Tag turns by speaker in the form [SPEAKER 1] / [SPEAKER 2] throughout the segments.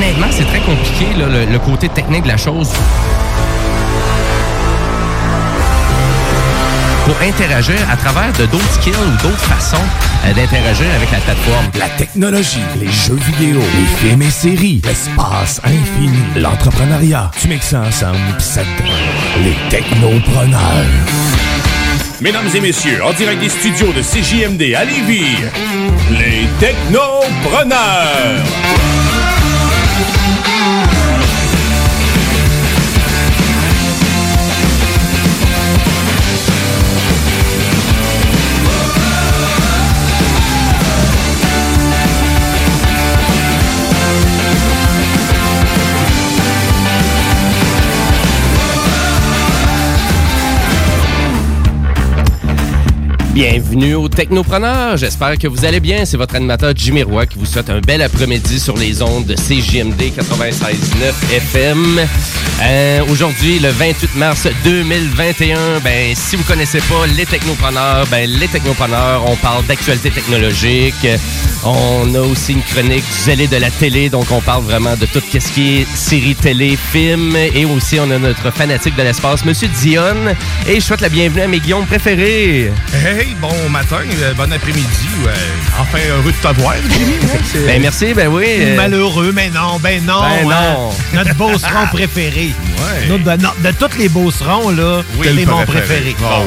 [SPEAKER 1] Honnêtement, c'est très compliqué, là, le, le côté technique de la chose. Pour interagir à travers de d'autres skills ou d'autres façons euh, d'interagir avec la plateforme.
[SPEAKER 2] La technologie, les jeux vidéo, les films et séries, l'espace infini, l'entrepreneuriat. Tu mixes ça ensemble pis ça te donne les technopreneurs.
[SPEAKER 3] Mesdames et messieurs, en direct des studios de CJMD à Lévis, les technopreneurs.
[SPEAKER 1] Thank Bienvenue aux Technopreneurs. J'espère que vous allez bien. C'est votre animateur Jimmy Roy qui vous souhaite un bel après-midi sur les ondes de CJMD 96.9 FM. Euh, Aujourd'hui, le 28 mars 2021, ben si vous connaissez pas les Technopreneurs, ben les Technopreneurs, on parle d'actualité technologique. On a aussi une chronique zélée de la télé, donc on parle vraiment de tout ce qui est série télé, film, et aussi on a notre fanatique de l'espace, Monsieur Dion. Et je souhaite la bienvenue à mes guillaumes préférés.
[SPEAKER 4] Hey, bon matin, euh, bon après-midi. ouais. enfin, heureux de te voir, Jimmy. hein,
[SPEAKER 1] Ben merci, ben oui. euh,
[SPEAKER 5] Malheureux, mais non, ben non.
[SPEAKER 1] Ben
[SPEAKER 5] hein.
[SPEAKER 1] non.
[SPEAKER 5] Notre beauceron préféré.
[SPEAKER 4] Ouais.
[SPEAKER 5] Notre- de, no- de tous les beaucerons, là,
[SPEAKER 4] Oui,
[SPEAKER 5] c'est mon
[SPEAKER 4] préféré. Oh,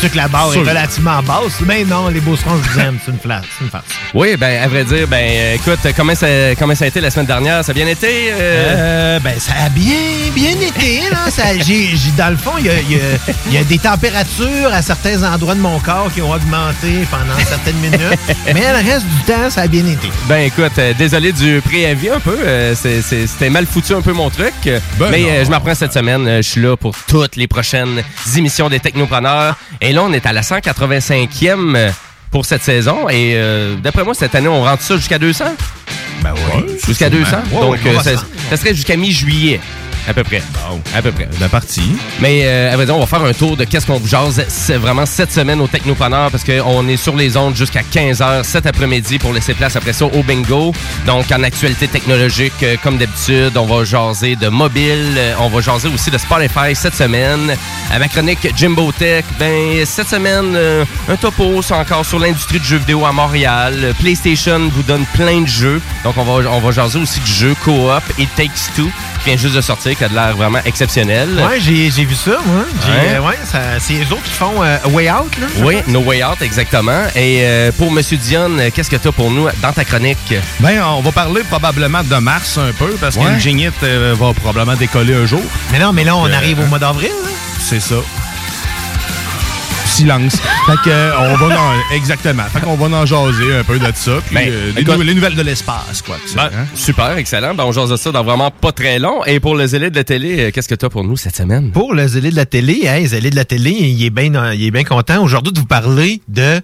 [SPEAKER 5] sûr que la barre est relativement basse, mais non, les beaucerons, je vous aime. C'est une flasse. C'est une farce.
[SPEAKER 1] Oui, ben à vrai dire, ben écoute, comment ça, comment ça a été la semaine dernière? Ça a bien été? euh?
[SPEAKER 5] Euh, ben, ça a bien, bien été. Là. Ça, j'ai, j'ai- dans le fond, il y a, y a- il y a des températures à certains endroits de mon corps qui ont augmenté pendant certaines minutes. mais le reste du temps, ça a bien été.
[SPEAKER 1] Ben écoute, euh, désolé du préavis un peu. euh, c'est- c'est- C'était mal foutu un peu mon truc.
[SPEAKER 4] Ben
[SPEAKER 1] mais je m'apprends cette semaine. Je suis là pour toutes les prochaines émissions des Technopreneurs. Et là, on est à la 185e euh, pour cette saison. Et euh, d'après moi, cette année, on rentre ça jusqu'à 200.
[SPEAKER 4] Ben oui.
[SPEAKER 1] Jusqu'à 200.
[SPEAKER 4] Ouais,
[SPEAKER 1] Donc,
[SPEAKER 4] ouais,
[SPEAKER 1] euh, ça serait jusqu'à mi-juillet. À peu près.
[SPEAKER 4] Bon.
[SPEAKER 1] À peu près.
[SPEAKER 4] La partie.
[SPEAKER 1] Mais euh, à vrai dire, on va faire un tour de qu'est-ce qu'on vous jase c'est vraiment cette semaine au Technopreneur parce qu'on est sur les ondes jusqu'à 15h cet après-midi pour laisser place après ça au bingo. Donc en actualité technologique, euh, comme d'habitude, on va jaser de mobile, euh, on va jaser aussi de Spotify cette semaine. À ma chronique Jimbo Tech, ben cette semaine, euh, un topo c'est encore sur l'industrie du jeu vidéo à Montréal. PlayStation vous donne plein de jeux. Donc on va, on va jaser aussi du jeu co-op It Takes Two qui vient juste de sortir, qui a de l'air vraiment exceptionnel.
[SPEAKER 5] Ouais, j'ai, j'ai vu ça, moi.
[SPEAKER 1] Ouais.
[SPEAKER 5] euh, ouais, c'est eux autres qui font euh, Way Out, là.
[SPEAKER 1] Oui. No Way Out, exactement. Et euh, pour Monsieur Dion, euh, qu'est-ce que tu as pour nous dans ta chronique?
[SPEAKER 4] Ben, on va parler probablement de mars un peu parce
[SPEAKER 1] Ouais.
[SPEAKER 4] qu'une gignite euh, va probablement décoller un jour.
[SPEAKER 5] Mais non, mais là, on arrive au mois d'avril. là.
[SPEAKER 4] C'est ça. Silence. fait que, euh, on va en, exactement. Fait qu'on va en jaser un peu de ça. Puis,
[SPEAKER 1] Ben,
[SPEAKER 4] euh, les,
[SPEAKER 1] écoute-
[SPEAKER 4] nou- les nouvelles de l'espace, quoi.
[SPEAKER 1] Ben,
[SPEAKER 4] hein.
[SPEAKER 1] Super, excellent. Ben, on jase de ça dans vraiment pas très long. Et pour le zélé de la télé, euh, qu'est-ce que tu as pour nous cette semaine?
[SPEAKER 5] Pour le zélé de la télé, hey, zélé de la télé, il est bien il est bien content aujourd'hui de vous parler de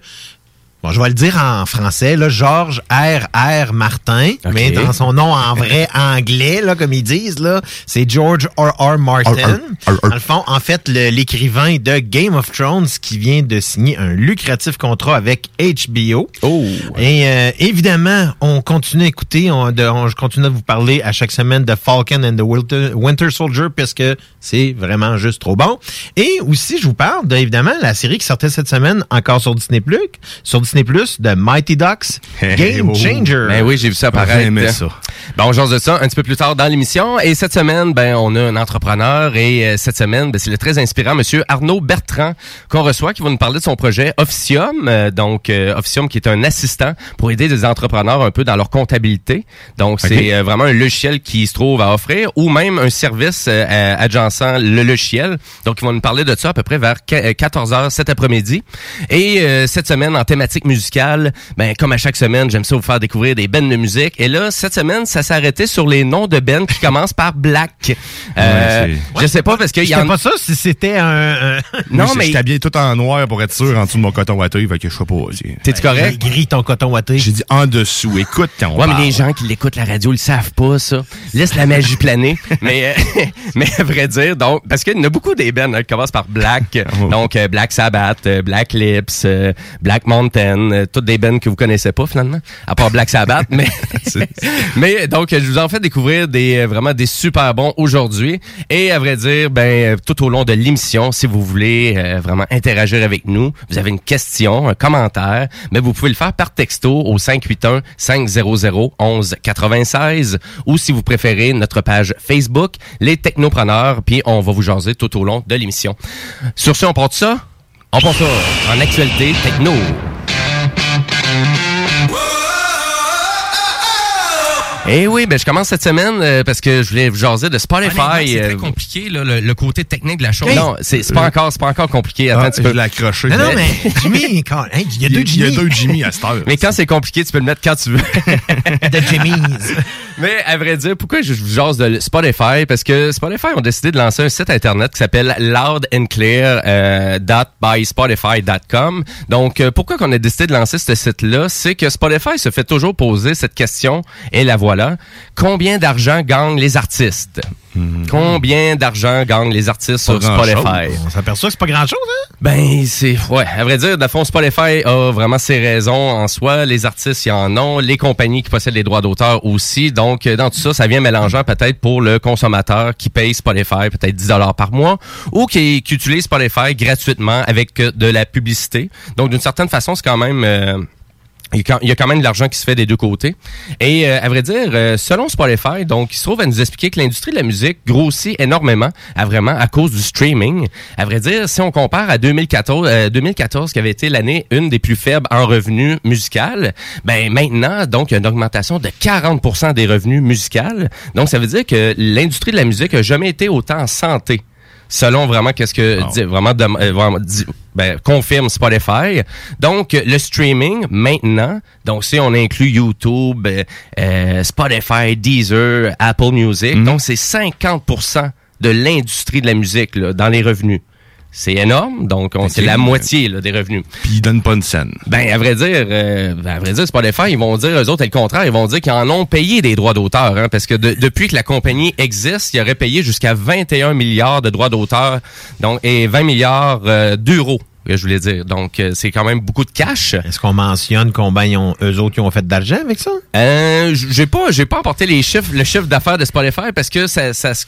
[SPEAKER 5] bon, je vais le dire en français, là, George R. R. Martin, mais dans son nom en vrai anglais, là, comme ils disent, là, c'est George R. R. Martin.
[SPEAKER 4] R. R.
[SPEAKER 5] Dans le fond, en fait, l'écrivain de Game of Thrones qui vient de signer un lucratif contrat avec HBO.
[SPEAKER 1] Oh!
[SPEAKER 5] Et euh, évidemment, on continue à écouter, on, de- on- je continue à vous parler à chaque semaine de Falcon and the Winter, Winter Soldier parce que c'est vraiment juste trop bon. Et aussi, je vous parle de, évidemment, la série qui sortait cette semaine encore sur Disney+, sur Disney+, de Mighty Ducks Game
[SPEAKER 4] Oh.
[SPEAKER 5] Changer.
[SPEAKER 1] Ben oui, j'ai vu ça
[SPEAKER 4] J'ai
[SPEAKER 1] apparaître.
[SPEAKER 4] aimé ça.
[SPEAKER 1] Bon, on jase de ça un petit peu plus tard dans l'émission. Et cette semaine, ben, on a un entrepreneur. Et euh, cette semaine, ben, c'est le très inspirant monsieur Arnaud Bertrand qu'on reçoit, qui va nous parler de son projet Officium. Euh, donc, euh, Officium, qui est un assistant pour aider des entrepreneurs un peu dans leur comptabilité. Donc, c'est euh, vraiment un logiciel qui se trouve à offrir ou même un service adjacent le logiciel. Donc, ils vont nous parler de ça à peu près vers 14 heures cet après-midi. Et cette semaine, en thématique musicale, ben, comme à chaque semaine, j'aime ça vous faire découvrir des bands de musique. Et là, cette semaine, ça s'est arrêté sur les noms de bands qui commencent par Black. Euh,
[SPEAKER 4] Ouais,
[SPEAKER 1] je sais pas parce qu'il y
[SPEAKER 5] C'était
[SPEAKER 1] en
[SPEAKER 5] pas ça si c'était un...
[SPEAKER 1] Non, mais
[SPEAKER 4] Je suis habillé tout en noir pour être sûr en dessous de mon coton watté, fait que je sais pas.
[SPEAKER 1] t'es-tu correct?
[SPEAKER 5] gris ton coton watté.
[SPEAKER 4] J'ai dit en dessous. Écoute, quand on
[SPEAKER 1] Ouais, mais
[SPEAKER 4] parle.
[SPEAKER 1] les gens qui l'écoutent la radio, ils savent pas ça. Laisse la magie planer. mais, euh, mais à vrai dire, donc, parce qu'il y en a beaucoup des bands hein, qui commencent par Black. donc, euh, Black Sabbath, euh, Black Lips, euh, Black Mountain, euh, toutes des bands que vous connaissez pas finalement, à part Black Sabbath. mais, mais donc, je vous en fais découvrir des euh, vraiment des super bons aujourd'hui. Et à vrai dire, ben, euh, tout au long de l'émission, si vous voulez euh, vraiment interagir avec nous, vous avez une question, un commentaire, mais vous pouvez le faire par texto au 581 500 11 96 ou si vous préférez notre page Facebook Les Technopreneurs, puis on va vous jaser tout au long de l'émission. Sur ce, on porte ça? On porte ça en actualité techno. Eh oui, ben je commence cette semaine euh, parce que je voulais vous jaser de Spotify.
[SPEAKER 6] C'est très
[SPEAKER 1] euh,
[SPEAKER 6] compliqué, là, le, le côté technique de la chose.
[SPEAKER 1] non, c'est pas encore, c'est pas encore compliqué. Attends,
[SPEAKER 4] Ah,
[SPEAKER 1] tu
[SPEAKER 4] je
[SPEAKER 1] peux.
[SPEAKER 4] l'ai accroché.
[SPEAKER 5] Non, non, mais Jimmy, quand- hein, il y a
[SPEAKER 4] Il y a-
[SPEAKER 5] deux
[SPEAKER 4] il y a
[SPEAKER 5] Jimmy.
[SPEAKER 4] deux Jimmy à cette heure.
[SPEAKER 1] Mais quand c'est compliqué, tu peux le mettre quand tu veux.
[SPEAKER 5] de Jimmy's.
[SPEAKER 1] Mais à vrai dire, pourquoi je vous jase de Spotify? Parce que Spotify ont décidé de lancer un site internet qui s'appelle loudandclear euh. Donc, euh, pourquoi qu'on a décidé de lancer ce site-là? C'est que Spotify se fait toujours poser cette question, et la voilà. Combien d'argent gagnent les artistes? Combien d'argent gagnent les artistes sur. Spotify?
[SPEAKER 5] On s'aperçoit que c'est pas grand-chose, hein?
[SPEAKER 1] Ben, c'est... Ouais, à vrai dire, de fond, Spotify a vraiment ses raisons en soi. Les artistes, y en ont. Les compagnies qui possèdent les droits d'auteur aussi. Donc, euh, dans tout ça, ça vient mélangeant peut-être pour le consommateur qui paye Spotify peut-être 10 par mois ou qui, qui utilise Spotify gratuitement avec de la publicité. Donc, d'une certaine façon, c'est quand même... euh, il y a quand- même de l'argent qui se fait des deux côtés. Et euh, à vrai dire, euh, selon Spotify, donc, il se trouve à nous expliquer que l'industrie de la musique grossit énormément, à vraiment à cause du streaming. À vrai dire, si on compare à 2014, euh, 2014 qui avait été l'année une des plus faibles en revenus musicaux, ben maintenant, donc, il y a une augmentation de 40% des revenus musicaux. Donc, ça veut dire que l'industrie de la musique a jamais été autant en santé selon vraiment qu'est-ce que dit- vraiment, euh, vraiment dit- ben, confirme Spotify. Donc euh, le streaming maintenant, donc si on inclut YouTube, euh, Spotify, Deezer, Apple Music, donc c'est 50% de l'industrie de la musique là, dans les revenus. C'est énorme, donc on- c'est la moitié là, des revenus.
[SPEAKER 4] Puis ils donnent pas une scène.
[SPEAKER 1] Ben, à vrai dire, euh, ben, à vrai dire, Spotify, ils vont dire, eux autres, le contraire, ils vont dire qu'ils en ont payé des droits d'auteur, hein, parce que de- depuis que la compagnie existe, ils auraient payé jusqu'à 21 milliards de droits d'auteur, donc, et 20 milliards euh, d'euros, que je voulais dire. Donc, euh, c'est quand même beaucoup de cash.
[SPEAKER 5] Est-ce qu'on mentionne combien ils ont, eux autres qui ont fait d'argent avec ça?
[SPEAKER 1] Euh, j'ai pas, j'ai pas apporté les chiffres, le chiffre d'affaires de Spotify parce que ça, ça se,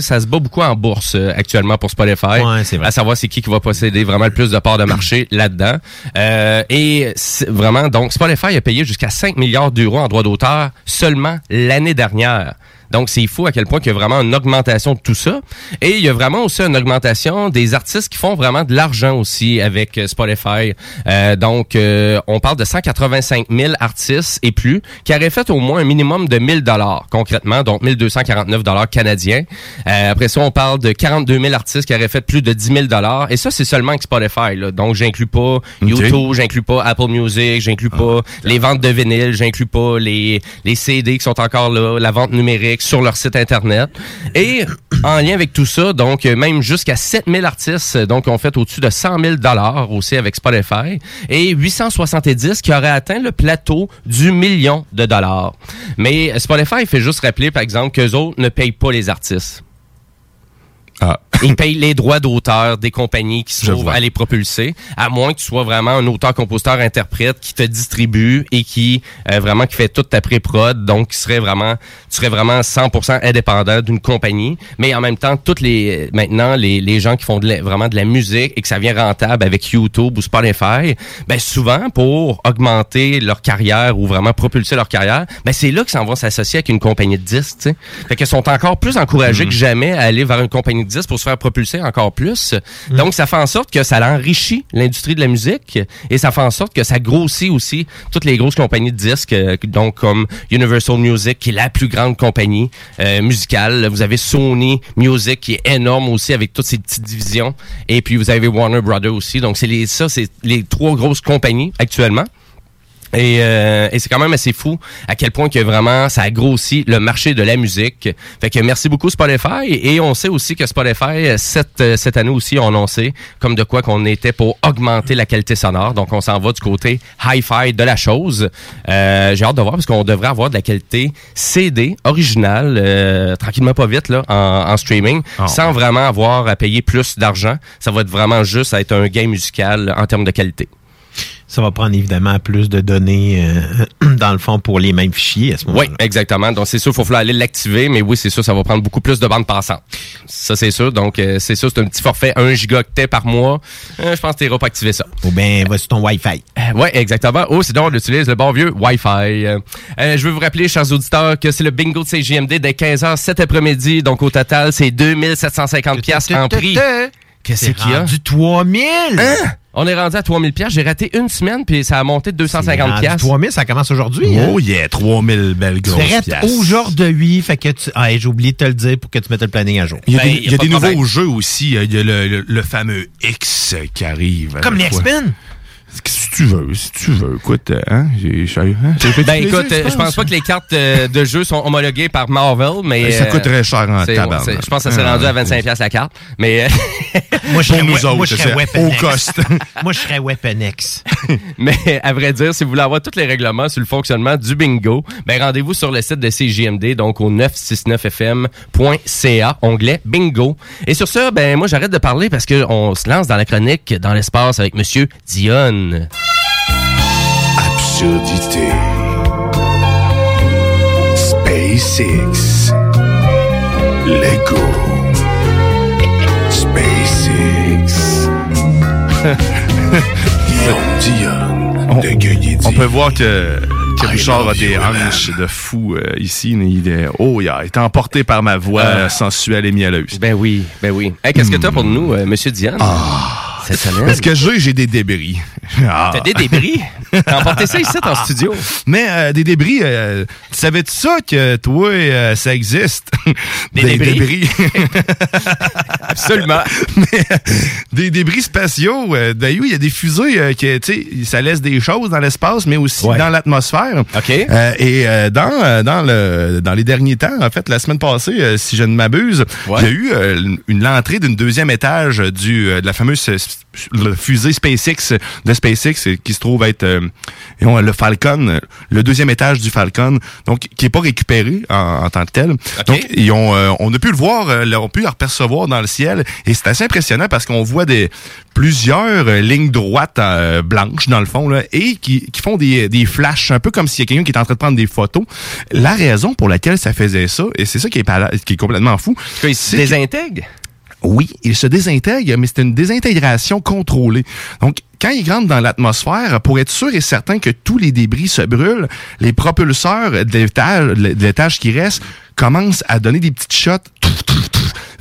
[SPEAKER 1] ça bat beaucoup en bourse euh, actuellement pour Spotify.
[SPEAKER 5] Ouais, c'est vrai.
[SPEAKER 1] À savoir c'est qui qui va posséder vraiment le plus de parts de marché là-dedans. Euh, et vraiment, donc Spotify a payé jusqu'à 5 milliards d'euros en droits d'auteur seulement l'année dernière. Donc, c'est fou à quel point il y a vraiment une augmentation de tout ça. Et il y a vraiment aussi une augmentation des artistes qui font vraiment de l'argent aussi avec euh, Spotify. Euh, donc, euh, on parle de 185 000 artistes et plus qui auraient fait au moins un minimum de 1000 dollars concrètement, donc 1249 dollars canadiens. Euh, après ça, on parle de 42 000 artistes qui auraient fait plus de 10 000 dollars. Et ça, c'est seulement avec Spotify. Là. Donc, j'inclus pas YouTube, j'inclus pas Apple Music, j'inclus pas les ventes de vinyle, j'inclus pas les, les CD qui sont encore là, la vente numérique, sur leur site Internet. Et en lien avec tout ça, donc euh, même jusqu'à 7000 artistes donc ont fait au-dessus de 100 000 dollars aussi avec Spotify et 870 qui auraient atteint le plateau du million de dollars. Mais Spotify fait juste rappeler, par exemple, qu'eux autres ne payent pas les artistes.
[SPEAKER 4] Ah.
[SPEAKER 1] Ils payent les droits d'auteur des compagnies qui se trouvent à les propulser, à moins que tu sois vraiment un auteur, compositeur, interprète qui te distribue et qui euh, vraiment qui fait toute ta pré-prod, donc qui serait vraiment, tu serais vraiment 100% indépendant d'une compagnie. Mais en même temps, toutes les maintenant les, les gens qui font de la- vraiment de la musique et que ça vient rentable avec YouTube ou Spotify, ben souvent pour augmenter leur carrière ou vraiment propulser leur carrière, ben c'est là qu'ils s'en vont s'associer avec une compagnie de disques. Fait qu'ils sont encore plus encouragés que jamais à aller vers une compagnie de disques pour se faire propulser encore plus. Donc ça fait en sorte que ça enrichit l'industrie de la musique et ça fait en sorte que ça grossit aussi toutes les grosses compagnies de disques, euh, donc comme Universal Music qui est la plus grande compagnie euh, musicale. Vous avez Sony Music qui est énorme aussi avec toutes ses petites divisions et puis vous avez Warner Brothers aussi. Donc c'est les ça c'est les trois grosses compagnies actuellement. Et, euh, et c'est quand même assez fou à quel point que vraiment ça a grossi le marché de la musique. Fait que merci beaucoup Spotify. Et on sait aussi que Spotify, euh, cette, euh, cette année aussi, ont annoncé comme de quoi qu'on était pour augmenter la qualité sonore. Donc on s'en va du côté hi-fi de la chose. Euh, J'ai hâte de voir parce qu'on devrait avoir de la qualité CD originale, euh, tranquillement pas vite là, en, en streaming,
[SPEAKER 4] Ah,
[SPEAKER 1] sans vraiment avoir à payer plus d'argent. Ça va être vraiment juste à être un game musical en termes de qualité.
[SPEAKER 5] Ça va prendre évidemment plus de données euh, dans le fond pour les mêmes fichiers à ce
[SPEAKER 1] Oui,
[SPEAKER 5] moment-là.
[SPEAKER 1] exactement. Donc, c'est sûr, il faut falloir aller l'activer, mais oui, c'est sûr, ça va prendre beaucoup plus de bandes passantes. Ça, c'est sûr. Donc, euh, c'est sûr, c'est un petit forfait, 1 gigaoctet par mois. Euh, je pense que tu pas activer ça.
[SPEAKER 5] Ou bien, va sur ton Wi-Fi?
[SPEAKER 1] Oui, exactement. Oh, sinon, on utilise le bon vieux Wi-Fi. Euh, euh, je veux vous rappeler, chers auditeurs, que c'est le bingo de CJMD dès 15h cet après-midi. Donc, au total, c'est 2750 pièces en prix. Qu'est-ce qu'il y a?
[SPEAKER 5] rendu 3000!
[SPEAKER 1] Hein? On est rendu à 3000 pièces. J'ai raté une semaine, puis ça a monté de 250 pièces.
[SPEAKER 5] 3000, ça commence aujourd'hui. hein?
[SPEAKER 4] Oh yeah, 3000 belles grosses pièces.
[SPEAKER 5] aujourd'hui, fait que tu... Ah, j'ai oublié de te le dire pour que tu mettes le planning à jour.
[SPEAKER 4] Il y a
[SPEAKER 1] Ben,
[SPEAKER 4] des,
[SPEAKER 1] y a
[SPEAKER 4] il y a
[SPEAKER 1] pas
[SPEAKER 4] des
[SPEAKER 1] de problème.
[SPEAKER 4] nouveaux jeux aussi. Il y a le, le- le fameux X qui arrive.
[SPEAKER 5] Comme les. X-Men?
[SPEAKER 4] Si tu veux, si tu veux. Écoute, hein, j'ai, j'ai- hein,
[SPEAKER 1] Ben écoute, je pense pas que les cartes euh, de jeu sont homologuées par Marvel, mais
[SPEAKER 4] Ça
[SPEAKER 1] euh,
[SPEAKER 4] coûte très cher en
[SPEAKER 1] c'est- Je pense que ça s'est rendu à 25 pièces la carte, mais euh,
[SPEAKER 5] Moi, je
[SPEAKER 4] Pour
[SPEAKER 5] serais,
[SPEAKER 4] nous autres,
[SPEAKER 5] moi, je serais
[SPEAKER 4] au
[SPEAKER 5] X.
[SPEAKER 4] cost.
[SPEAKER 5] moi, je serais Weapon X.
[SPEAKER 1] mais à vrai dire, si vous voulez avoir tous les règlements sur le fonctionnement du bingo, ben rendez-vous sur le site de CJMD, donc au 969fm.ca, onglet bingo. Et sur ça, ben moi j'arrête de parler parce que on se lance dans la chronique dans l'espace avec Monsieur Dion.
[SPEAKER 2] Absurdité. SpaceX. Lego. SpaceX. Dion. De Gueugny
[SPEAKER 4] On peut voir que, que Richard a des hanches de fou euh, ici. mais Il est, oh, il a été emporté par ma voix
[SPEAKER 1] Ah.
[SPEAKER 4] euh, sensuelle et mielleuse.
[SPEAKER 1] Ben oui, ben oui. Hey, Qu'est-ce que t'as pour nous, euh, Monsieur Dion? Cette semaine.
[SPEAKER 4] Parce que j'ai, j'ai des débris. Ah.
[SPEAKER 1] T'as des débris? T'as emporté ça ici en studio?
[SPEAKER 4] Mais euh, des débris, euh, tu savais-tu ça que toi, euh, ça existe?
[SPEAKER 1] Des débris? Absolument.
[SPEAKER 4] Mais, euh, des débris spatiaux. Euh, D'ailleurs, il y a des fusées euh, qui, tu sais, ça laisse des choses dans l'espace, mais aussi
[SPEAKER 1] Ouais.
[SPEAKER 4] dans l'atmosphère.
[SPEAKER 1] OK.
[SPEAKER 4] Euh, et euh, dans euh, dans le dans les derniers temps, en fait, la semaine passée, euh, si je ne m'abuse,
[SPEAKER 1] Ouais.
[SPEAKER 4] il y a eu euh, une l'entrée d'une deuxième étage du euh, de la fameuse le fusée SpaceX de SpaceX euh, qui se trouve être euh, le Falcon, euh, le deuxième étage du Falcon, donc qui est pas récupéré en, en tant que tel. Donc ils ont euh, on a pu le voir, euh, on a pu le apercevoir dans le ciel et c'est assez impressionnant parce qu'on voit des plusieurs lignes droites euh, blanches dans le fond là, et qui, qui font des, des flashs un peu comme s'il y a quelqu'un qui est en train de prendre des photos. La raison pour laquelle ça faisait ça et c'est ça qui est, qui est complètement fou.
[SPEAKER 1] Se
[SPEAKER 4] c'est que-
[SPEAKER 1] désintègre?
[SPEAKER 4] Oui, il se désintègre, mais c'est une désintégration contrôlée. Donc, quand il rentre dans l'atmosphère, pour être sûr et certain que tous les débris se brûlent, les propulseurs de l'étage, de l'étage qui reste commencent à donner des petites shots.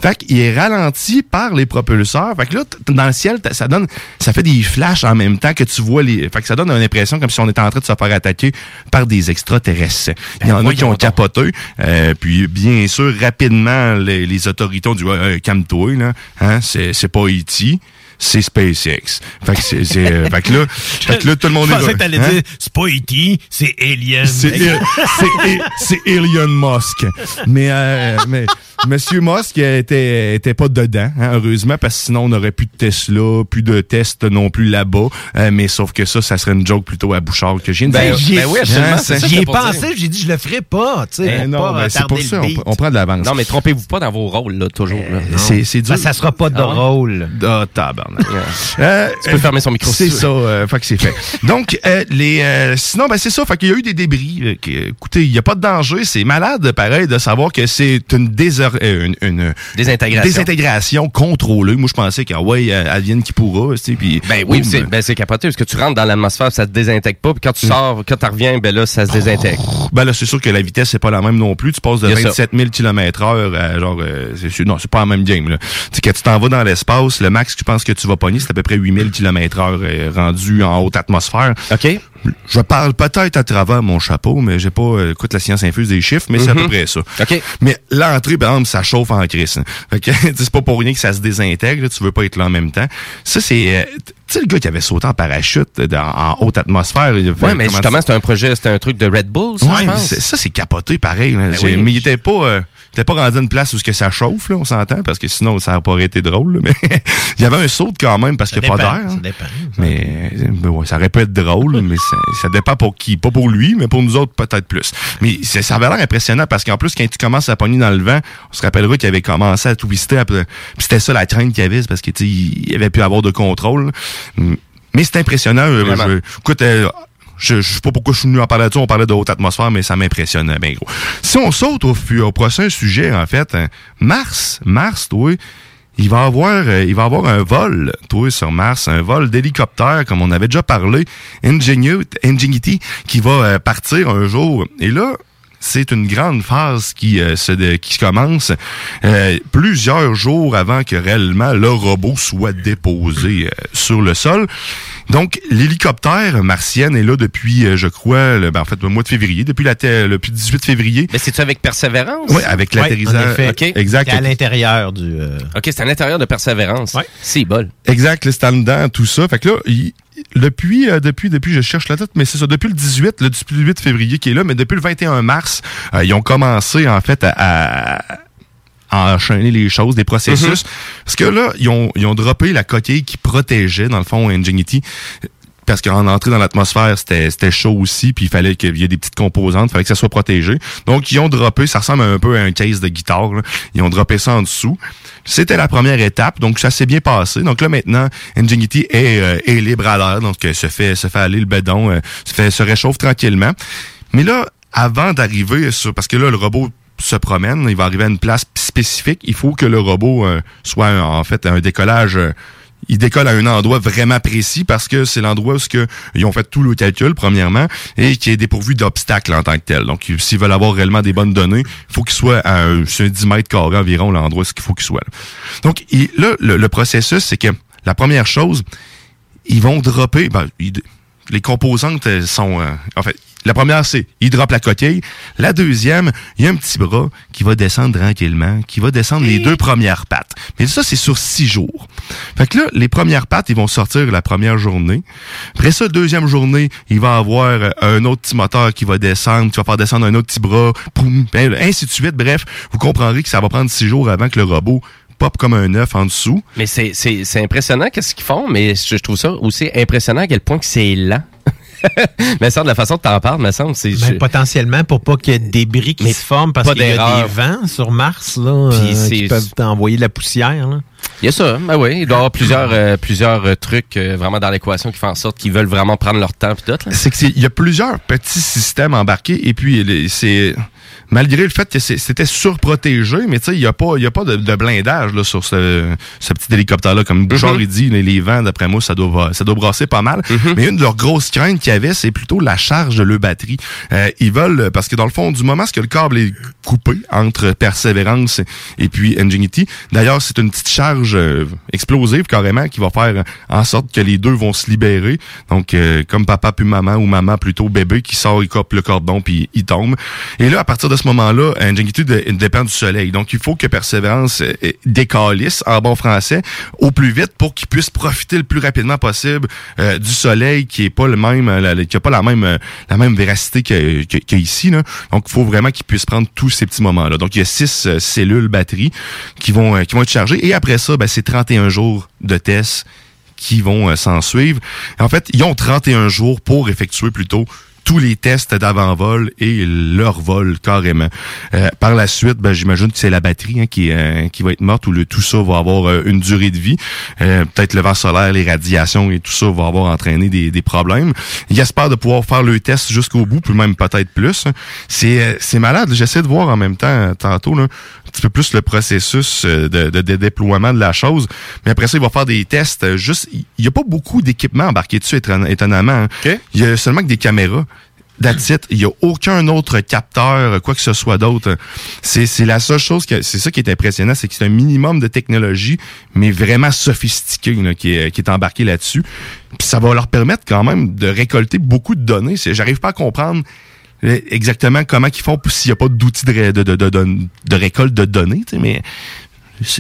[SPEAKER 4] Fait qu'il est ralenti par les propulseurs. Fait que là, dans le ciel, ça donne, ça fait des flashs en même temps que tu vois les. Fait que ça donne une impression comme si on était en train de se faire attaquer par des extraterrestres. Il y en a qui ont capoté. Euh, puis bien sûr, rapidement, les, les autorités ont dit ouais, calme-toi, là. Hein, c'est, c'est pas Haïti. C'est SpaceX. Fait que, c'est, c'est, euh, fait que là, fait que là, tout le monde
[SPEAKER 5] Je
[SPEAKER 4] est...
[SPEAKER 5] pensais que t'allais
[SPEAKER 4] Hein?
[SPEAKER 5] dire, c'est pas E.T., c'est Alien.
[SPEAKER 4] C'est, c'est, c'est Elon Musk. Mais, euh, mais Monsieur Musk était, était pas dedans, hein, heureusement, parce que sinon on n'aurait plus de Tesla, plus de tests non plus là-bas. Euh, mais sauf que ça, ça serait une joke plutôt à Bouchard que je de
[SPEAKER 1] Ben, ben oui, absolument,
[SPEAKER 4] Hein,
[SPEAKER 5] J'y ai
[SPEAKER 1] pour
[SPEAKER 5] pensé, j'ai dit, je le ferai pas, tu sais. Pour
[SPEAKER 4] non,
[SPEAKER 5] pas
[SPEAKER 4] ben, c'est pour ça, on, prend de l'avance.
[SPEAKER 1] Non, mais trompez-vous pas dans vos rôles, là, toujours. Là.
[SPEAKER 4] c'est, c'est dur.
[SPEAKER 5] Ben, ça sera pas de
[SPEAKER 1] Ah
[SPEAKER 5] rôle.
[SPEAKER 4] Ah, tabarnak. Euh,
[SPEAKER 1] Tu peux fermer son micro
[SPEAKER 4] C'est ça, euh, fait que c'est fait. Donc, euh, les, euh, sinon, ben c'est ça, fait qu'il y a eu des débris. euh, qui- écoutez, il n'y a pas de danger. C'est malade, pareil, de savoir que c'est une, une, une
[SPEAKER 1] Désintégration.
[SPEAKER 4] désintégration contrôlée. Moi, je pensais que, ah ouais, advienne qui pourra, tu sais, puis...
[SPEAKER 1] Ben oui, c'est ben, c'est capoté parce que tu rentres dans l'atmosphère, ça se désintègre pas, puis quand tu sors, quand tu reviens, ben là, ça se désintègre.
[SPEAKER 4] Ben là, c'est sûr que la vitesse, c'est pas la même non plus. Tu passes de
[SPEAKER 1] Il y a ça.
[SPEAKER 4] 27 000 km heure à genre... euh, c'est sûr- non, c'est pas la même game, là. Tu sais, quand tu t'en vas dans l'espace, le max que je pense que tu vas pogner, c'est à peu près 8000 km heure euh, rendu en haute atmosphère.
[SPEAKER 1] OK?
[SPEAKER 4] Je parle peut-être à travers mon chapeau, mais j'ai pas... euh, écoute, la science infuse des chiffres, mais c'est à peu près ça.
[SPEAKER 1] OK.
[SPEAKER 4] Mais l'entrée, par exemple, ça chauffe en crise. hein. Fait que c'est pas pour rien que ça se désintègre. là, tu veux pas être là en même temps. Ça, c'est... euh, tu sais, le gars qui avait sauté en parachute dans- en haute atmosphère.
[SPEAKER 1] Ouais, mais justement, c'était un projet, c'était un truc de Red Bull, ça,
[SPEAKER 4] Ouais,
[SPEAKER 1] je pense.
[SPEAKER 4] ça, c'est capoté pareil. J'ai-
[SPEAKER 1] oui.
[SPEAKER 4] Mais il était pas... euh, était pas rendu à une place où ce que ça chauffe, là, on s'entend, parce que sinon, ça aurait pas été drôle. là, mais il y avait un saut quand même, parce qu'il n'y a pas d'air.
[SPEAKER 5] Ça
[SPEAKER 4] hein.
[SPEAKER 5] dépend.
[SPEAKER 4] Mais euh, ben ouais, ça aurait pu être drôle, mais ça, ça dépend pour qui. Pas pour lui, mais pour nous autres, peut-être plus. Mais ça avait l'air impressionnant parce qu'en plus, quand tu commences à pogner dans le vent, on se rappellera qu'il avait commencé à twister. Puis c'était ça la crainte qu'il y avait, parce qu'il il avait pu avoir de contrôle. Mais c'est impressionnant. euh, je- écoute, euh, je, je sais pas pourquoi je suis venu en parler de ça. On parlait de haute atmosphère, mais ça m'impressionne bien gros. Si on saute au, au prochain sujet, en fait, hein, Mars, Mars, toi, il va avoir, euh, il va avoir un vol, toi, sur Mars, un vol d'hélicoptère, comme on avait déjà parlé, Ingenuity, Ingenuity qui va euh, partir un jour. Et là, c'est une grande phase qui euh, se qui commence euh, plusieurs jours avant que réellement le robot soit déposé euh, sur le sol. Donc, l'hélicoptère martienne est là depuis, euh, je crois, le, ben, en fait, le mois de février, depuis la le 18 février.
[SPEAKER 1] Mais c'est-tu avec Persévérance?
[SPEAKER 4] Oui, avec l'atterrissage.
[SPEAKER 5] en effet.
[SPEAKER 1] OK.
[SPEAKER 4] Exact.
[SPEAKER 5] C'est à l'intérieur du... euh,
[SPEAKER 1] OK, c'est à l'intérieur de Persévérance.
[SPEAKER 5] Ouais.
[SPEAKER 1] C'est bol.
[SPEAKER 4] Exact, là, c'est en dedans, tout ça. Fait que là, il- depuis, euh, depuis, depuis, je cherche la date, mais c'est ça, depuis le 18, le, depuis le 8 février qui est là, mais depuis le 21 mars, euh, ils ont commencé, en fait, à, à- à enchaîner les choses, des processus. Parce que là, ils ont, ils ont droppé la coquille qui protégeait, dans le fond, Ingenuity. Parce qu'en entrée dans l'atmosphère, c'était chaud aussi, puis il fallait qu'il y ait des petites composantes, il fallait que ça soit protégé. Donc, ils ont droppé, ça ressemble un peu à un case de guitare, là. ils ont droppé ça en dessous. C'était la première étape, donc ça s'est bien passé. Donc là, maintenant, Ingenuity est, euh, est libre à l'air, donc euh, se fait se fait aller le bedon, euh, se, fait, se réchauffe tranquillement. Mais là, avant d'arriver sur... Parce que là, le robot se promène, il va arriver à une place spécifique, il faut que le robot euh, soit en fait un décollage... euh, il décolle à un endroit vraiment précis parce que c'est l'endroit où ce que ils ont fait tout le calcul premièrement et qui est dépourvu d'obstacles en tant que tel. Donc s'ils veulent avoir réellement des bonnes données, il faut qu'il soit à un, sur un 10 mètres carrés environ l'endroit où qu'il faut qu'il soit. là. Donc il- là le, le processus c'est que la première chose ils vont dropper ben, ils- les composantes sont euh, en fait la première c'est ils droppent la coquille. La deuxième il y a un petit bras qui va descendre tranquillement qui va descendre les deux premières pattes. Mais ça c'est sur six jours. Fait que là les premières pattes ils vont sortir la première journée. Après ça deuxième journée il va avoir euh, un autre petit moteur qui va descendre qui va faire descendre un autre petit bras poum, ben, ainsi de suite. Bref vous comprendrez que ça va prendre six jours avant que le robot pop comme un œuf en dessous.
[SPEAKER 1] Mais c'est, c'est, c'est impressionnant qu'est-ce qu'ils font, mais je, je trouve ça aussi impressionnant à quel point que c'est lent. mais ça, de la façon que t'en parles, me semble, c'est...
[SPEAKER 5] Ben,
[SPEAKER 1] je-
[SPEAKER 5] potentiellement pour pas qu'il y ait des débris qui
[SPEAKER 1] Mais
[SPEAKER 5] se forment parce qu'il y a des vents sur Mars là,
[SPEAKER 1] Puis
[SPEAKER 5] euh, qui peuvent t'envoyer de la poussière. Là.
[SPEAKER 1] Il y a ça, ben oui. Il doit y avoir plusieurs, euh, plusieurs euh, trucs euh, vraiment dans l'équation qui font en sorte qu'ils veulent vraiment prendre leur temps pis tout. Là.
[SPEAKER 4] c'est que c'est- il y a plusieurs petits systèmes embarqués et puis c'est malgré le fait que c'était surprotégé, mais tu sais il y a pas il y a pas de, de blindage là sur ce, ce petit hélicoptère là comme Bouchard
[SPEAKER 1] Mhm.
[SPEAKER 4] il dit les, les vents d'après moi ça doit ça doit brasser pas mal.
[SPEAKER 1] Mhm.
[SPEAKER 4] Mais une de leurs grosses craintes qu'il y avait c'est plutôt la charge de leur batterie. Euh, ils veulent parce que dans le fond du moment que le câble est coupé entre Perseverance et puis Ingenuity, d'ailleurs c'est une petite charge euh, explosif carrément qui va faire en sorte que les deux vont se libérer. Donc, euh, comme papa puis maman ou maman plutôt bébé qui sort, il coupe le cordon puis il tombe. Et là, à partir de ce moment-là, de- dépend du soleil. Donc, il faut que Persévérance euh, décalisse en bon français au plus vite pour qu'il puisse profiter le plus rapidement possible euh, du soleil qui est pas le même, euh, la- qui a pas la même euh, la même véracité que, que. Donc, il faut vraiment qu'il puisse prendre tous ces petits moments-là. Donc, il y a six euh, cellules batteries qui vont euh, qui vont être chargées. Et après ça, ben, c'est 31 jours de tests qui vont euh, s'en suivre. En fait, ils ont 31 jours pour effectuer plutôt tous les tests d'avant-vol et leur vol carrément. Euh, par la suite, ben, j'imagine que c'est la batterie hein, qui, euh, qui va être morte ou le tout ça va avoir euh, une durée de vie. Euh, Peut-être le vent solaire, les radiations et tout ça va avoir entraîné des, des problèmes. Ils espèrent de pouvoir faire le test jusqu'au bout, puis même peut-être plus. C'est euh, c'est malade. J'essaie de voir en même temps tantôt là, un petit peu plus le processus de, de, de déploiement de la chose. Mais après ça, il va faire des tests. Juste, il n'y a pas beaucoup d'équipements embarqués dessus, éton- étonnamment. hein. Il y a seulement que des caméras. That's. Il n'y a aucun autre capteur, quoi que ce soit d'autre. C'est, c'est la seule chose que, c'est ça qui est impressionnant, c'est que c'est un minimum de technologie, mais vraiment sophistiqué, là, qui est, qui est embarqué là-dessus. Puis ça va leur permettre quand même de récolter beaucoup de données. J'arrive pas à comprendre exactement comment ils font s'il n'y a pas d'outils de, de, de, de, récolte de données, mais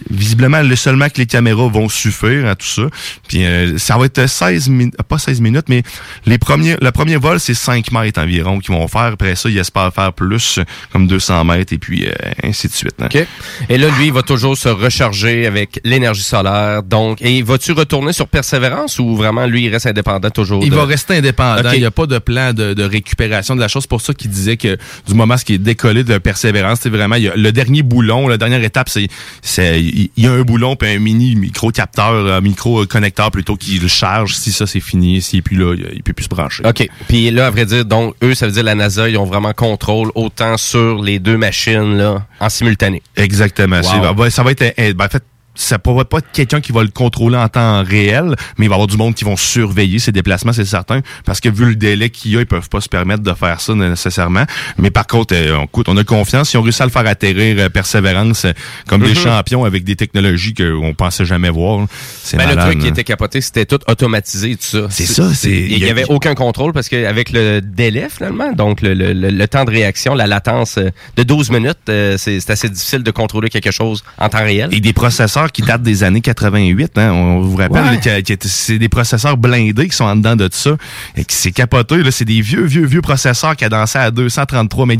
[SPEAKER 4] visiblement le seulement que les caméras vont suffire à tout ça. Puis euh, ça va être 16 minutes, pas 16 minutes, mais les premiers, le premier vol c'est 5 mètres environ qu'ils vont faire. Après ça, ils espèrent faire plus, comme 200 mètres et puis euh, ainsi de suite. hein.
[SPEAKER 1] OK. Et là, lui, il va toujours se recharger avec l'énergie solaire. Donc, et vas-tu retourner sur Persévérance ou vraiment, lui, il reste indépendant toujours?
[SPEAKER 4] Il
[SPEAKER 1] de-
[SPEAKER 4] va rester indépendant. Il n'y a pas de plan de, de récupération de la chose. C'est pour ça qu'il disait que du moment ce qui est décollé de persévérance, c'est vraiment il y a le dernier boulon, la dernière étape, c'est c'est il y a un boulon puis un mini micro capteur, un micro connecteur plutôt qui le charge. Si ça c'est fini, s'il plus là, il, peut plus se brancher.
[SPEAKER 1] OK. Puis là, à vrai dire, donc, eux, ça veut dire la NASA, ils ont vraiment contrôle autant sur les deux machines, là, en simultané.
[SPEAKER 4] Exactement.
[SPEAKER 1] Wow.
[SPEAKER 4] C'est- ben, ça va être euh, ben, en fait ça pourra pas être quelqu'un qui va le contrôler en temps réel, mais il va y avoir du monde qui vont surveiller ses déplacements, c'est certain, parce que vu le délai qu'il y a, ils peuvent pas se permettre de faire ça nécessairement. Mais par contre, euh, on, écoute, on a confiance. Ils ont réussi à le faire atterrir euh, persévérance euh, comme des
[SPEAKER 1] Mhm.
[SPEAKER 4] champions avec des technologies qu'on pensait jamais voir. C'est
[SPEAKER 1] Ben, le truc qui était capoté, c'était tout automatisé, tout ça.
[SPEAKER 4] C'est ça, c'est-
[SPEAKER 1] Il
[SPEAKER 4] il
[SPEAKER 1] y
[SPEAKER 4] y a-
[SPEAKER 1] avait aucun contrôle parce qu'avec le délai, finalement, donc le, le- le- le temps de réaction, la latence euh, de 12 minutes, euh, c'est assez difficile de contrôler quelque chose en temps réel.
[SPEAKER 4] Et des processeurs qui datent des années 88, hein, on vous rappelle
[SPEAKER 1] Ouais.
[SPEAKER 4] que, que c'est des processeurs blindés qui sont en dedans de ça et qui c'est capoté là, c'est des vieux vieux vieux processeurs qui cadençaient à 233 MHz,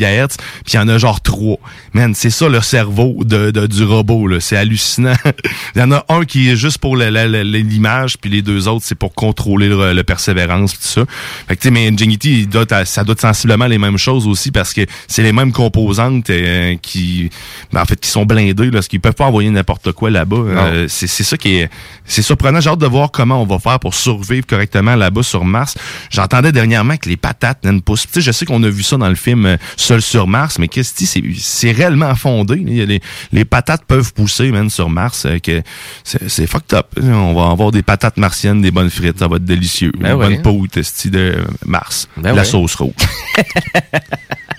[SPEAKER 4] puis il y en a genre trois. Man, c'est ça le cerveau de, de- du robot là, c'est hallucinant. il y en a un qui est juste pour l'image, puis les deux autres c'est pour contrôler le, le persévérance tout ça. Fait que tu sais mais Ingenuity, il doit ça doit être sensiblement les mêmes choses aussi parce que c'est les mêmes composantes euh, qui ben, en fait qui sont blindées là, parce qu'ils peuvent pas envoyer n'importe quoi là-bas. Euh, c'est c'est ça qui est c'est surprenant. J'ai hâte de voir comment on va faire pour survivre correctement là-bas sur Mars. J'entendais dernièrement que les patates ne poussent. Tu sais, je sais qu'on a vu ça dans le film euh, Seul sur Mars, mais qu'est-ce que c'est c'est réellement fondé. Les, les patates peuvent pousser même sur Mars. euh, que c'est fucked up. On va avoir des patates martiennes, des bonnes frites, ça va être délicieux.
[SPEAKER 1] Ben
[SPEAKER 4] Une
[SPEAKER 1] ouais.
[SPEAKER 4] bonne esti, de Mars,
[SPEAKER 1] Ben
[SPEAKER 4] la
[SPEAKER 1] ouais.
[SPEAKER 4] sauce rouge.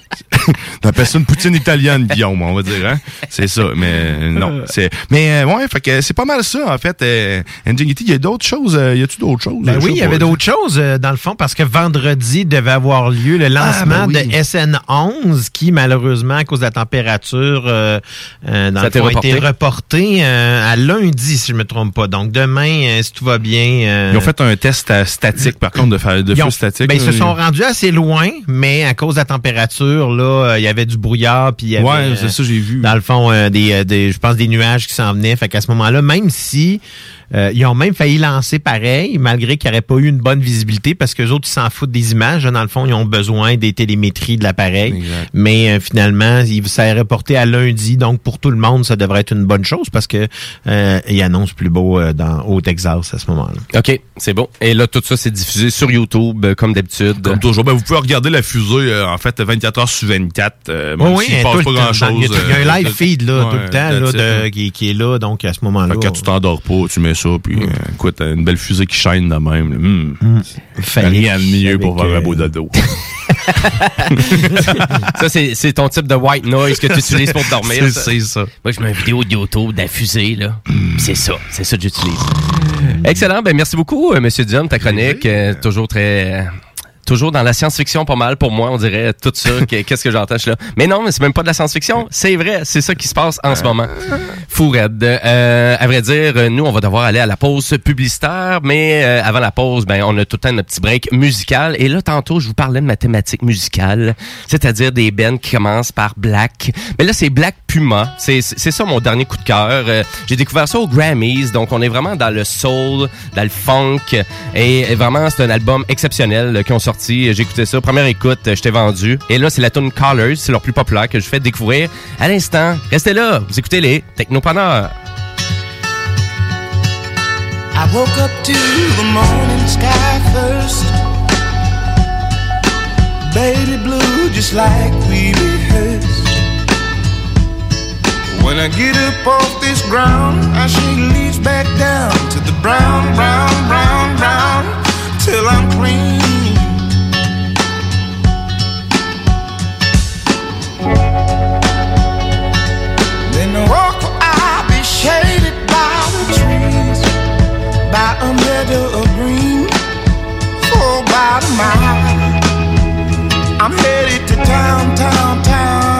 [SPEAKER 4] T'appelles ça une poutine italienne, Guillaume, on va dire, hein? C'est ça, mais euh, non. C'est, mais euh, ouais, fait que c'est pas mal ça, en fait. Euh, il y a d'autres choses. euh, y a-tu d'autres choses?
[SPEAKER 5] Ben oui, il y avait d'autres choses euh, dans le fond parce que vendredi devait avoir lieu le lancement
[SPEAKER 4] Ah, ben oui.
[SPEAKER 5] de SN11 qui malheureusement à cause de la température euh, euh, dans
[SPEAKER 1] a
[SPEAKER 5] le fond, a
[SPEAKER 1] été
[SPEAKER 5] reporté euh, à lundi si je me trompe pas. Donc demain euh, si tout va bien euh,
[SPEAKER 4] Ils ont fait un test euh, statique, par contre, de, feu statique.
[SPEAKER 5] ben, ils se sont rendus assez loin, mais à cause de la température, là, euh, il y avait du brouillard, puis il y avait,
[SPEAKER 4] Ouais,
[SPEAKER 5] euh,
[SPEAKER 4] c'est ça, j'ai vu.
[SPEAKER 5] dans le fond, des, euh, des, je pense, des nuages qui s'en venaient. Fait qu'à ce moment-là, même si euh, ils ont même failli lancer pareil, malgré qu'il n'y aurait pas eu une bonne visibilité, parce que les autres, ils s'en foutent des images. Dans le fond, ils ont besoin des télémétries de l'appareil. Mais euh, finalement, il, ça est reporté à lundi. Donc, pour tout le monde, ça devrait être une bonne chose parce que euh, il annonce plus beau euh, dans, au Texas à ce moment-là.
[SPEAKER 1] OK, c'est bon. Et là, tout ça, c'est diffusé sur YouTube, euh, comme d'habitude.
[SPEAKER 4] Comme toujours, ben, vous pouvez regarder la fusée, euh, en fait, 24 heures sur 24. Euh,
[SPEAKER 5] Oui,
[SPEAKER 4] même
[SPEAKER 5] oui,
[SPEAKER 4] s'il
[SPEAKER 5] tout
[SPEAKER 4] passe pas grand-chose.
[SPEAKER 5] Il y a- il un live feed là, tout le temps là, de- qui, qui est là, donc à ce moment-là.
[SPEAKER 4] Quand tu t'endors pas, tu mets ça, puis
[SPEAKER 5] Mm.
[SPEAKER 4] euh, écoute, une belle fusée qui chaîne de même. là. Hum.
[SPEAKER 5] Fallait
[SPEAKER 4] Rien de mieux pour faire un
[SPEAKER 5] euh,
[SPEAKER 4] beau dodo.
[SPEAKER 1] Ça, c'est c'est ton type de white noise que tu utilises pour dormir.
[SPEAKER 4] C'est-
[SPEAKER 1] ça. Moi, je mets une vidéo de YouTube de la fusée, là. C'est ça. C'est ça que j'utilise. Excellent. Ben, merci beaucoup, euh, Monsieur Dion, ta chronique. euh, toujours très... Toujours dans la science-fiction, pas mal pour moi, on dirait tout ça. que- Qu'est-ce que j'entends je suis là. Mais non, mais c'est même pas de la science-fiction. C'est vrai, c'est ça qui se passe en ce moment. Fou raide. Euh, à vrai dire, nous, on va devoir aller à la pause publicitaire, mais euh, avant la pause, ben, on a tout le temps notre petit break musical. Et là, tantôt, je vous parlais de ma thématique musicale, c'est-à-dire des bands qui commencent par Black. Mais là, c'est Black Puma. C'est c'est ça mon dernier coup de cœur. Euh, J'ai découvert ça aux Grammys, donc on est vraiment dans le soul, dans le funk, et, et vraiment, c'est un album exceptionnel euh, qui ont sorti. J'ai écouté ça, première écoute, euh, je t'ai vendu. Et là, c'est la tune Colors, c'est leur plus populaire que je fais découvrir à l'instant. Restez là, vous écoutez les Technopreneurs.
[SPEAKER 7] I woke up to the morning sky first. Baby blue, just like we rehearsed. When I get up off this ground, I shake leaves back down to the brown, brown, brown, brown, till I'm clean. Shaded by the trees by a meadow of green for about a mile. I'm headed to town, town, town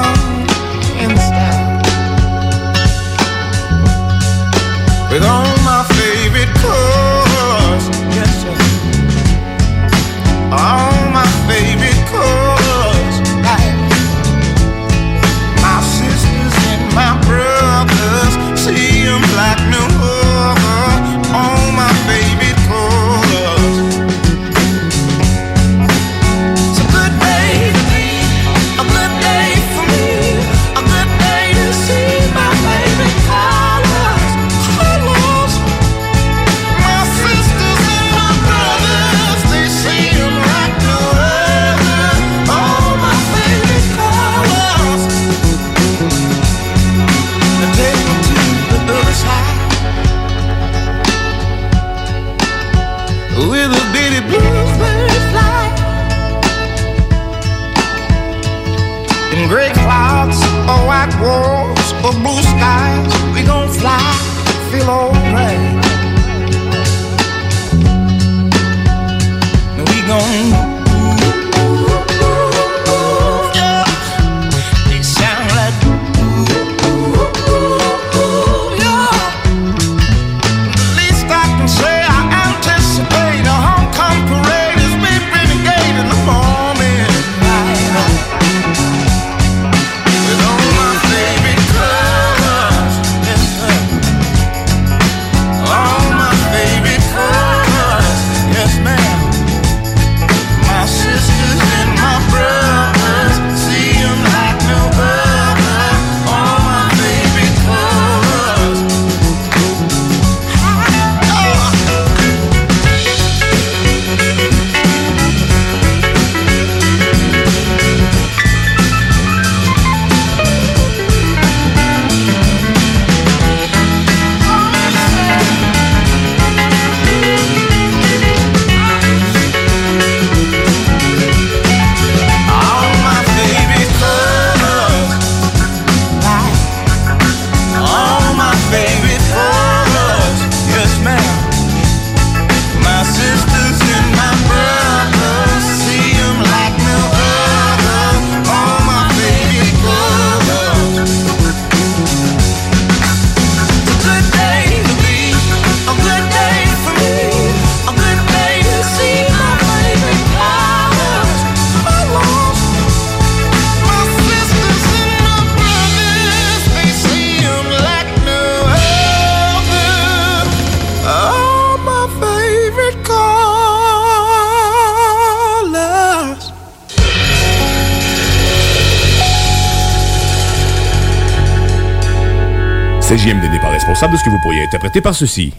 [SPEAKER 3] responsable de ce que vous pourriez interpréter par ceci.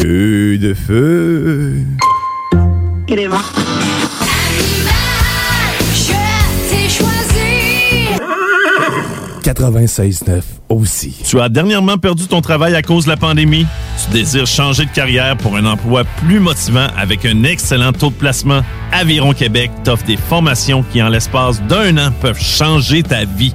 [SPEAKER 8] Feu de feu. Il est
[SPEAKER 3] mort. Je t'ai
[SPEAKER 8] choisi.
[SPEAKER 2] 96.9 aussi.
[SPEAKER 9] Tu as dernièrement perdu ton travail à cause de la pandémie? Tu désires changer de carrière pour un emploi plus motivant avec un excellent taux de placement? Aviron Québec t'offre des formations qui, en l'espace d'un an, peuvent changer ta vie.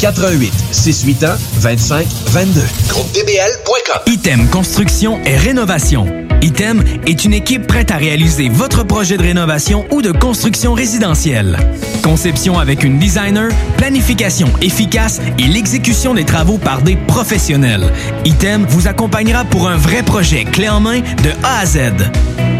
[SPEAKER 10] 88 681 25 22. GroupeDBL.com.
[SPEAKER 11] Item Construction et Rénovation. Item est une équipe prête à réaliser votre projet de rénovation ou de construction résidentielle. Conception avec une designer, planification efficace et l'exécution des travaux par des professionnels. Item vous accompagnera pour un vrai projet clé en main de A à Z.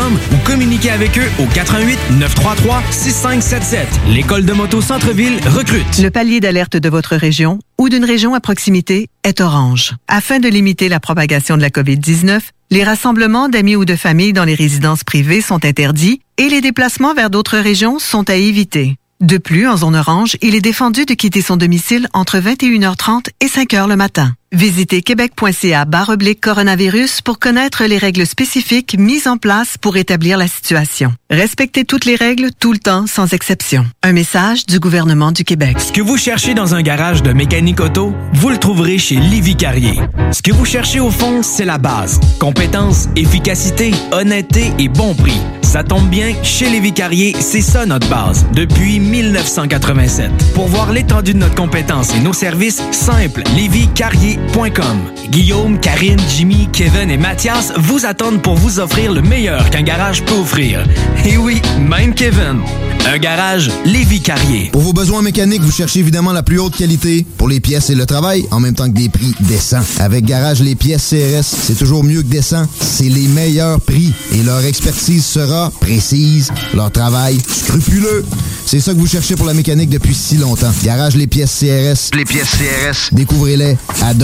[SPEAKER 11] ou communiquez avec eux au 88 933 6577. L'école de moto Centre-ville recrute.
[SPEAKER 12] Le palier d'alerte de votre région ou d'une région à proximité est orange. Afin de limiter la propagation de la COVID-19, les rassemblements d'amis ou de familles dans les résidences privées sont interdits et les déplacements vers d'autres régions sont à éviter. De plus, en zone orange, il est défendu de quitter son domicile entre 21h30 et 5h le matin. Visitez québec.ca oblique coronavirus pour connaître les règles spécifiques mises en place pour établir la situation. Respectez toutes les règles tout le temps sans exception. Un message du gouvernement du Québec.
[SPEAKER 11] Ce que vous cherchez dans un garage de mécanique auto, vous le trouverez chez Livy Carrier. Ce que vous cherchez au fond, c'est la base. Compétence, efficacité, honnêteté et bon prix. Ça tombe bien, chez Lévi Carrier, c'est ça notre base, depuis 1987. Pour voir l'étendue de notre compétence et nos services, simple, lévicarrier.com. Guillaume, Karine, Jimmy, Kevin et Mathias vous attendent pour vous offrir le meilleur qu'un garage peut offrir. Et oui, même Kevin. Un garage Lévi Carrier.
[SPEAKER 13] Pour vos besoins mécaniques, vous cherchez évidemment la plus haute qualité pour les pièces et le travail, en même temps que des prix décents. Avec Garage Les Pièces CRS, c'est toujours mieux que décent. C'est les meilleurs prix et leur expertise sera précise, leur travail scrupuleux. C'est ça que vous cherchez pour la mécanique depuis si longtemps. Garage Les Pièces CRS. Les pièces CRS. Découvrez-les,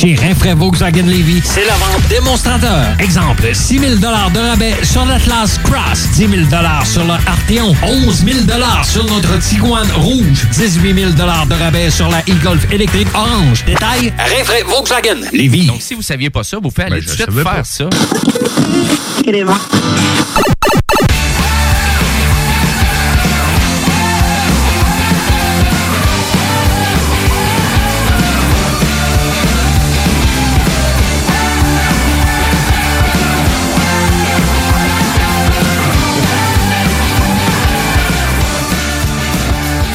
[SPEAKER 14] Chez Rinfraie Volkswagen Levy, c'est la vente démonstrateur. Exemple, 6 000 de rabais sur l'Atlas Cross, 10 000 sur le Arteon, 11 000 sur notre Tiguan Rouge, 18 000 de rabais sur la e-Golf électrique orange. Détail, Rinfraie Volkswagen Levy.
[SPEAKER 1] Donc, si vous saviez pas ça, vous faites aller
[SPEAKER 14] Ben, je
[SPEAKER 1] tout de suite faire
[SPEAKER 14] pas.
[SPEAKER 1] ça.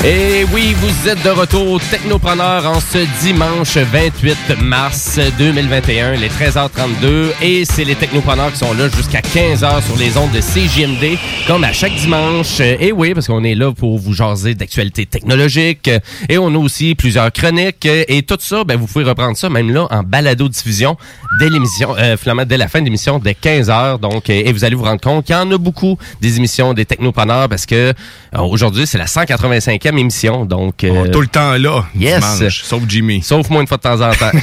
[SPEAKER 1] Et oui, vous êtes de retour Technopreneur en ce dimanche 28 mars 2021, les 13h32. Et c'est les Technopreneurs qui sont là jusqu'à 15h sur les ondes de CJMD, comme à chaque dimanche. Et oui, parce qu'on est là pour vous jaser d'actualités technologiques. Et on a aussi plusieurs chroniques. Et tout ça, ben, vous pouvez reprendre ça même là en balado-diffusion dès l'émission, euh, dès la fin de l'émission, dès 15h. Donc, et vous allez vous rendre compte qu'il y en a beaucoup des émissions des Technopreneurs parce que euh, aujourd'hui, c'est la 185e émission. Donc, euh,
[SPEAKER 4] tout le temps là,
[SPEAKER 1] Yes.
[SPEAKER 4] dimanche, sauf Jimmy.
[SPEAKER 1] Sauf moi une fois de temps en temps.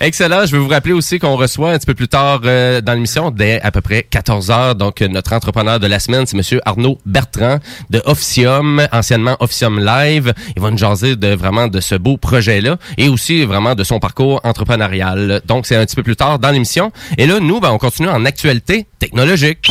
[SPEAKER 1] Excellent. Je vais vous rappeler aussi qu'on reçoit un petit peu plus tard euh, dans l'émission, dès à peu près 14 heures. Donc, notre entrepreneur de la semaine, c'est Monsieur Arnaud Bertrand de Officium, anciennement Officium Live. Il va nous jaser de vraiment de ce beau projet-là et aussi vraiment de son parcours entrepreneurial. Donc, c'est un petit peu plus tard dans l'émission. Et là, nous, ben, on continue en actualité technologique.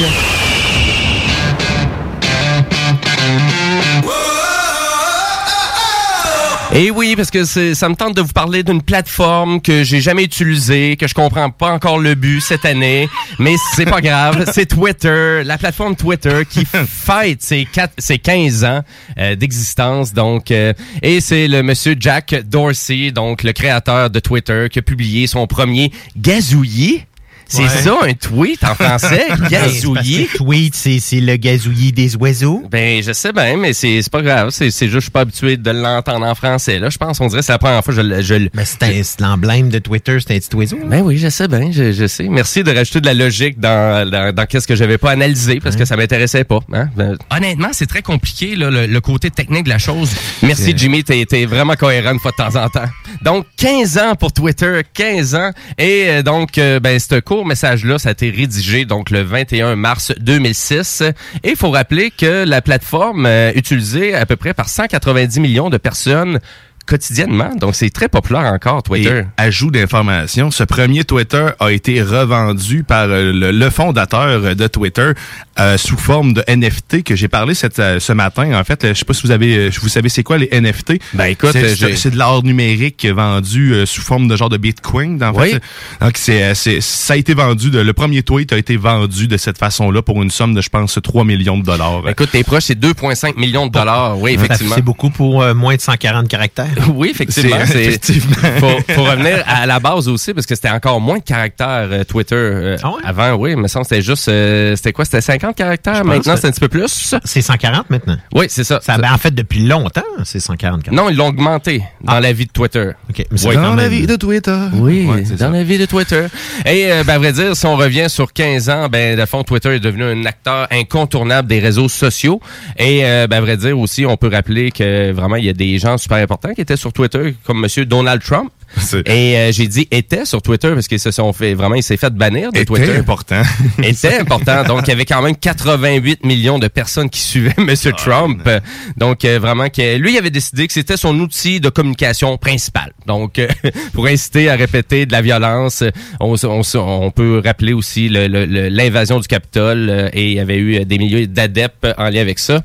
[SPEAKER 1] Et oui, parce que c'est- ça me tente de vous parler d'une plateforme que j'ai jamais utilisée, que je comprends pas encore le but cette année, mais c'est pas grave. C'est Twitter, la plateforme Twitter qui fête ses, quatre- ses 15 ans euh, d'existence. Donc, euh, et c'est le monsieur Jack Dorsey, donc le créateur de Twitter, qui a publié son premier gazouillis. C'est
[SPEAKER 5] Ouais.
[SPEAKER 1] ça, un tweet en français, gazouillis.
[SPEAKER 5] Tweet, c'est c'est le gazouillis des oiseaux.
[SPEAKER 1] Ben, je sais bien, mais c'est c'est pas grave. C'est c'est juste, je suis pas habitué de l'entendre en français. Là, je pense, on dirait que c'est la première fois que je, le- je le-
[SPEAKER 5] Mais c'est un- c'est l'emblème de Twitter, c'est un petit oiseau.
[SPEAKER 1] Ben oui, je sais bien, je, je sais. Merci de rajouter de la logique dans, dans, dans qu'est-ce que j'avais pas analysé parce que ça m'intéressait pas. Hein? Ben, Honnêtement, c'est très compliqué, là, le, le côté technique de la chose. Merci, Jimmy, t'es t'es vraiment cohérent une fois de temps en temps. Donc, 15 ans pour Twitter, 15 ans. Et euh, donc, euh, ben, ce court message-là, ça a été rédigé donc le 21 mars 2006. Et il faut rappeler que la plateforme euh, utilisée à peu près par 190 millions de personnes quotidiennement. Donc, c'est très populaire encore, Twitter.
[SPEAKER 4] Et ajout d'information, ce premier Twitter a été revendu par euh, le, le fondateur de Twitter euh, sous forme de NFT que j'ai parlé cette, euh, ce matin. En fait, euh, je sais pas si vous avez, euh, vous savez c'est quoi les NFT.
[SPEAKER 1] Ben écoute,
[SPEAKER 4] c'est, de l'art numérique vendu euh, sous forme de genre de Bitcoin. En
[SPEAKER 1] Oui.
[SPEAKER 4] fait, donc c'est, c'est, ça a été vendu. De, le premier tweet a été vendu de cette façon-là pour une somme de, je pense, 3 millions de dollars.
[SPEAKER 1] Écoute, t'es proche, c'est 2,5 millions de dollars. Oui, effectivement.
[SPEAKER 5] C'est beaucoup pour euh, moins de 140 caractères.
[SPEAKER 1] Oui, effectivement.
[SPEAKER 4] C'est-
[SPEAKER 1] c'est-
[SPEAKER 4] effectivement.
[SPEAKER 1] faut, faut revenir à la base aussi, parce que c'était encore moins de caractères euh, Twitter euh, avant. Oui, mais ça, c'était juste... euh, c'était quoi? C'était 50 caractères? Maintenant, c'est un petit peu plus.
[SPEAKER 5] C'est 140 maintenant.
[SPEAKER 1] Oui, c'est ça.
[SPEAKER 5] Ça, ben, en fait, depuis longtemps, c'est 140 caractères.
[SPEAKER 1] Non, ils l'ont augmenté dans la vie de Twitter.
[SPEAKER 5] OK, mais c'est
[SPEAKER 1] Oui, dans la vie
[SPEAKER 4] de Twitter.
[SPEAKER 1] Oui,
[SPEAKER 4] Ouais, c'est
[SPEAKER 1] dans la vie de Twitter. Et euh, ben, à vrai dire, si on revient sur 15 ans, ben, de fond, Twitter est devenu un acteur incontournable des réseaux sociaux. Et euh, ben, à vrai dire aussi, on peut rappeler que vraiment, il y a des gens super importants qui étaient sur Twitter, comme Monsieur Donald Trump. Et euh, j'ai dit était sur Twitter parce qu'ils se sont fait vraiment, il s'est fait bannir de
[SPEAKER 4] Était
[SPEAKER 1] Twitter.
[SPEAKER 4] important.
[SPEAKER 1] était important. Donc, il y avait quand même 88 millions de personnes qui suivaient Monsieur Trump. Donc, euh, vraiment, que lui, il avait décidé que c'était son outil de communication principal. Donc, euh, pour inciter à répéter de la violence, on, on peut rappeler aussi l'invasion du Capitole et il y avait eu des milliers d'adeptes en lien avec ça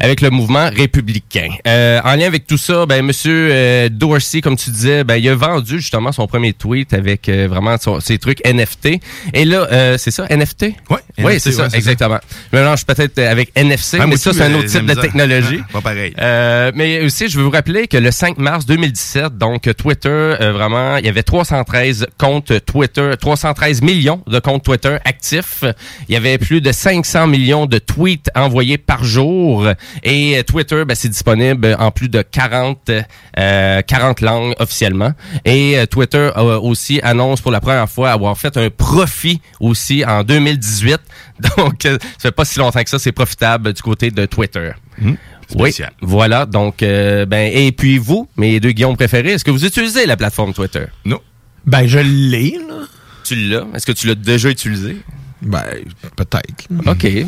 [SPEAKER 1] avec le mouvement républicain. Euh, en lien avec tout ça, ben Monsieur euh, Dorsey, comme tu disais, ben il a vendu justement son premier tweet avec euh, vraiment son- ses trucs NFT. Et là, euh, c'est ça, NFT.
[SPEAKER 4] Ouais,
[SPEAKER 1] Oui, c'est ça, exactement. Je me mélange peut-être avec NFC,
[SPEAKER 4] Ah,
[SPEAKER 1] mais ça c'est un autre type de technologie.
[SPEAKER 4] Pas pareil.
[SPEAKER 1] Euh, mais aussi, je veux vous rappeler que le 5 mars 2017, donc Twitter, euh, vraiment, il y avait 313 comptes Twitter, 313 millions de comptes Twitter actifs. Il y avait plus de 500 millions de tweets envoyés par jour. Et euh, Twitter, ben, c'est disponible en plus de 40, euh, 40 langues officiellement. Et euh, Twitter aussi annonce pour la première fois avoir fait un profit aussi en 2018. Donc, euh, ça fait pas si longtemps que ça, c'est profitable du côté de Twitter. Oui,
[SPEAKER 4] spécial.
[SPEAKER 1] voilà. Donc, euh, ben, et puis vous, mes deux Guillaume préférés, est-ce que vous utilisez la plateforme Twitter?
[SPEAKER 4] Non.
[SPEAKER 5] Ben, je l'ai, là.
[SPEAKER 1] Tu l'as? Est-ce que tu l'as déjà utilisé?
[SPEAKER 5] Ben, peut-être.
[SPEAKER 1] OK.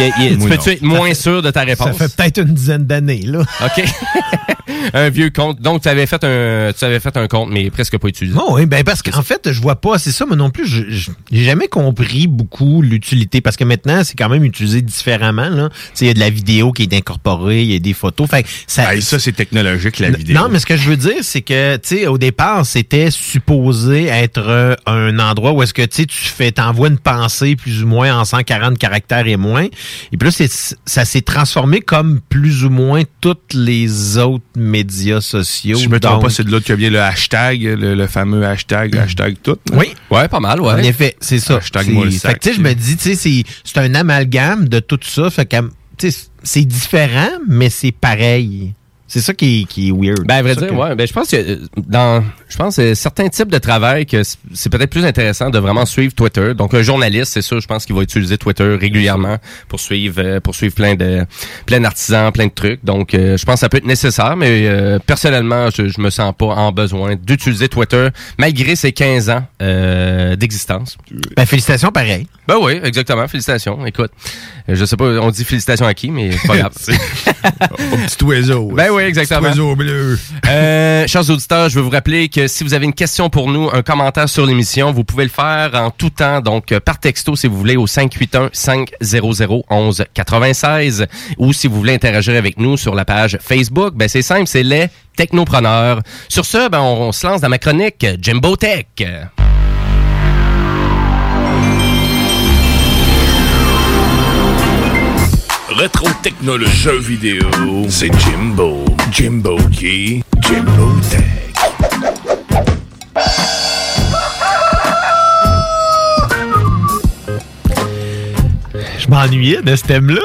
[SPEAKER 1] Tu peux-tu être moins sûr de ta réponse?
[SPEAKER 5] Ça fait peut-être une dizaine d'années, là.
[SPEAKER 1] OK. un vieux compte. Donc, tu avais fait un, tu avais fait un compte, mais presque pas utilisé.
[SPEAKER 5] Non, oui, ben parce qu'en fait, je vois pas, c'est ça, mais non plus, je- je- j'ai jamais compris beaucoup l'utilité, parce que maintenant, c'est quand même utilisé différemment, là. Tu sais, il y a de la vidéo qui est incorporée, il y a des photos, fait que ça...
[SPEAKER 4] ça, c'est technologique, la vidéo.
[SPEAKER 5] Non, mais ce que je veux dire, c'est que, tu sais, au départ, c'était supposé être euh, un endroit où est-ce que, tu sais, tu fais, t'envoies une pensée plus ou moins en 140 caractères et moins, et puis là, c'est- ça s'est transformé comme plus ou moins tous les autres médias sociaux.
[SPEAKER 4] Si je me trompe
[SPEAKER 5] Donc,
[SPEAKER 4] pas, c'est de là que vient le hashtag, le, le fameux hashtag, hashtag tout.
[SPEAKER 5] Oui.
[SPEAKER 1] Ouais, pas mal, ouais.
[SPEAKER 5] En effet, c'est ça.
[SPEAKER 4] Hashtag moi le
[SPEAKER 5] fait que, je me dis, tu sais, c'est- c'est un amalgame de tout ça. Fait que, c'est différent, mais c'est pareil. C'est ça qui est, qui est weird.
[SPEAKER 1] Ben, à vrai dire,
[SPEAKER 5] que-
[SPEAKER 1] ouais. Ben, je pense que euh, dans, je pense que certains types de travail que c'est peut-être plus intéressant de vraiment suivre Twitter. Donc, un journaliste, c'est sûr, je pense qu'il va utiliser Twitter régulièrement pour suivre, euh, pour suivre plein de, plein d'artisans, plein de trucs. Donc, euh, je pense que ça peut être nécessaire, mais euh, personnellement, je, je me sens pas en besoin d'utiliser Twitter malgré ses 15 ans euh, d'existence.
[SPEAKER 5] Ben, félicitations, pareil.
[SPEAKER 1] Ben oui, exactement. Félicitations. Écoute, je sais pas, on dit félicitations à qui, mais c'est pas grave.
[SPEAKER 4] Au petit oiseau.
[SPEAKER 1] Ben oui, exactement.
[SPEAKER 4] Petit oiseau bleu.
[SPEAKER 1] Euh, chers auditeurs, je veux vous rappeler que si vous avez une question pour nous, un commentaire sur l'émission, vous pouvez le faire en tout temps, donc euh, par texto si vous voulez au 581-500-1196 ou si vous voulez interagir avec nous sur la page Facebook, ben c'est simple, c'est les technopreneurs. Sur ce, ben on, on se lance dans ma chronique Jimbo Tech.
[SPEAKER 3] Rétro technologie vidéo. C'est Jimbo. Jimbo qui? Jimbo Tech.
[SPEAKER 5] Je m'ennuyais de ce thème-là.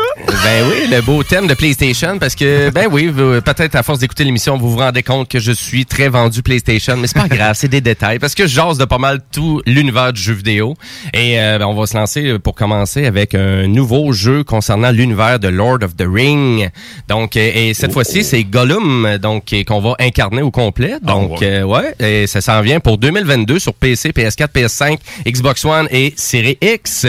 [SPEAKER 1] Ben oui, le beau thème de PlayStation, parce que, ben oui, peut-être à force d'écouter l'émission, vous vous rendez compte que je suis très vendu PlayStation, mais c'est pas grave, c'est des détails, parce que je jase de pas mal tout l'univers du jeu vidéo. Et euh, ben, on va se lancer pour commencer avec un nouveau jeu concernant l'univers de Lord of the Ring. Donc, et cette fois-ci, c'est Gollum, donc qu'on va incarner au complet. Donc,
[SPEAKER 4] ouais.
[SPEAKER 1] euh, ouais, et ça s'en vient pour 2022 sur PC, PS4, PS5, Xbox One et Series X.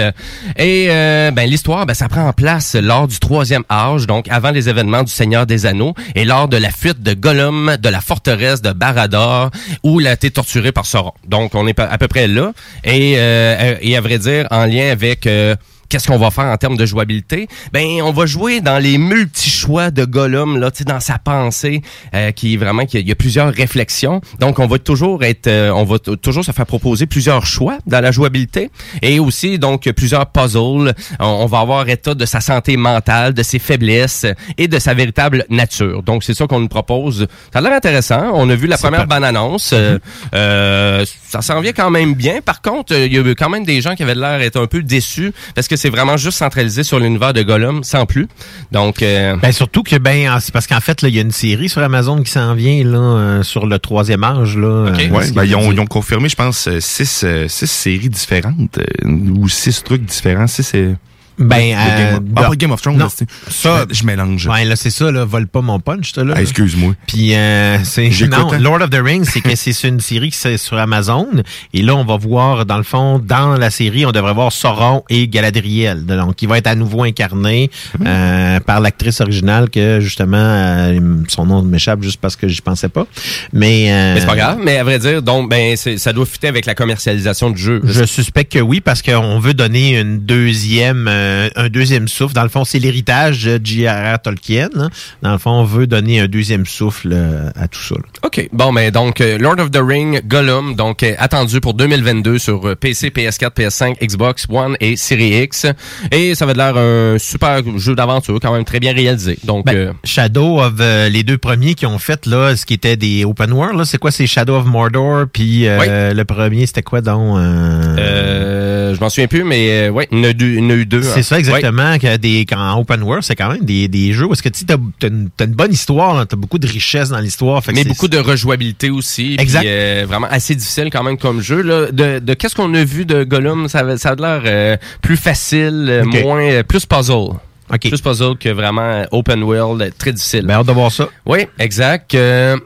[SPEAKER 1] Et euh, ben l'histoire, ben ça prend en place lors du troisième âge, donc avant les événements du Seigneur des Anneaux et lors de la fuite de Gollum de la forteresse de Barad-dûr où il a été torturé par Sauron. Donc on est à peu près là et, euh, et à vrai dire en lien avec euh, Qu'est-ce qu'on va faire en termes de jouabilité? Ben, on va jouer dans les multi-choix de Gollum, là, tu sais, dans sa pensée, euh, qui est vraiment, qu'il y a- il y a plusieurs réflexions. Donc, on va toujours être, euh, on va toujours se faire proposer plusieurs choix dans la jouabilité et aussi, donc, plusieurs puzzles. On, on va avoir état de sa santé mentale, de ses faiblesses et de sa véritable nature. Donc, c'est ça qu'on nous propose. Ça a l'air intéressant. On a vu la première bande-annonce. Euh, euh, ça s'en vient quand même bien. Par contre, il y a eu quand même des gens qui avaient l'air d'être un peu déçus parce que c'est vraiment juste centralisé sur l'univers de Gollum, sans plus. Donc, euh,
[SPEAKER 5] Ben surtout que ben c'est parce qu'en fait là il y a une série sur Amazon qui s'en vient là euh, sur le troisième âge là. euh,
[SPEAKER 4] Ouais,
[SPEAKER 5] ce
[SPEAKER 4] ben, ils, ont,
[SPEAKER 5] dit.
[SPEAKER 4] ils ont confirmé, je pense, six, euh, six séries différentes euh, ou six trucs différents. Six, c'est.
[SPEAKER 5] Ben,
[SPEAKER 4] Game
[SPEAKER 5] euh,
[SPEAKER 4] of- ah,
[SPEAKER 5] bah,
[SPEAKER 4] pas Game of Thrones,
[SPEAKER 5] non,
[SPEAKER 4] là,
[SPEAKER 5] ça-
[SPEAKER 4] je, mélange.
[SPEAKER 5] Ouais, là, c'est ça, là, vole pas mon punch, là.
[SPEAKER 4] Ah, excuse-moi.
[SPEAKER 5] Puis, euh, c'est, non,
[SPEAKER 4] hein.
[SPEAKER 5] Lord of the Rings, c'est que c'est une série qui c'est sur Amazon. Et là, on va voir, dans le fond, dans la série, on devrait voir Sauron et Galadriel. Donc, qui va être à nouveau incarné
[SPEAKER 4] Hmm.
[SPEAKER 5] euh, par l'actrice originale que, justement, euh, son nom m'échappe juste parce que j'y pensais pas. Mais, euh,
[SPEAKER 1] mais c'est pas grave. Mais à vrai dire, donc, ben, c'est- ça doit fitter avec la commercialisation du jeu.
[SPEAKER 5] Je suspecte que oui, parce qu'on veut donner une deuxième, euh, un deuxième souffle. Dans le fond, c'est l'héritage de J.R.R. Tolkien. hein. Dans le fond, on veut donner un deuxième souffle euh, à tout ça. là.
[SPEAKER 1] OK. Bon, mais donc, euh, Lord of the Ring, Gollum, donc attendu pour 2022 sur PC, PS4, PS5, Xbox One et Series X. Et ça va de l'air un super jeu d'aventure, quand même très bien réalisé. Donc,
[SPEAKER 5] Ben,
[SPEAKER 1] euh,
[SPEAKER 5] Shadow of euh, les deux premiers qui ont fait là, ce qui était des open world, là, c'est quoi? C'est Shadow of Mordor, puis euh, le premier c'était quoi donc euh,
[SPEAKER 1] euh, je m'en souviens plus, mais euh, ouais, il y en a deux- il y en a eu deux.
[SPEAKER 5] C'est ça exactement que des quand open world, c'est quand même des, des jeux où est-ce que tu as, une, t'as une bonne histoire, là, t'as beaucoup de richesse dans l'histoire,
[SPEAKER 1] mais beaucoup de rejouabilité aussi.
[SPEAKER 5] Exact.
[SPEAKER 1] Puis, euh, vraiment assez difficile quand même comme jeu. Là. De, de qu'est-ce qu'on a vu de Gollum, ça, ça a l'air euh, plus facile, euh, moins, plus puzzle. Plus puzzle que vraiment open world, très difficile.
[SPEAKER 5] Ben hâte de voir ça.
[SPEAKER 1] Oui, exact. Euh,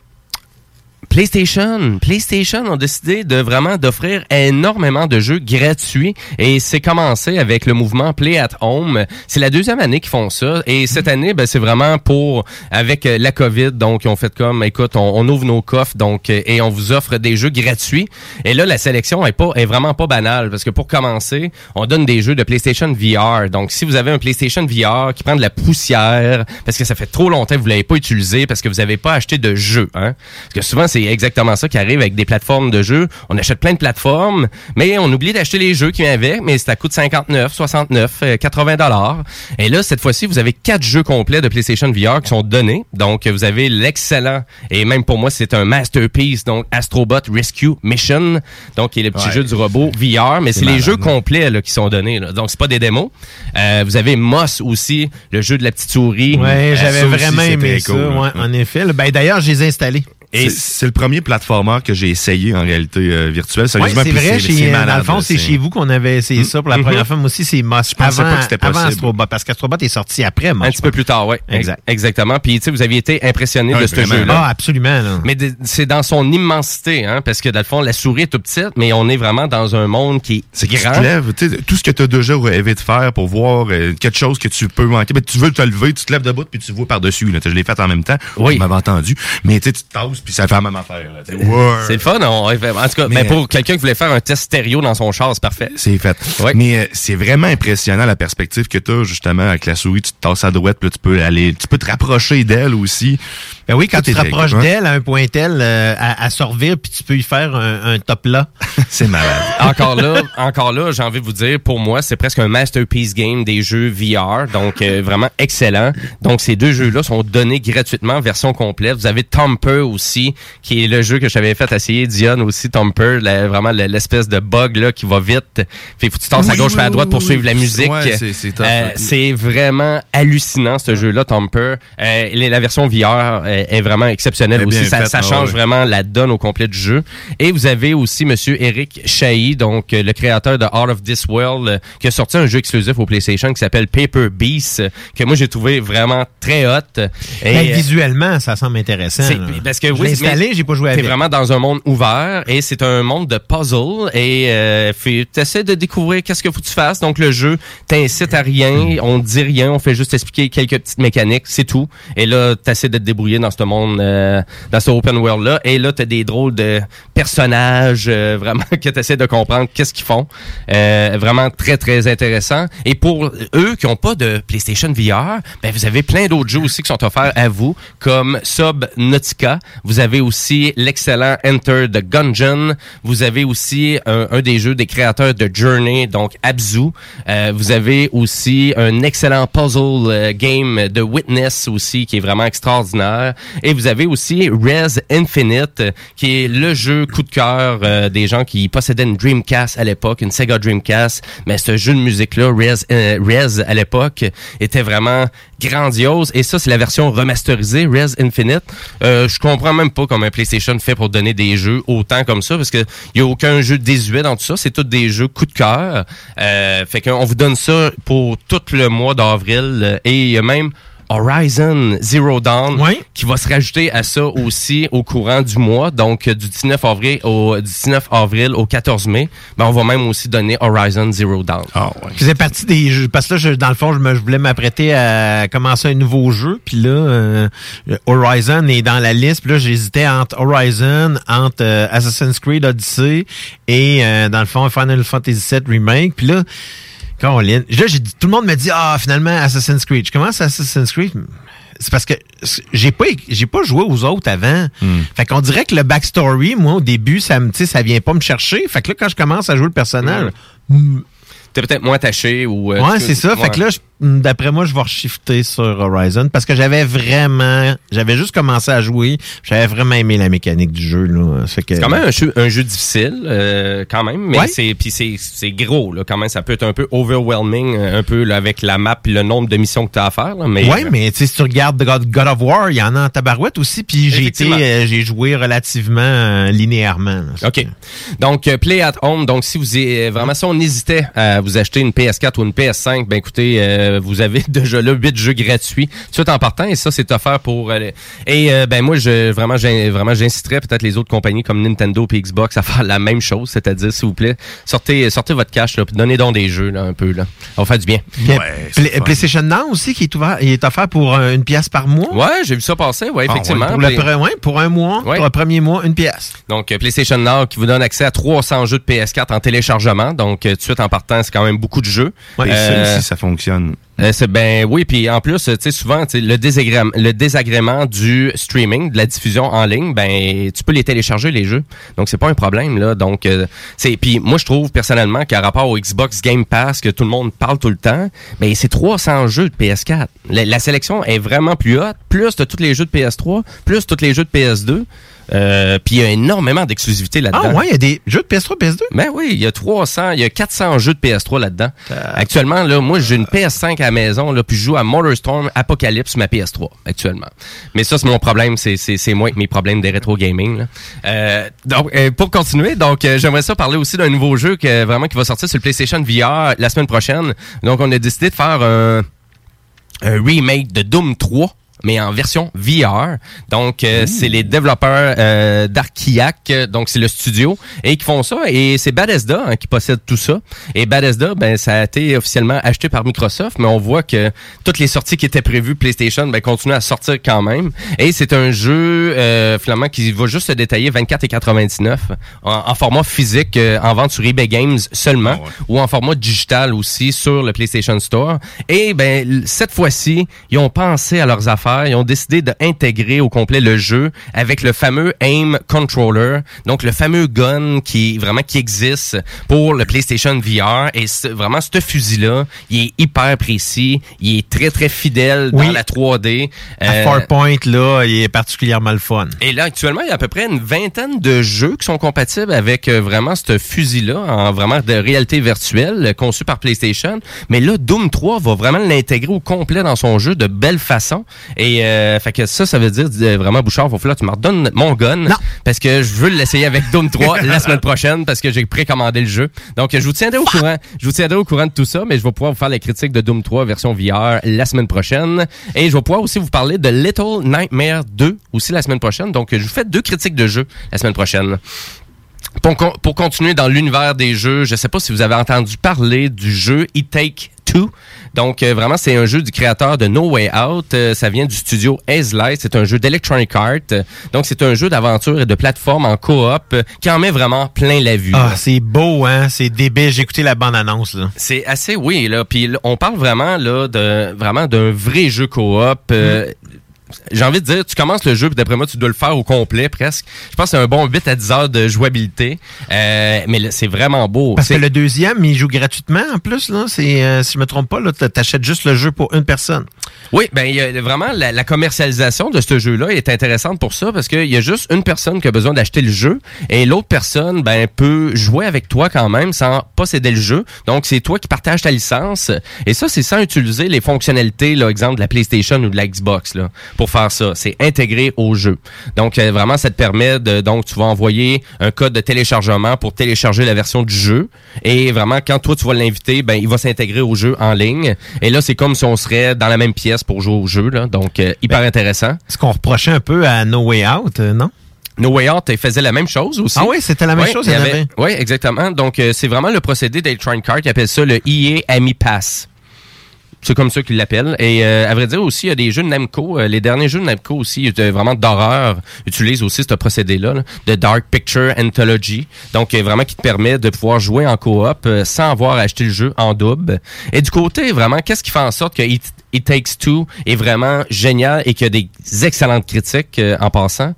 [SPEAKER 1] PlayStation, PlayStation ont décidé de vraiment d'offrir énormément de jeux gratuits et c'est commencé avec le mouvement Play at Home. C'est la deuxième année qu'ils font ça et cette année, ben, c'est vraiment pour avec euh, la COVID. Donc, ils ont fait comme, écoute, on, on ouvre nos coffres donc et on vous offre des jeux gratuits. Et là, la sélection est pas est vraiment pas banale parce que pour commencer, on donne des jeux de PlayStation VR. Donc, si vous avez un PlayStation VR qui prend de la poussière parce que ça fait trop longtemps que vous l'avez pas utilisé parce que vous avez pas acheté de jeux, hein. Parce que souvent, c'est exactement ça qui arrive avec des plateformes de jeux. On achète plein de plateformes, mais on oublie d'acheter les jeux qui viennent avec, mais ça coûte 59, 69, euh, 80 dollars. Et là, cette fois-ci, vous avez quatre jeux complets de PlayStation VR qui sont donnés. Donc, vous avez l'excellent, et même pour moi, c'est un masterpiece, donc Astrobot Rescue Mission, donc qui est le petit
[SPEAKER 5] Ouais.
[SPEAKER 1] jeu du robot VR, mais
[SPEAKER 5] C'est
[SPEAKER 1] les jeux
[SPEAKER 5] hein.
[SPEAKER 1] complets là, qui sont donnés. là. Donc, c'est pas des démos. Euh, vous avez Moss aussi, le jeu de la petite souris.
[SPEAKER 5] Ouais, j'avais vraiment aimé ça.
[SPEAKER 1] cool,
[SPEAKER 5] ouais, en effet. Ben, D'ailleurs, je les ai installés.
[SPEAKER 4] Et c'est le premier platformer que j'ai essayé en réalité euh, virtuelle.
[SPEAKER 5] Ouais,
[SPEAKER 4] Sérieusement,
[SPEAKER 5] c'est vrai, chez,
[SPEAKER 4] c'est
[SPEAKER 5] dans
[SPEAKER 4] malade,
[SPEAKER 5] le fond, c'est chez vous qu'on avait essayé ça pour la première fois. Moi aussi, c'est Moss.
[SPEAKER 4] Je pensais
[SPEAKER 5] avant,
[SPEAKER 4] pas que c'était
[SPEAKER 5] Avant
[SPEAKER 4] possible.
[SPEAKER 5] Astrobot, parce qu'Astrobot est sorti après Moss.
[SPEAKER 1] Un petit peu plus tard, oui.
[SPEAKER 5] Exact.
[SPEAKER 1] Exactement. Puis, tu sais, vous aviez été impressionné
[SPEAKER 4] Ah,
[SPEAKER 1] de ce jeu-là.
[SPEAKER 5] Ah, absolument. là.
[SPEAKER 1] Mais c'est dans son immensité, hein, parce que dans le fond, la souris est tout petite, mais on est vraiment dans un monde qui est
[SPEAKER 4] C'est lèves, tu sais, tout ce que tu as déjà rêvé de faire pour voir euh, quelque chose que tu peux manquer. Ben, tu veux te lever, tu te lèves debout, puis tu vois par-dessus. Je l'ai fait en même temps.
[SPEAKER 1] Oui.
[SPEAKER 4] Vous m'avez entendu. Mais tu sais, puis ça fait la même affaire. là.
[SPEAKER 1] C'est le fun. on- en tout cas, mais,
[SPEAKER 4] Mais-
[SPEAKER 1] pour quelqu'un qui voulait faire un test stéréo dans son char, c'est parfait.
[SPEAKER 4] C'est fait. Mais euh, c'est vraiment impressionnant la perspective que tu as justement avec la souris. Tu te tasses à droite, puis là, tu peux aller, tu peux te rapprocher d'elle aussi.
[SPEAKER 5] Ben oui, quand tu te rapproches d'elle à un point tel, euh, à, à sortir, puis tu peux y faire un, un top là.
[SPEAKER 4] c'est malade.
[SPEAKER 1] encore là, encore là, j'ai envie de vous dire, pour moi, c'est presque un masterpiece game des jeux VR, donc euh, vraiment excellent. Donc ces deux jeux-là sont donnés gratuitement, version complète. Vous avez Tomper aussi, qui est le jeu que j'avais fait essayer, Dion aussi, Tomper, la- vraiment l'espèce de bug là qui va vite. Fait faut que tu tasses à gauche
[SPEAKER 4] oui,
[SPEAKER 1] à droite pour
[SPEAKER 4] oui.
[SPEAKER 1] suivre la musique.
[SPEAKER 4] Ouais, c'est-
[SPEAKER 1] Euh, vraiment hallucinant ce jeu-là, Tomper. Euh, la version VR est vraiment
[SPEAKER 4] est
[SPEAKER 1] aussi. Ça,
[SPEAKER 4] ah
[SPEAKER 1] change
[SPEAKER 4] ouais.
[SPEAKER 1] vraiment la donne au complet du jeu. Et vous avez aussi Monsieur Eric Chahi, donc euh, le créateur de Art of This World, euh, qui a sorti un jeu exclusif au PlayStation qui s'appelle Paper Beast, euh, que moi j'ai trouvé vraiment très hot. Et,
[SPEAKER 5] Ben,
[SPEAKER 1] euh,
[SPEAKER 5] visuellement, ça semble intéressant.
[SPEAKER 1] c'est- parce que oui,
[SPEAKER 5] installé,
[SPEAKER 1] mais
[SPEAKER 5] j'ai pas joué
[SPEAKER 1] T'es
[SPEAKER 5] avec.
[SPEAKER 1] vraiment dans un monde ouvert et c'est un monde de puzzle et euh, tu essaies de découvrir qu'est-ce qu'il faut que tu fasses. Donc le jeu t'incite à rien, on dit rien, on fait juste expliquer quelques petites mécaniques, c'est tout. Et là, t'essaies de te débrouiller dans ce monde, euh, dans ce open world là. Et là, t'as des drôles de personnages euh, vraiment que t'essaies de comprendre qu'est-ce qu'ils font. Euh, vraiment très très intéressant. Et pour eux qui ont pas de PlayStation VR, ben vous avez plein d'autres jeux aussi qui sont offerts à vous, comme Subnautica. Vous avez aussi l'excellent Enter the Gungeon. Vous avez aussi un, un des jeux des créateurs de Journey, donc Abzu. Vous avez aussi un excellent puzzle game de Witness aussi, qui est vraiment extraordinaire. Et vous avez aussi Res Infinite, euh, qui est le jeu coup de cœur euh, des gens qui possédaient une Dreamcast à l'époque, une Sega Dreamcast. Mais ce jeu de musique-là, Res, euh, à l'époque, était vraiment grandiose. Et ça, c'est la version remasterisée, Res Infinite. Euh, je comprends même pas comment PlayStation fait pour donner des jeux autant comme ça, parce que y a aucun jeu désuet dans tout ça. C'est tous des jeux coup de cœur. Euh, fait qu'on vous donne ça pour tout le mois d'avril. euh, Et il même Horizon Zero Dawn qui va se rajouter à ça aussi au courant du mois, donc euh, du 19 avril au du 19 avril au 14 mai. Ben, on va même aussi donner Horizon Zero Dawn.
[SPEAKER 5] Je faisais partie des jeux. Parce que là, je- dans le fond, je, me, je voulais m'apprêter à commencer un nouveau jeu. Puis là, euh, Horizon est dans la liste. Puis là, j'hésitais entre Horizon, entre euh, Assassin's Creed Odyssey et, euh, dans le fond, Final Fantasy VII Remake. Puis là, Caroline, là, j'ai dit, tout le monde me dit, ah, finalement, Assassin's Creed. Je commence Assassin's Creed? C'est parce que j'ai pas j'ai pas joué aux autres avant. Fait qu'on dirait que le backstory, moi, au début, ça me, ça vient pas me chercher. Fait que là, quand je commence à jouer le personnage,
[SPEAKER 1] T'es peut-être moins attaché ou. euh,
[SPEAKER 5] Ouais, c'est ça.
[SPEAKER 1] ouais.
[SPEAKER 5] Fait que là, je- d'après moi, je vais reshifter sur Horizon parce que j'avais vraiment, j'avais juste commencé à jouer. J'avais vraiment aimé la mécanique du jeu, là. Que,
[SPEAKER 1] C'est quand même un jeu, un jeu difficile, euh, quand même, mais
[SPEAKER 5] Ouais.
[SPEAKER 1] c'est puis c'est c'est gros là, quand même. Ça peut être un peu overwhelming, euh, un peu là, avec la map, et le nombre de missions que tu as à faire. Là, mais
[SPEAKER 5] ouais, mais tu sais, si tu regardes God, God of War, il y en a en tabarouette aussi. Puis j'ai été, euh, j'ai joué relativement euh, linéairement. là.
[SPEAKER 1] OK. Donc, Play at Home. Donc, si vous euh, vraiment, si on hésitait à vous acheter une PS4 ou une PS5, ben écoutez, euh, vous avez déjà là 8 jeux gratuits tout en partant et ça c'est offert pour euh, et euh, ben moi je vraiment vraiment j'inciterais peut-être les autres compagnies comme Nintendo et Xbox à faire la même chose, c'est-à-dire s'il vous plaît, sortez sortez votre cash là, puis donnez donc des jeux là un peu là. Ça va faire du bien.
[SPEAKER 5] Pla- PlayStation Now aussi, qui est, ouvert, il est offert pour euh, une pièce par mois.
[SPEAKER 1] Ouais, j'ai vu ça passer, ouais, effectivement.
[SPEAKER 5] Pour, le
[SPEAKER 1] Puis-
[SPEAKER 5] pre- ouais, pour un mois,
[SPEAKER 1] Ouais.
[SPEAKER 5] pour le premier mois, une pièce.
[SPEAKER 1] Donc, euh, PlayStation Now qui vous donne accès à 300 jeux de PS4 en téléchargement. Donc, euh, tout de suite en partant, c'est quand même beaucoup de jeux.
[SPEAKER 4] Et ça aussi, ça fonctionne.
[SPEAKER 1] Euh, ben oui, puis en plus, tu sais souvent, le désagrément, le désagrément du streaming, de la diffusion en ligne, ben tu peux les télécharger les jeux. Donc c'est pas un problème là. Donc euh, puis moi je trouve personnellement qu'à rapport au Xbox Game Pass que tout le monde parle tout le temps, ben c'est 300 jeux de PS4. La, la sélection est vraiment plus haute, plus de tous les jeux de PS3, plus tous les jeux de PS2. Euh, puis il y a énormément d'exclusivité là-dedans.
[SPEAKER 5] Ah ouais, il y a des jeux de PS3, PS2?
[SPEAKER 1] Ben oui, il y a 300, il y a 400 jeux de PS3 là-dedans. Actuellement, là, moi, j'ai une PS5 à la maison, là, puis je joue à Motorstorm Apocalypse sur ma PS3, actuellement. Mais ça, c'est mon problème, c'est, c'est, c'est moi avec mes problèmes des rétro gaming, là. Euh, donc, euh, pour continuer, donc, euh, j'aimerais ça parler aussi d'un nouveau jeu que, vraiment, qui va sortir sur le PlayStation VR la semaine prochaine. Donc, on a décidé de faire un, un remake de Doom 3 mais en version VR. Donc, euh, c'est les développeurs euh, d'Archiac, euh, donc c'est le studio, et qui font ça. Et c'est Bethesda hein, qui possède tout ça. Et Bethesda, ben, ça a été officiellement acheté par Microsoft, mais on voit que toutes les sorties qui étaient prévues PlayStation, ben, continuent à sortir quand même. Et c'est un jeu, euh, finalement, qui va juste se détailler 24,99 en, en format physique, euh, en vente sur eBay Games seulement, ou en format digital aussi sur le PlayStation Store. Et ben cette fois-ci, ils ont pensé à leurs affaires, ils ont décidé d'intégrer au complet le jeu avec le fameux aim controller, donc le fameux gun qui vraiment qui existe pour le PlayStation VR et vraiment ce fusil là, il est hyper précis, il est très très fidèle
[SPEAKER 5] Oui.
[SPEAKER 1] dans la 3D.
[SPEAKER 5] À
[SPEAKER 1] Euh,
[SPEAKER 5] Farpoint, là, il est particulièrement le fun.
[SPEAKER 1] et là, actuellement, il y a à peu près une vingtaine de jeux qui sont compatibles avec euh, vraiment ce fusil-là, en vraiment de réalité virtuelle, euh, conçu par PlayStation. Mais là, Doom 3 va vraiment l'intégrer au complet dans son jeu de belle façon. Et euh, fait que ça, ça veut dire euh, vraiment, Bouchard, faut falloir que tu me redonnes mon gun. Parce que je veux l'essayer avec Doom 3 la semaine prochaine parce que j'ai précommandé le jeu. Donc, je vous tiendrai au courant. Je vous tiendrai au courant de tout ça, mais je vais pouvoir vous faire la critique de Doom 3 version VR la semaine prochaine. Et je vais pouvoir aussi vous parler de Little Nightmare 2 aussi la semaine prochaine. Donc, je vous fais deux critiques de jeu la semaine prochaine. Pour, con- pour continuer dans l'univers des jeux, je sais pas si vous avez entendu parler du jeu It Take Two. Donc euh, vraiment, c'est un jeu du créateur de No Way Out. Euh, ça vient du studio Hazelight. C'est un jeu d'Electronic Arts. Euh, Donc c'est un jeu d'aventure et de plateforme en coop euh, qui en met vraiment plein la vue.
[SPEAKER 5] Ah, c'est beau, hein? C'est débile. J'ai écouté la bande-annonce, là.
[SPEAKER 1] C'est assez oui là. Puis on parle vraiment là de vraiment d'un vrai jeu coop. Euh, J'ai envie de dire, tu commences le jeu, puis d'après moi, tu dois le faire au complet presque. Je pense que c'est un bon 8 à 10 heures de jouabilité. Euh, mais c'est vraiment beau.
[SPEAKER 5] Parce que
[SPEAKER 1] C'est-
[SPEAKER 5] le deuxième, il joue gratuitement en plus, là. C'est, euh, si je me trompe pas, là, t'achètes juste le jeu pour une personne.
[SPEAKER 1] Oui, ben il y a vraiment la, la commercialisation de ce jeu-là est intéressante pour ça parce qu'il y a juste une personne qui a besoin d'acheter le jeu et l'autre personne ben peut jouer avec toi quand même sans posséder le jeu. Donc c'est toi qui partages ta licence et ça c'est sans utiliser les fonctionnalités là exemple de la PlayStation ou de la Xbox là pour faire ça, c'est intégré au jeu. Donc euh, vraiment ça te permet de donc tu vas envoyer un code de téléchargement pour télécharger la version du jeu et vraiment quand toi tu vas l'inviter ben il va s'intégrer au jeu en ligne et là c'est comme si on serait dans la même pièce pour jouer au jeu là donc euh, hyper intéressant.
[SPEAKER 5] Ce qu'on reprochait un peu à No Way Out, euh, non?
[SPEAKER 1] No Way Out faisait la même chose aussi.
[SPEAKER 5] Ah oui, c'était la même chose,
[SPEAKER 1] il y avait-. Oui, exactement. Donc, euh, c'est vraiment le procédé d'Electronic Arts. Ils appellent ça le EA Ami Pass. C'est comme ça qu'ils l'appellent. Et euh, à vrai dire aussi, il y a des jeux de Namco. euh, les derniers jeux de Namco aussi, euh, vraiment d'horreur, utilisent aussi ce procédé-là, là, de Dark Picture Anthology. Donc, euh, vraiment qui te permet de pouvoir jouer en coop sans avoir acheté le jeu en double. Et du côté, vraiment, qu'est-ce qui fait en sorte que It, Takes Two est vraiment génial et qu'il y a des excellentes critiques en passant,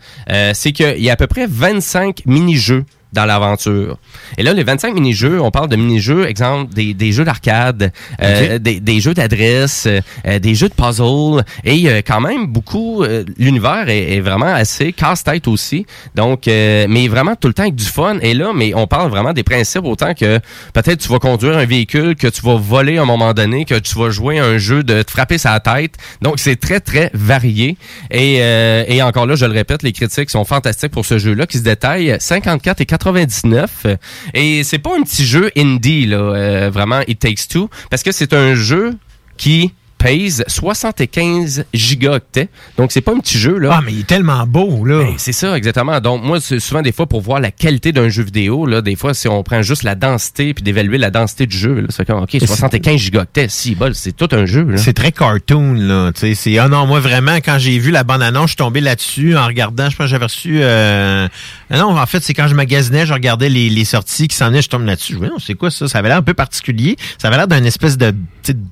[SPEAKER 1] c'est qu'il y a à peu près 25 mini-jeux dans l'aventure. Et là, les 25 mini-jeux, on parle de mini-jeux, exemple, des, des jeux d'arcade, euh, des, des jeux d'adresse, euh, des jeux de puzzle, et il y a quand même beaucoup, euh, l'univers est, est vraiment assez casse-tête aussi, donc, euh, mais vraiment tout le temps avec du fun, et là, mais on parle vraiment des principes autant que peut-être tu vas conduire un véhicule, que tu vas voler à un moment donné, que tu vas jouer à un jeu de te frapper sa tête, donc c'est très, très varié, et, euh, et encore là, je le répète, les critiques sont fantastiques pour ce jeu-là, qui se détaille 54 et 99. Et c'est pas un petit jeu indie, là, euh, vraiment, It Takes Two, parce que c'est un jeu qui pèse 75 gigaoctets. Donc, c'est pas un petit jeu, là.
[SPEAKER 5] Ah, mais il est tellement beau, là.
[SPEAKER 1] Ben, c'est ça, exactement. Donc, moi, souvent, des fois, pour voir la qualité d'un jeu vidéo, là, des fois, si on prend juste la densité puis d'évaluer la densité du jeu, là, c'est comme, OK, 75 gigaoctets, si, bol, c'est tout un jeu, là.
[SPEAKER 5] C'est très cartoon, là. Tu sais, c'est, ah non, moi, vraiment, quand j'ai vu la bande-annonce, je suis tombé là-dessus en regardant, je pense que j'avais reçu, euh... ah non, en fait, c'est quand je magasinais, je regardais les, les sorties qui s'en venaient, je tombe là-dessus. Je me dis, non, c'est quoi ça? Ça avait l'air un peu particulier. Ça avait l'air d'un espèce de,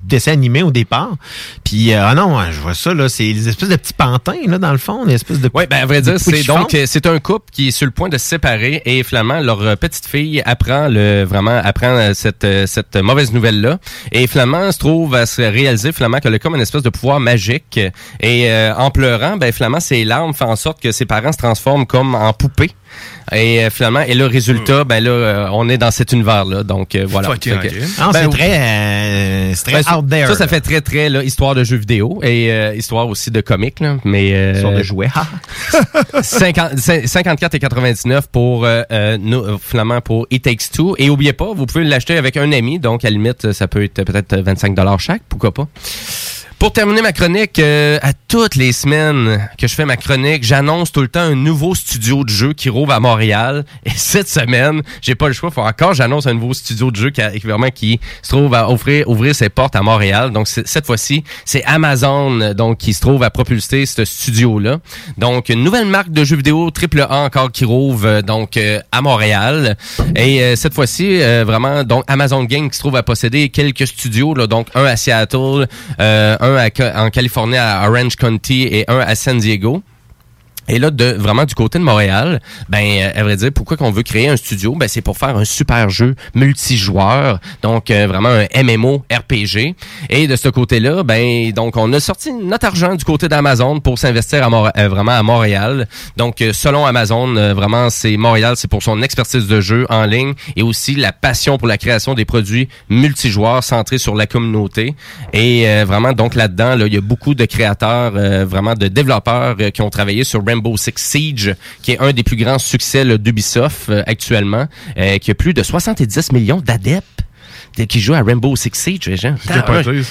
[SPEAKER 5] dessin animé au départ. Puis, euh, ah non, je vois ça, là, c'est des espèces de petits pantins, là, dans le fond, des espèces de
[SPEAKER 1] Oui, ben à vrai dire, c'est donc euh, c'est un couple qui est sur le point de se séparer et finalement leur euh, petite fille apprend le vraiment apprend euh, cette cette mauvaise nouvelle là et finalement se trouve à se réaliser finalement qu'elle a comme une espèce de pouvoir magique et euh, en pleurant ben finalement ses larmes font en sorte que ses parents se transforment comme en poupées. Et euh, finalement, et le résultat, ben là, euh, on est dans cet univers-là. Donc euh, voilà.
[SPEAKER 5] Fucking
[SPEAKER 1] Fait que-
[SPEAKER 5] ok. Ah, c'est très, euh, c'est très
[SPEAKER 1] Ben,
[SPEAKER 5] out there.
[SPEAKER 1] Ça, ça fait très, très là, histoire de jeux vidéo et euh, histoire aussi de comics. Là, mais, euh,
[SPEAKER 5] Histoire de jouets.
[SPEAKER 1] 50 54 et 99 pour no- euh, finalement pour It Takes Two. Et oubliez pas, vous pouvez l'acheter avec un ami, donc à la limite, ça peut être peut-être 25 dollars chaque, pourquoi pas? Pour terminer ma chronique, euh, à toutes les semaines que je fais ma chronique, j'annonce tout le temps un nouveau studio de jeu qui rouvre à Montréal. Et cette semaine, j'ai pas le choix, faut encore j'annonce un nouveau studio de jeu qui, a- vraiment qui se trouve à offrir ouvrir ses portes à Montréal. Donc cette fois-ci, c'est Amazon donc qui se trouve à propulser ce studio là. Donc une nouvelle marque de jeux vidéo triple A encore qui rouvre euh, donc euh, à Montréal. Et euh, cette fois-ci euh, vraiment donc Amazon Game qui se trouve à posséder quelques studios là, donc un à Seattle, euh, un à en Californie à Orange County et un à San Diego. Et là, de, vraiment du côté de Montréal, ben, euh, à vrai dire, pourquoi qu'on veut créer un studio? Ben, c'est pour faire un super jeu multijoueur. Donc, euh, vraiment un MMO RPG. Et de ce côté-là, ben, donc, on a sorti notre argent du côté d'Amazon pour s'investir euh, vraiment à Montréal. Donc, euh, selon Amazon, vraiment, c'est Montréal, c'est pour son expertise de jeu en ligne et aussi la passion pour la création des produits multijoueurs centrés sur la communauté. Et vraiment, donc, là-dedans, là, il y a beaucoup de créateurs, vraiment de développeurs qui ont travaillé sur Rainbow Six Siege, qui est un des plus grands succès d'Ubisoft euh, actuellement, euh, qui a plus de 70 millions d'adeptes de- qui jouent à Rainbow Six Siege, les gens.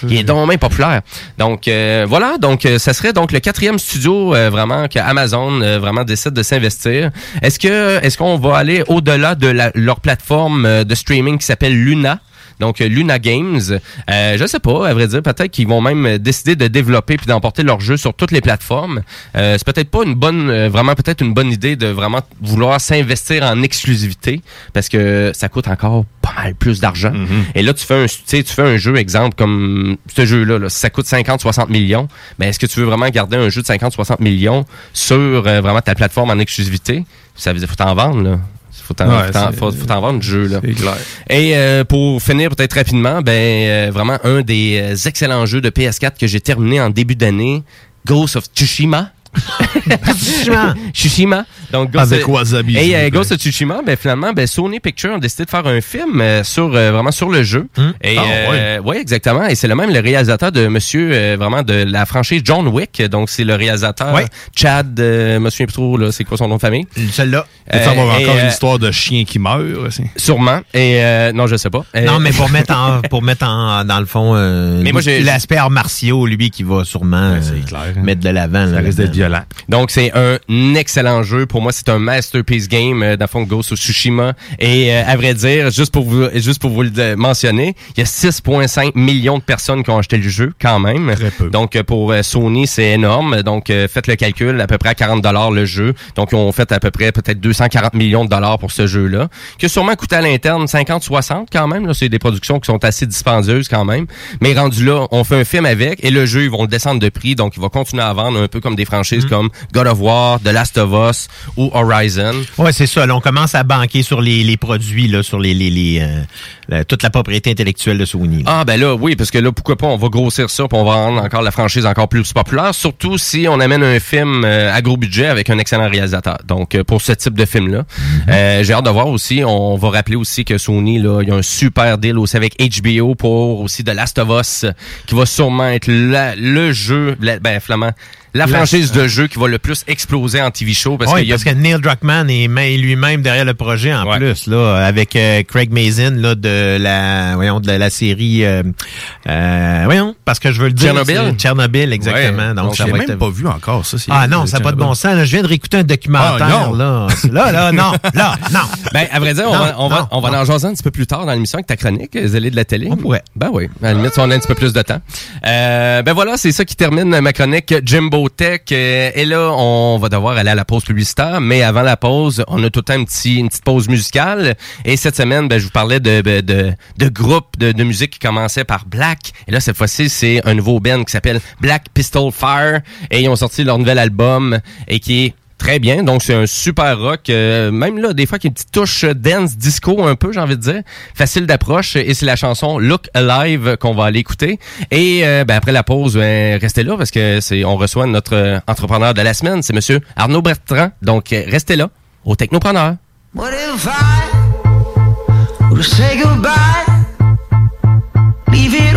[SPEAKER 1] Il est donc même populaire. Donc euh, voilà, donc euh, ça serait donc le quatrième studio euh, vraiment que Amazon vraiment décide de s'investir. Est-ce que est-ce qu'on va aller au-delà de la- leur plateforme de streaming qui s'appelle Luna? Donc Luna Games, euh, je sais pas, à vrai dire, peut-être qu'ils vont même décider de développer puis d'emporter leur jeu sur toutes les plateformes. Euh, c'est peut-être pas une bonne, euh, vraiment peut-être une bonne idée de vraiment vouloir s'investir en exclusivité parce que ça coûte encore pas mal plus d'argent. Et là, tu fais un, tu fais un jeu, exemple, comme ce jeu-là, là, si ça coûte 50-60 millions, ben, est-ce que tu veux vraiment garder un jeu de 50-60 millions sur euh, vraiment ta plateforme en exclusivité? Ça veut dire, faut t'en vendre, là. Faut t'en,
[SPEAKER 4] Ouais,
[SPEAKER 1] faut vendre jeu, là.
[SPEAKER 4] C'est clair.
[SPEAKER 1] Et euh, pour finir peut-être rapidement, ben euh, vraiment un des euh, excellents jeux de PS4 que j'ai terminé en début d'année, Ghost of Tsushima.
[SPEAKER 5] Tsushima.
[SPEAKER 1] Tsushima. Donc, Ghost
[SPEAKER 4] Avec wasabi,
[SPEAKER 1] Et. Ghost of Tsushima, ben finalement, ben Sony Pictures ont décidé de faire un film euh, sur euh, vraiment sur le jeu. Et
[SPEAKER 4] Ah,
[SPEAKER 1] euh, ouais. exactement. Et c'est le même le réalisateur de Monsieur euh, vraiment de la franchise John Wick. Donc c'est le réalisateur
[SPEAKER 5] Ouais.
[SPEAKER 1] Chad. Euh, trop là, c'est quoi son nom de famille?
[SPEAKER 5] Celle-là.
[SPEAKER 4] Et ça va encore
[SPEAKER 1] euh,
[SPEAKER 4] une histoire de chien qui meurt. aussi.
[SPEAKER 1] Sûrement. Et euh, non, je sais pas.
[SPEAKER 5] Non, mais pour mettre en, pour mettre en, dans le fond, euh,
[SPEAKER 1] Mais moi, j'ai-
[SPEAKER 5] l'aspect arts martiaux, lui, qui va sûrement euh, mettre de l'avant.
[SPEAKER 4] Ça risque d'être violent.
[SPEAKER 1] Donc, c'est un excellent jeu. Pour moi, c'est un masterpiece game euh, dans le fond Ghost of Tsushima. Et euh, à vrai dire, juste pour vous, juste pour vous le euh, mentionner, il y a 6,5 millions de personnes qui ont acheté le jeu quand même. Donc, euh, pour Sony, c'est énorme. Donc, euh, faites le calcul, à peu près à 40 dollars le jeu. Donc, ils ont fait à peu près peut-être 240 millions de dollars pour ce jeu-là, qui a sûrement coûté à l'interne 50-60 quand même. là. C'est des productions qui sont assez dispendieuses quand même. Mais rendu là, on fait un film avec et le jeu, ils vont le descendre de prix. Donc, il va continuer à vendre un peu comme des franchises comme God of War, The Last of Us ou Horizon.
[SPEAKER 5] Ouais, c'est ça. Là, on commence à banquer sur les, les produits, là, sur les, les, les, euh, la- toute la propriété intellectuelle de Sony. là.
[SPEAKER 1] Ah ben là oui parce que là pourquoi pas on va grossir ça puis on va rendre encore la franchise encore plus populaire surtout si on amène un film euh, à gros budget avec un excellent réalisateur donc euh, pour ce type de film là j'ai hâte de voir aussi on va rappeler aussi que Sony là il y a un super deal aussi avec HBO pour aussi The Last of Us euh, qui va sûrement être la- le jeu la- ben flamand la franchise de jeu qui va le plus exploser en TV show parce
[SPEAKER 5] Oui,
[SPEAKER 1] y a
[SPEAKER 5] que Neil Druckmann est lui-même derrière le projet en plus, là, avec euh, Craig Mazin là, de la voyons, de la, la série euh, euh, voyons, parce que je veux le dire.
[SPEAKER 1] Tchernobyl?
[SPEAKER 5] Tchernobyl, exactement.
[SPEAKER 1] Ouais,
[SPEAKER 5] donc,
[SPEAKER 1] donc
[SPEAKER 5] ça
[SPEAKER 4] J'ai
[SPEAKER 5] va
[SPEAKER 4] même
[SPEAKER 5] être-
[SPEAKER 4] pas vu encore ça.
[SPEAKER 5] Ah non, ça n'a pas de bon sens. là. Je viens de réécouter un documentaire.
[SPEAKER 4] Ah, non.
[SPEAKER 5] là. là, là, non, là, non.
[SPEAKER 1] Ben, à vrai dire, on
[SPEAKER 5] Non,
[SPEAKER 1] va, on va,
[SPEAKER 5] non,
[SPEAKER 1] on va en jaser un petit peu plus tard dans l'émission avec ta chronique, Zélé de la télé. On
[SPEAKER 5] pourrait.
[SPEAKER 1] Ben oui. À la limite, si on a un petit peu plus de temps. Euh, ben voilà, c'est ça qui termine ma chronique Jimbo Tech. Euh, et là, on va devoir aller à la pause publicitaire. Mais avant la pause, on a tout le temps un petit, une petite pause musicale. Et cette semaine, ben, je vous parlais de, de, de, de groupes de, de musique qui commençaient par Black. Et là, cette fois-ci, c'est un nouveau band qui s'appelle Black Pistol Fire. Et ils ont sorti leur nouvel album et qui est Très bien, donc c'est un super rock, euh, même là des fois qui a une petite touche dance disco un peu, j'ai envie de dire, facile d'approche et c'est la chanson Look Alive qu'on va aller écouter et euh, ben, après la pause, ben, restez là parce que c'est on reçoit notre entrepreneur de la semaine, c'est monsieur Arnaud Bertrand, donc restez là au Technopreneur.
[SPEAKER 15] What say goodbye? Leave it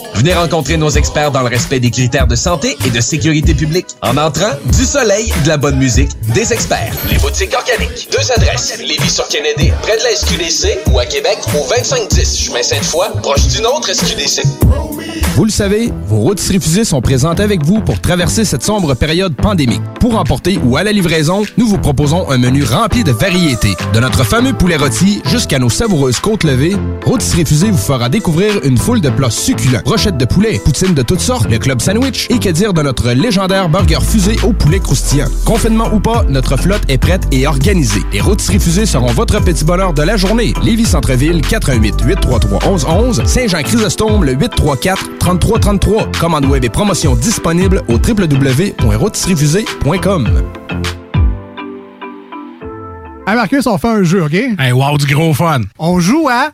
[SPEAKER 10] Venez rencontrer nos experts dans le respect des critères de santé et de sécurité publique. En entrant, du soleil, de la bonne musique, des experts. Les boutiques organiques. Deux adresses. Lévis sur Kennedy, près de la SQDC, ou à Québec, au 2510 chemin Sainte-Foy, proche d'une autre SQDC.
[SPEAKER 16] Vous le savez, vos rôtisseries fusées sont présentes avec vous pour traverser cette sombre période pandémique. Pour emporter ou à la livraison, nous vous proposons un menu rempli de variétés. De notre fameux poulet rôti jusqu'à nos savoureuses côtes levées, Rôtisserie Fusée vous fera découvrir une foule de plats succulents. Brochettes brochettes de poulet, poutine de toutes sortes, le club sandwich et que dire de notre légendaire burger fusé au poulet croustillant? Confinement ou pas, notre flotte est prête et organisée. Les rôtisseries fusées seront votre petit bonheur de la journée. Lévis Centreville, 418 833 1111 Saint-Jean-Chrysostome, le 834 3333. Commande web et promotion disponible au www.rôtisseriefusée.com.
[SPEAKER 17] Hey Marcus, on fait un jeu, OK?
[SPEAKER 2] Hey, wow, du gros fun.
[SPEAKER 17] On joue à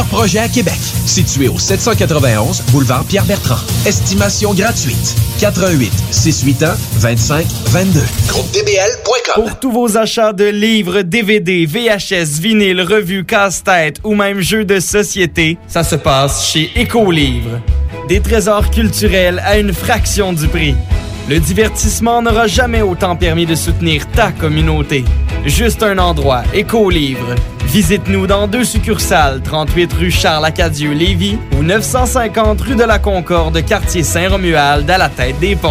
[SPEAKER 10] projets à Québec. Situé au 791 boulevard Pierre-Bertrand. Estimation gratuite. 88 681 25 22. GroupeDBL.com.
[SPEAKER 18] Pour tous vos achats de livres, DVD, VHS, vinyle, revues, casse-tête ou même jeux de société, ça se passe chez Écolivre. Des trésors culturels à une fraction du prix. Le divertissement n'aura jamais autant permis de soutenir ta communauté. Juste un endroit, Écolivre. Visite-nous dans deux succursales, 38 rue Charles-Acadieux-Lévis ou 950 rue de la Concorde, quartier Saint-Romuald, à la tête des ponts.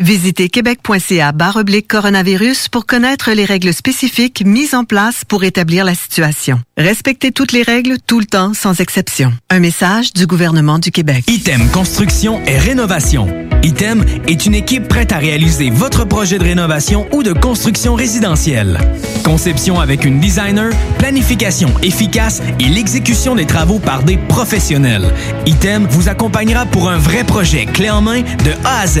[SPEAKER 12] Visitez québec.ca oblique coronavirus pour connaître les règles spécifiques mises en place pour établir la situation. Respectez toutes les règles tout le temps sans exception. Un message du gouvernement du Québec.
[SPEAKER 11] Item Construction et Rénovation. Item est une équipe prête à réaliser votre projet de rénovation ou de construction résidentielle. Conception avec une designer, planification efficace et l'exécution des travaux par des professionnels. Item vous accompagnera pour un vrai projet clé en main de A à Z.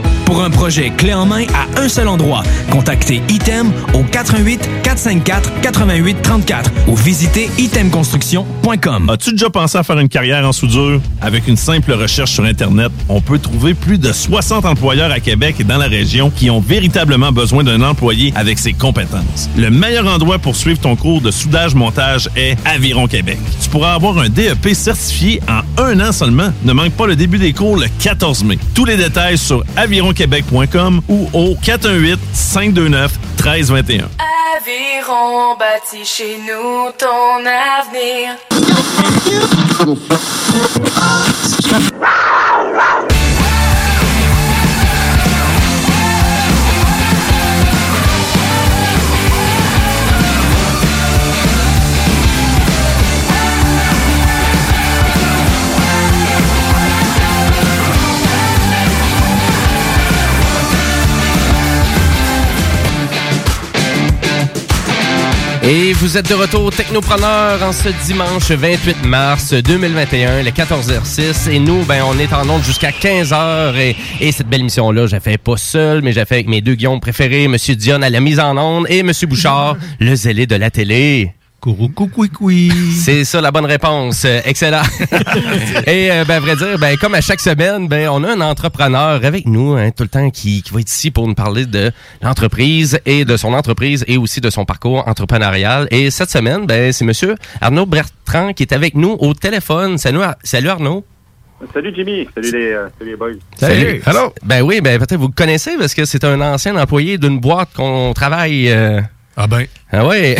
[SPEAKER 11] Pour un projet clé en main à un seul endroit, contactez Item au 88 454 88 34 ou visitez itemconstruction.com.
[SPEAKER 9] As-tu déjà pensé à faire une carrière en soudure? Avec une simple recherche sur Internet, on peut trouver plus de 60 employeurs à Québec et dans la région qui ont véritablement besoin d'un employé avec ses compétences. Le meilleur endroit pour suivre ton cours de soudage-montage est Aviron Québec. Tu pourras avoir un DEP certifié en un an seulement. Ne manque pas le début des cours le 14 mai. Tous les détails sur avironquebec.com ou au 418-529-1321.
[SPEAKER 8] Aviron bâti chez nous ton avenir.
[SPEAKER 1] Et vous êtes de retour au Technopreneur en ce dimanche 28 mars 2021, le 14h06. Et nous, ben, on est en onde jusqu'à 15h. Et, et cette belle émission-là, j'ai fait pas seul, mais j'ai fait avec mes deux guillaumes préférés, Monsieur Dion à la mise en onde et Monsieur Bouchard, le zélé de la télé. C'est ça la bonne réponse. Euh, excellent. Et euh, ben, à vrai dire, ben, comme à chaque semaine, ben, on a un entrepreneur avec nous hein, tout le temps qui, qui va être ici pour nous parler de l'entreprise et de son entreprise et aussi de son parcours entrepreneurial. Et cette semaine, ben, c'est Monsieur Arnaud Bertrand qui est avec nous au téléphone. Salut, salut Arnaud.
[SPEAKER 19] Salut Jimmy, salut les, euh, salut les boys.
[SPEAKER 1] Hello. Ben oui, ben peut-être vous le connaissez parce que c'est un ancien employé d'une boîte qu'on travaille.
[SPEAKER 2] Ah ben.
[SPEAKER 1] Ah oui.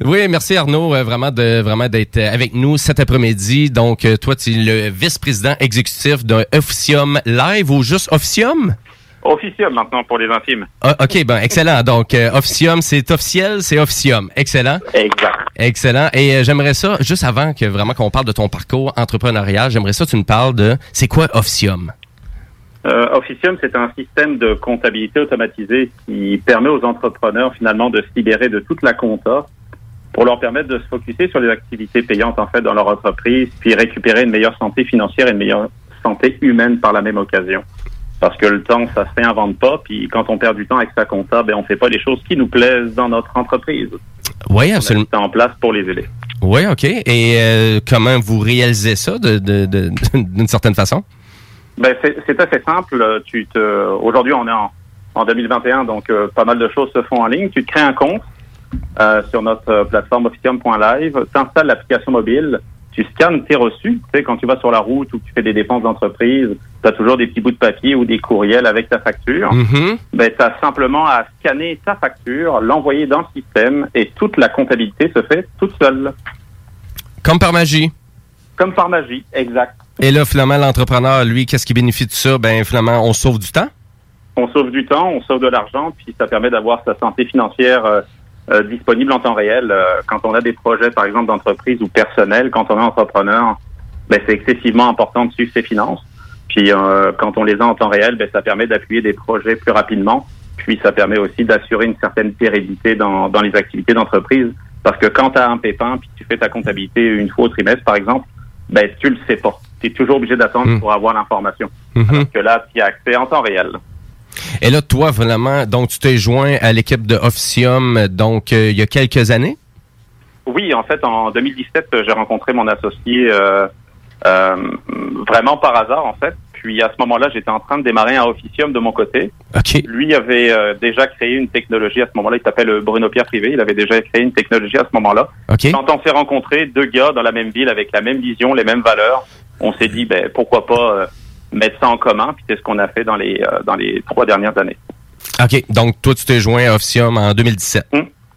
[SPEAKER 1] oui, merci Arnaud, euh, vraiment de vraiment d'être avec nous cet après-midi. Donc euh, toi tu es le vice-président exécutif d'un Officium Live ou juste Officium?
[SPEAKER 19] Officium maintenant pour les intimes.
[SPEAKER 1] Ah, OK, ben excellent. Donc euh, Officium, c'est officiel, c'est Officium. Excellent.
[SPEAKER 19] Exact.
[SPEAKER 1] Excellent. Et euh, j'aimerais ça juste avant que vraiment qu'on parle de ton parcours entrepreneurial, j'aimerais ça que tu nous parles de c'est quoi Officium?
[SPEAKER 19] Euh, Officium, c'est un système de comptabilité automatisé qui permet aux entrepreneurs finalement de se libérer de toute la compta pour leur permettre de se focuser sur les activités payantes en fait dans leur entreprise, puis récupérer une meilleure santé financière et une meilleure santé humaine par la même occasion. Parce que le temps, ça se réinvente pas, puis quand on perd du temps avec sa compta, ben on fait pas les choses qui nous plaisent dans notre entreprise.
[SPEAKER 1] Oui, absolument.
[SPEAKER 19] C'est en place pour les aider.
[SPEAKER 1] Oui, OK. Et euh, comment vous réalisez ça de- de- de- d'une certaine façon?
[SPEAKER 19] Ben, c'est assez simple. Tu te, aujourd'hui, on est en, en 2021, donc euh, pas mal de choses se font en ligne. Tu te crées un compte euh, sur notre euh, plateforme officium.live, tu installes l'application mobile, tu scannes tes reçus. Tu sais, quand tu vas sur la route ou que tu fais des dépenses d'entreprise, tu as toujours des petits bouts de papier ou des courriels avec ta facture.
[SPEAKER 1] Mhm.
[SPEAKER 19] Ben, tu as simplement à scanner ta facture, l'envoyer dans le système et toute la comptabilité se fait toute seule.
[SPEAKER 1] Comme par magie.
[SPEAKER 19] Comme par magie, exact.
[SPEAKER 1] Et là, finalement, l'entrepreneur, lui, qu'est-ce qui bénéficie de ça? Ben, finalement, on sauve du temps.
[SPEAKER 19] on sauve du temps, on sauve de l'argent, puis ça permet d'avoir sa santé financière euh, euh, disponible en temps réel. Euh, quand on a des projets, par exemple, d'entreprise ou personnel, quand on est entrepreneur, ben, c'est excessivement important de suivre ses finances. Puis quand on les a en temps réel, ben, ça permet d'appuyer des projets plus rapidement. Puis ça permet aussi d'assurer une certaine pérennité dans, dans les activités d'entreprise. Parce que quand tu as un pépin, puis tu fais ta comptabilité une fois au trimestre, par exemple, ben, tu le sais pas. Tu es toujours obligé d'attendre pour avoir l'information. Alors que là, tu y as accès en temps réel.
[SPEAKER 1] Et là, toi, vraiment, donc, tu t'es joint à l'équipe de Officium, donc, euh, il y a quelques années?
[SPEAKER 19] Oui, en fait, en 2017, euh, j'ai rencontré mon associé euh, euh, vraiment par hasard, en fait. Puis à ce moment-là, j'étais en train de démarrer un officium de mon côté. Lui avait euh, déjà créé une technologie à ce moment-là. Il s'appelle Bruno Pierre Privé. Il avait déjà créé une technologie à ce moment-là.
[SPEAKER 1] OK.
[SPEAKER 19] Quand on s'est rencontrés, deux gars dans la même ville avec la même vision, les mêmes valeurs, on s'est dit, ben pourquoi pas euh, mettre ça en commun. Puis c'est ce qu'on a fait dans les euh, dans les trois dernières années.
[SPEAKER 1] OK. Donc, toi, tu t'es joint à Officium en 2017.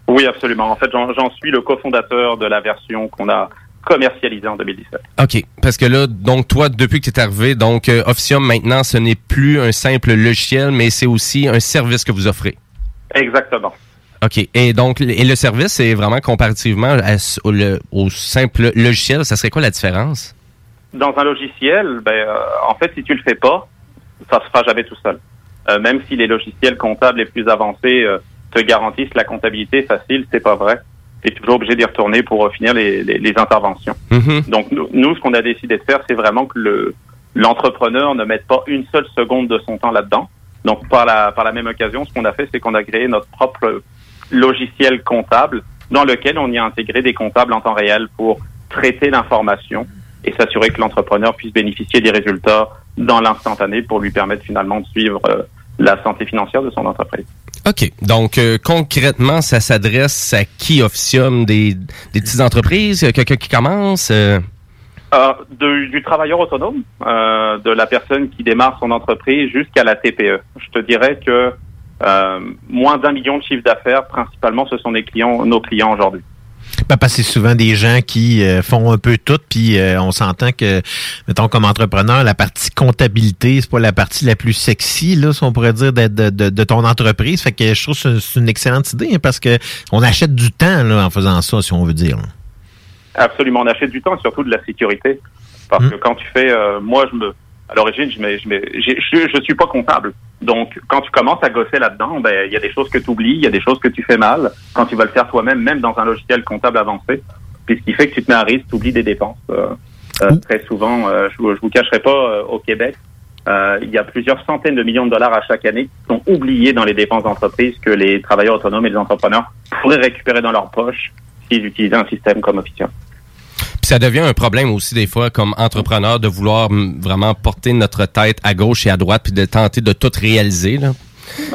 [SPEAKER 19] Oui, absolument. En fait, j'en suis le cofondateur de la version qu'on a commercialisée en 2017.
[SPEAKER 1] OK. Parce que là, donc, toi, depuis que tu es arrivé, donc, euh, Officium, maintenant, ce n'est plus un simple logiciel, mais c'est aussi un service que vous offrez.
[SPEAKER 19] Exactement.
[SPEAKER 1] OK. Et donc, et le service, c'est vraiment comparativement à s- au, le- au simple logiciel, ça serait quoi la différence?
[SPEAKER 19] Dans un logiciel, ben, euh, en fait, si tu le fais pas, ça se fera jamais tout seul. Euh, même si les logiciels comptables les plus avancés euh, te garantissent la comptabilité facile, c'est pas vrai. Tu es toujours obligé d'y retourner pour euh, finir les, les, les interventions. Donc nous, nous, ce qu'on a décidé de faire, c'est vraiment que le l'entrepreneur ne mette pas une seule seconde de son temps là-dedans. Donc par la par la même occasion, ce qu'on a fait, c'est qu'on a créé notre propre logiciel comptable dans lequel on y a intégré des comptables en temps réel pour traiter l'information et s'assurer que l'entrepreneur puisse bénéficier des résultats dans l'instantané pour lui permettre finalement de suivre euh, la santé financière de son entreprise.
[SPEAKER 1] OK. Donc, euh, concrètement, ça s'adresse à qui Officium? Des, des petites entreprises? Euh, Quelqu'un qui commence? Euh,
[SPEAKER 19] de- du travailleur autonome, de la personne qui démarre son entreprise jusqu'à la TPE. Je te dirais que moins d'un million de chiffre d'affaires, principalement, ce sont les clients, nos clients aujourd'hui.
[SPEAKER 5] Parce que c'est souvent des gens qui euh, font un peu tout, puis euh, on s'entend que, mettons, comme entrepreneur, la partie comptabilité, c'est pas la partie la plus sexy, là, si on pourrait dire, de, de, de, de ton entreprise. Fait que je trouve que c'est- une excellente idée, hein, parce que on achète du temps là, en faisant ça, si on veut dire.
[SPEAKER 19] Absolument, on achète du temps et surtout de la sécurité. Parce que quand tu fais, euh, moi, je me, à l'origine, je je, je, je suis pas comptable. Donc, quand tu commences à gosser là-dedans, ben, il y a des choses que tu oublies, il y a des choses que tu fais mal quand tu vas le faire toi-même, même dans un logiciel comptable avancé. Puis ce qui fait que tu te mets à risque, tu oublies des dépenses. Euh, euh, très souvent, euh, je, vous- je vous cacherai pas, euh, au Québec, euh, il y a plusieurs centaines de millions de dollars à chaque année qui sont oubliés dans les dépenses d'entreprise que les travailleurs autonomes et les entrepreneurs pourraient récupérer dans leur poche s'ils utilisaient un système comme Officia.
[SPEAKER 1] Ça devient un problème aussi des fois comme entrepreneur de vouloir vraiment porter notre tête à gauche et à droite puis de tenter de tout réaliser. Là.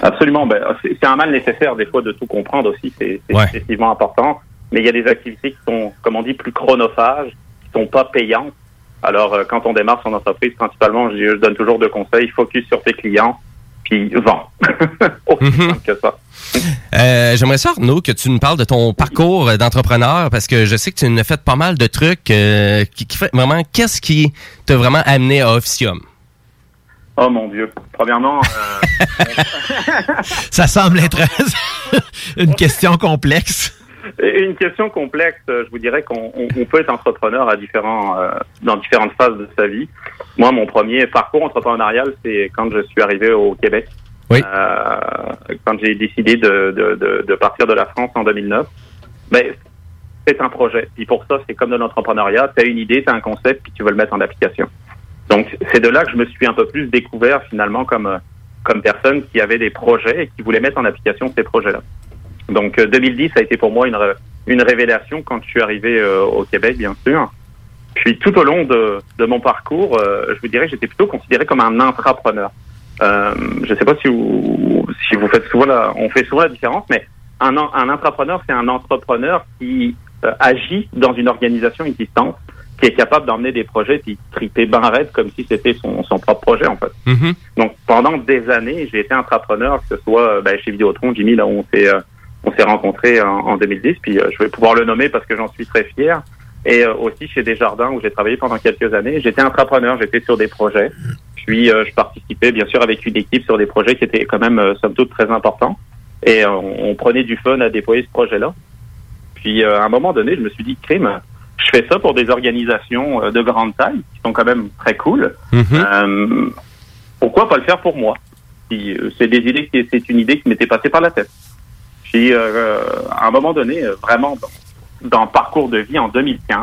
[SPEAKER 19] Absolument. Ben, c'est un mal nécessaire des fois de tout comprendre aussi. C'est
[SPEAKER 1] Ouais.
[SPEAKER 19] excessivement important. Mais il y a des activités qui sont, comme on dit, plus chronophages, qui sont pas payantes. Alors, euh, quand on démarre son entreprise, principalement, je, je donne toujours deux conseils. Focus sur tes clients, puis vends. Aussi simple que ça.
[SPEAKER 1] Euh, J'aimerais ça, Arnaud, que tu nous parles de ton parcours d'entrepreneur parce que je sais que tu nous as fait pas mal de trucs euh, qui, qui fait vraiment qu'est-ce qui t'a vraiment amené à Officium?
[SPEAKER 19] Oh mon Dieu. Premièrement, euh,
[SPEAKER 5] Ça semble être une question complexe.
[SPEAKER 19] Une question complexe. Je vous dirais qu'on on- on peut être entrepreneur à différents, euh, dans différentes phases de sa vie. Moi, mon premier parcours entrepreneurial, c'est quand je suis arrivé au Québec.
[SPEAKER 1] Oui.
[SPEAKER 19] Euh, quand j'ai décidé de, de, de, de partir de la France en 2009. Ben, c'est un projet. Puis pour ça, c'est comme de l'entrepreneuriat. Tu as une idée, tu as un concept, puis tu veux le mettre en application. Donc, c'est de là que je me suis un peu plus découvert finalement comme, comme personne qui avait des projets et qui voulait mettre en application ces projets-là. Donc euh, 2010 a été pour moi une, une révélation quand je suis arrivé euh, au Québec, bien sûr. Puis tout au long de, de mon parcours, euh, je vous dirais que j'étais plutôt considéré comme un intrapreneur. Euh, je ne sais pas si vous, si vous faites souvent la, on fait souvent la différence, mais un, un intrapreneur, c'est un entrepreneur qui euh, agit dans une organisation existante, qui est capable d'emmener des projets puis triper ben raide comme si c'était son, son propre projet en fait. Donc pendant des années, j'ai été entrepreneur, que ce soit euh, ben, chez Vidéotron, Jimmy, là où on s'est euh, on s'est rencontrés en, en 2010, puis euh, je vais pouvoir le nommer parce que j'en suis très fier. Et euh, aussi chez Desjardins où j'ai travaillé pendant quelques années, j'étais entrepreneur, j'étais sur des projets. Puis euh, je participais bien sûr avec une équipe sur des projets qui étaient quand même somme toute très importants. Et on, on prenait du fun à déployer ce projet-là. Puis à un moment donné, je me suis dit, crime, je fais ça pour des organisations de grande taille qui sont quand même très cool. Euh, pourquoi pas le faire pour moi? C'est des idées, qui- c'est une idée qui m'était passée par la tête. Puis euh, à un moment donné, euh, vraiment dans, dans le parcours de vie en 2015,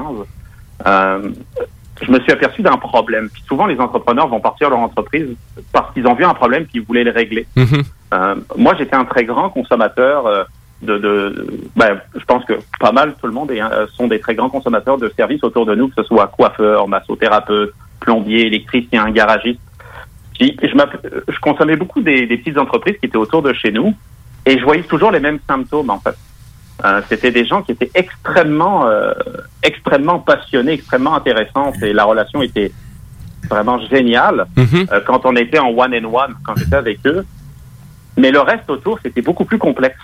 [SPEAKER 19] euh, je me suis aperçu d'un problème. Puis souvent, les entrepreneurs vont partir de leur entreprise parce qu'ils ont vu un problème puis ils voulaient le régler. Euh, moi, j'étais un très grand consommateur de, de ben, je pense que pas mal tout le monde est, sont des très grands consommateurs de services autour de nous, que ce soit coiffeur, massothérapeute, plombier, électricien, garagiste. Puis je, consommais beaucoup des, des petites entreprises qui étaient autour de chez nous et je voyais toujours les mêmes symptômes en fait. Euh, C'était des gens qui étaient extrêmement, euh, extrêmement passionnés, extrêmement intéressants et la relation était vraiment géniale euh, quand on était en one and one, quand j'étais avec eux. Mais le reste autour, c'était beaucoup plus complexe.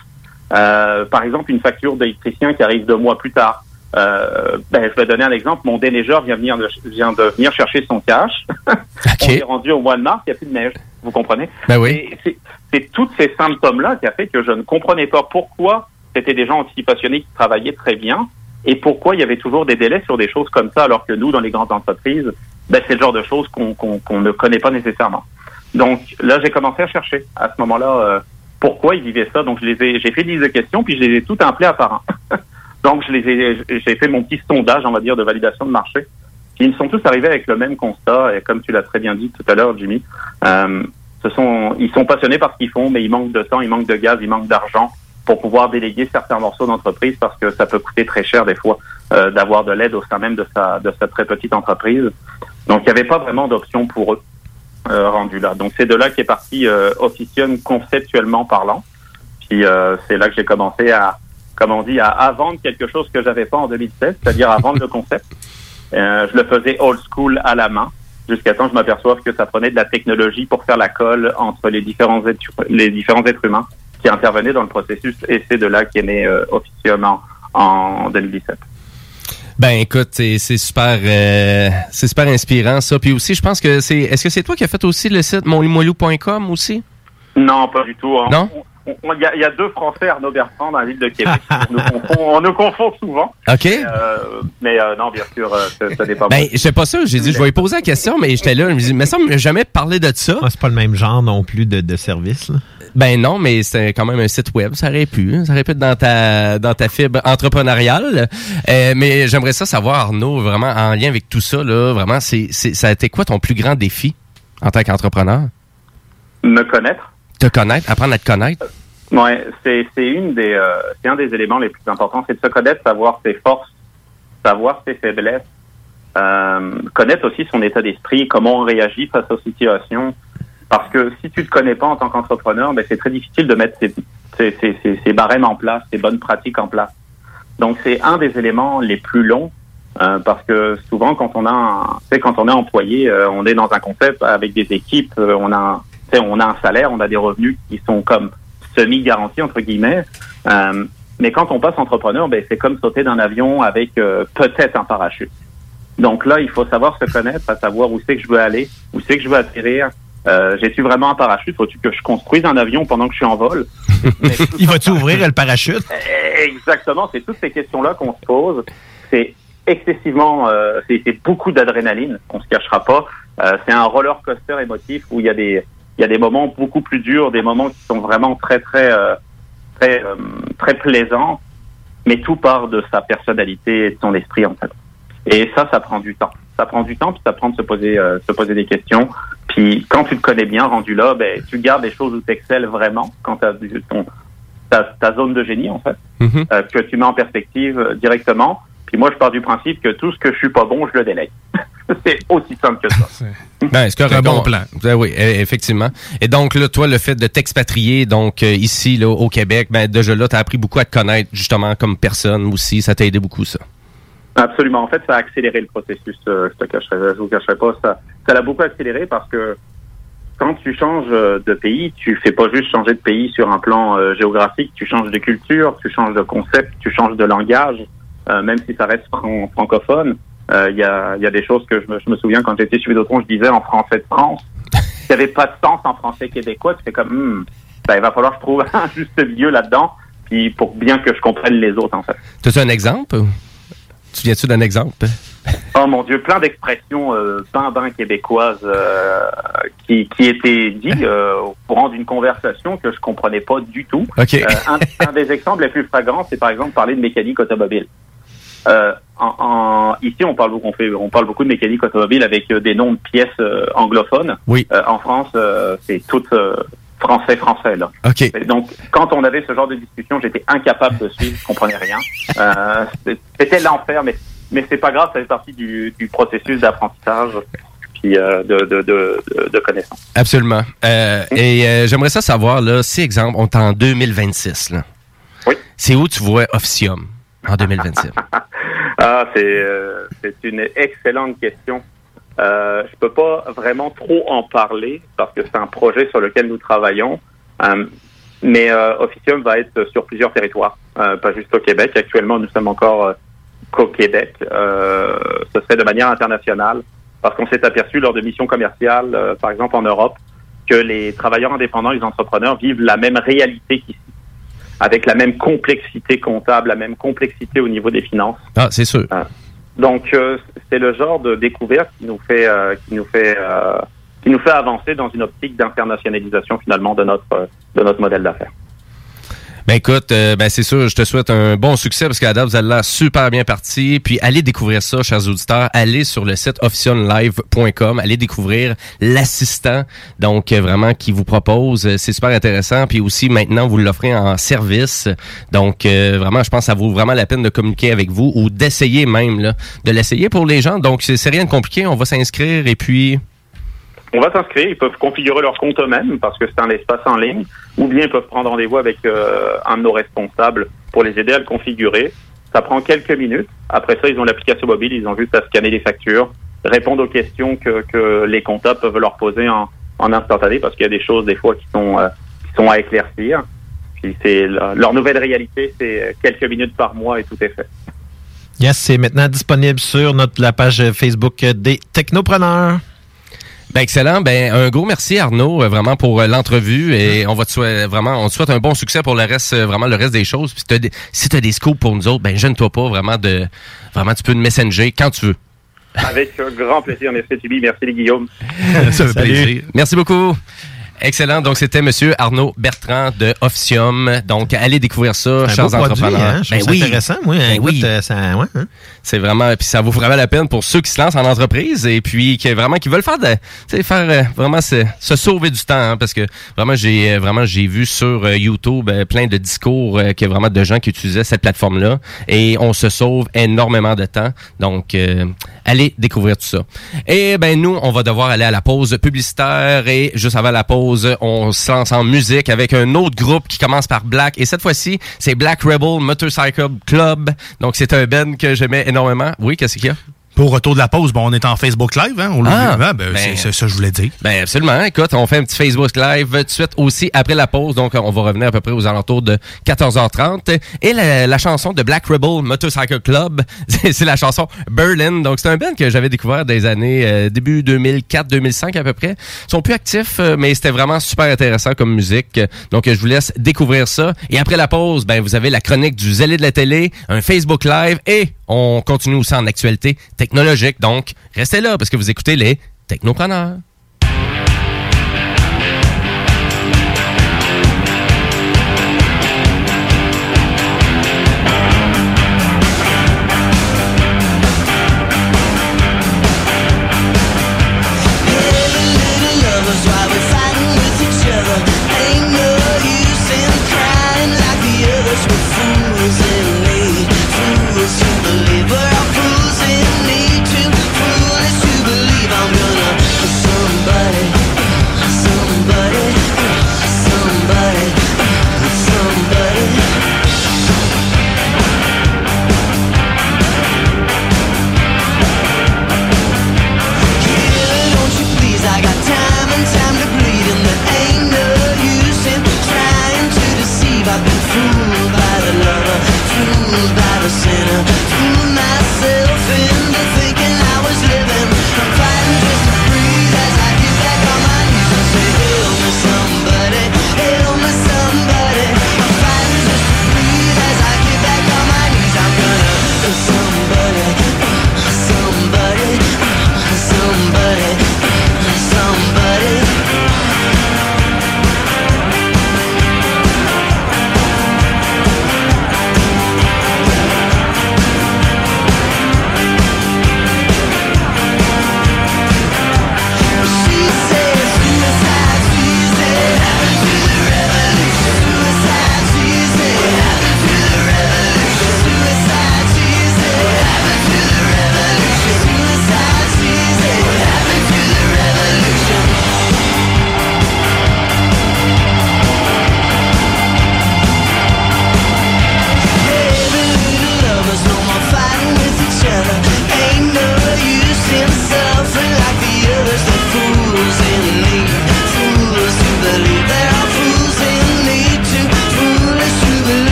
[SPEAKER 19] Euh, par exemple, une facture d'électricien qui arrive deux mois plus tard. Euh, ben, je vais donner un exemple. Mon déneigeur vient, venir de, vient de venir chercher son cash. On est rendu au mois de mars, il n'y a plus de neige. Vous comprenez?
[SPEAKER 1] Ben oui.
[SPEAKER 19] C'est- tous ces symptômes-là qui a fait que je ne comprenais pas pourquoi c'était des gens aussi passionnés qui travaillaient très bien et pourquoi il y avait toujours des délais sur des choses comme ça alors que nous, dans les grandes entreprises, ben, c'est le genre de choses qu'on ne connaît pas nécessairement. Donc là, j'ai commencé à chercher à ce moment-là euh, pourquoi ils vivaient ça. Donc je les ai, j'ai fait une liste de questions puis je les ai toutes appelées à part un. Donc je les ai, j'ai fait mon petit sondage, on va dire, de validation de marché. Ils sont tous arrivés avec le même constat et comme tu l'as très bien dit tout à l'heure, Jimmy, euh, ce sont, ils sont passionnés par ce qu'ils font, mais ils manquent de temps, ils manquent de gaz, ils manquent d'argent pour pouvoir déléguer certains morceaux d'entreprise parce que ça peut coûter très cher des fois euh, d'avoir de l'aide au sein même de sa, de sa très petite entreprise. Donc il n'y avait pas vraiment d'option pour eux euh, rendu là. Donc c'est de là qu'est parti euh, Officium conceptuellement parlant. Puis euh, c'est là que j'ai commencé à, comme on dit, à, à vendre quelque chose que j'avais pas en 2016, c'est-à-dire à vendre le concept. Euh, je le faisais old school à la main jusqu'à temps que je m'aperçoive que ça prenait de la technologie pour faire la colle entre les différents êtres, les différents êtres humains qui intervenaient dans le processus et c'est de là qu'est né euh, Officium en, en 2017.
[SPEAKER 1] Ben écoute, c'est super, euh, c'est super inspirant ça. Puis aussi, je pense que c'est, est-ce que c'est toi qui as fait aussi le site monlimoilou.com aussi?
[SPEAKER 19] Non, pas du tout. On,
[SPEAKER 1] Non?
[SPEAKER 19] Il y, a- il y a deux Français, Arnaud Bertrand, dans la ville de Québec. on, nous confond, on nous confond souvent.
[SPEAKER 1] OK.
[SPEAKER 19] Euh, mais euh, non, bien sûr, euh, ce, ce n'est pas
[SPEAKER 1] Ben,
[SPEAKER 19] moi.
[SPEAKER 1] je sais pas ça. J'ai dit, je vais lui poser la question, mais j'étais là. Je me dis, mais ça, on m'a jamais parlé de ça.
[SPEAKER 5] c'est pas le même genre non plus de, de service. là.
[SPEAKER 1] Ben non, mais c'est quand même un site web. Ça aurait pu. hein. Ça aurait pu être dans ta, dans ta fibre entrepreneuriale. Euh, mais j'aimerais ça savoir, Arnaud, vraiment, en lien avec tout ça, là, vraiment, c'est, c'est, ça a été quoi ton plus grand défi en tant qu'entrepreneur?
[SPEAKER 19] Me connaître.
[SPEAKER 1] Te connaître, apprendre à te connaître?
[SPEAKER 19] Ouais, c'est une des euh, c'est un des éléments les plus importants, c'est de se connaître, savoir ses forces, savoir ses faiblesses, euh, connaître aussi son état d'esprit, comment on réagit face aux situations. Parce que si tu te connais pas en tant qu'entrepreneur, ben c'est très difficile de mettre ses, barèmes en place, ses bonnes pratiques en place. Donc c'est un des éléments les plus longs euh, parce que souvent quand on a un, quand on est employé, on est dans un concept avec des équipes, on a on a un salaire, on a des revenus qui sont comme semi garantis entre guillemets. Euh, mais quand on passe entrepreneur, ben c'est comme sauter d'un avion avec euh, peut-être un parachute. Donc là, il faut savoir se connaître, à savoir où c'est que je veux aller, où c'est que je veux atterrir. Euh, J'ai-tu vraiment un parachute? Faut-tu que je construise un avion pendant que je suis en vol?
[SPEAKER 5] Il va-tu ouvrir le parachute?
[SPEAKER 19] Exactement, c'est toutes ces questions-là qu'on se pose. C'est excessivement, euh, c'est c'est beaucoup d'adrénaline, on se cachera pas. Euh, c'est un roller coaster émotif où il y a des, il y a des moments beaucoup plus durs, des moments qui sont vraiment très très euh, très euh, très plaisants, mais tout part de sa personnalité et de son esprit en fait. Et ça, ça prend du temps. Ça prend du temps, puis ça prend de se poser, euh, se poser des questions. Puis quand tu te connais bien, rendu là, ben, tu gardes les choses où tu excelles vraiment, quand tu as ton, ta, ta zone de génie, en fait, euh, que tu mets en perspective euh, directement. Puis moi, je pars du principe que tout ce que je suis pas bon, je le délègue. C'est aussi simple que ça.
[SPEAKER 1] Ben, c'est
[SPEAKER 4] un bon
[SPEAKER 1] On-
[SPEAKER 4] plan.
[SPEAKER 1] Ben oui, e- effectivement. Et donc, là, toi, le fait de t'expatrier, donc, euh, ici, là, au Québec, ben, déjà là, t'as appris beaucoup à te connaître, justement, comme personne aussi. Ça t'a aidé beaucoup, ça.
[SPEAKER 19] Absolument. En fait, ça a accéléré le processus. euh, je te cacherai, je vous cacherai pas. Ça, ça l'a beaucoup accéléré parce que quand tu changes euh, de pays, tu fais pas juste changer de pays sur un plan euh, géographique. Tu changes de culture, tu changes de concept, tu changes de langage, euh, même si ça reste fran- francophone. euh, Il y, a, il y a des choses que je me, je me souviens quand j'étais chez Vidéotron, je disais en français de France. Il n'y avait pas de sens en français québécois. Tu fais comme, hmm, ben, il va falloir que je trouve un juste milieu là-dedans, puis pour bien que je comprenne les autres en fait.
[SPEAKER 1] T'as-tu un exemple? Tu viens-tu d'un exemple?
[SPEAKER 19] Oh mon Dieu, plein d'expressions euh, ben ben québécoises euh, qui, qui étaient dites euh, au courant d'une conversation que je comprenais pas du tout. Euh, un, un des exemples les plus flagrants, c'est par exemple parler de mécanique automobile. Euh, en, en- ici, on parle, beaucoup- on, fait, on parle beaucoup de mécanique automobile avec euh, des noms de pièces euh, anglophones.
[SPEAKER 1] Oui.
[SPEAKER 19] Euh, en France, euh, c'est tout euh, français-français. là.
[SPEAKER 1] OK.
[SPEAKER 19] Et Donc, quand on avait ce genre de discussion, j'étais incapable de suivre, je comprenais rien. Euh, C'était l'enfer, mais mais c'est pas grave, ça fait partie du, du processus d'apprentissage puis euh, de, de, de, de, de connaissance.
[SPEAKER 1] Absolument. Euh, et euh, j'aimerais ça savoir, là, si, exemple, on est en 2026, là.
[SPEAKER 19] Oui.
[SPEAKER 1] C'est où tu vois Officium? En 2026?
[SPEAKER 19] Ah, c'est euh, c'est une excellente question. Euh, je peux pas vraiment trop en parler parce que c'est un projet sur lequel nous travaillons. Euh, mais euh, Officium va être sur plusieurs territoires, pas juste au Québec. Actuellement, nous sommes encore qu'au Québec. Ce serait de manière internationale parce qu'on s'est aperçu lors de missions commerciales, par exemple en Europe, que les travailleurs indépendants, les entrepreneurs vivent la même réalité qu'ici, avec la même complexité comptable, la même complexité au niveau des finances.
[SPEAKER 1] Ah, c'est sûr.
[SPEAKER 19] Donc, euh, c'est le genre de découverte qui nous fait, euh, qui nous fait, euh, qui nous fait avancer dans une optique d'internationalisation finalement de notre, de notre modèle d'affaires.
[SPEAKER 1] Ben écoute, euh, ben c'est sûr, je te souhaite un bon succès parce qu'à date, vous avez l'air super bien parti. Puis allez découvrir ça, chers auditeurs. Allez sur le site officionlive.com. Allez découvrir l'assistant, donc euh, vraiment qui vous propose. Euh, C'est super intéressant. Puis aussi maintenant, vous l'offrez en service. Donc euh, vraiment, je pense que ça vaut vraiment la peine de communiquer avec vous ou d'essayer même là, de l'essayer pour les gens. Donc c'est rien de compliqué. On va s'inscrire et puis.
[SPEAKER 19] On va s'inscrire, ils peuvent configurer leur compte eux-mêmes parce que c'est un espace en ligne, ou bien ils peuvent prendre rendez-vous avec euh, un de nos responsables pour les aider à le configurer. Ça prend quelques minutes. Après ça, ils ont l'application mobile, ils ont juste à scanner les factures, répondre aux questions que, les comptables peuvent leur poser en, instantané parce qu'il y a des choses des fois qui sont, euh, à éclaircir. Puis c'est leur nouvelle réalité, c'est quelques minutes par mois et tout est fait.
[SPEAKER 5] Yes, c'est maintenant disponible sur notre, la page Facebook des Technopreneurs.
[SPEAKER 20] Ben, excellent. Ben, un gros merci Arnaud, euh, vraiment pour euh, l'entrevue et on va te souhaiter vraiment, on te souhaite un bon succès pour le reste, euh, vraiment le reste des choses. Puis si t'as des, si t'as des scoops pour nous autres, ben gêne-toi pas, vraiment de, vraiment tu peux me messenger quand tu veux.
[SPEAKER 19] Avec un grand plaisir. Merci, Tibi. Merci, les Guillaume.
[SPEAKER 20] Ça fait plaisir. Merci beaucoup. Excellent. Donc, c'était Monsieur Arnaud Bertrand de Officium. Donc, allez découvrir ça, chers
[SPEAKER 5] beau produit,
[SPEAKER 20] entrepreneurs.
[SPEAKER 5] hein? Je trouve ça intéressant, moi.
[SPEAKER 20] Ben
[SPEAKER 5] Écoute,
[SPEAKER 20] oui.
[SPEAKER 5] euh, ça, ouais, hein?
[SPEAKER 20] C'est vraiment, puis ça vaut vraiment la peine pour ceux qui se lancent en entreprise et puis qui vraiment qui veulent faire de, faire euh, vraiment se, sauver du temps, hein, parce que vraiment j'ai euh, vraiment j'ai vu sur euh, YouTube euh, plein de discours a vraiment de gens qui utilisaient cette plateforme là et on se sauve énormément de temps. Donc allez découvrir tout ça. Et ben nous on va devoir aller à la pause publicitaire et juste avant la pause on se lance en musique avec un autre groupe qui commence par Black et cette fois-ci c'est Black Rebel Motorcycle Club. Donc c'est un band que j'aimais énormément. Oui, qu'est-ce qu'il y a?
[SPEAKER 4] Pour retour de la pause, bon, on est en Facebook Live, hein? On
[SPEAKER 20] Ah,
[SPEAKER 4] ben,
[SPEAKER 20] ben-
[SPEAKER 4] c'est ça je voulais dire.
[SPEAKER 20] Ben absolument. Écoute, on fait un petit Facebook Live tout de suite aussi après la pause. Donc, on va revenir à peu près aux alentours de 14h30. Et la, la chanson de Black Rebel Motorcycle Club, c'est la chanson Berlin. Donc, c'est un band que j'avais découvert des années euh, début 2004-2005 à peu près. Ils sont plus actifs, euh, mais c'était vraiment super intéressant comme musique. Donc, je vous laisse découvrir ça. Et après la pause, ben vous avez la chronique du zélé de la télé, un Facebook Live et on continue aussi en actualité technologique. Donc, restez là parce que vous écoutez les Technopreneurs.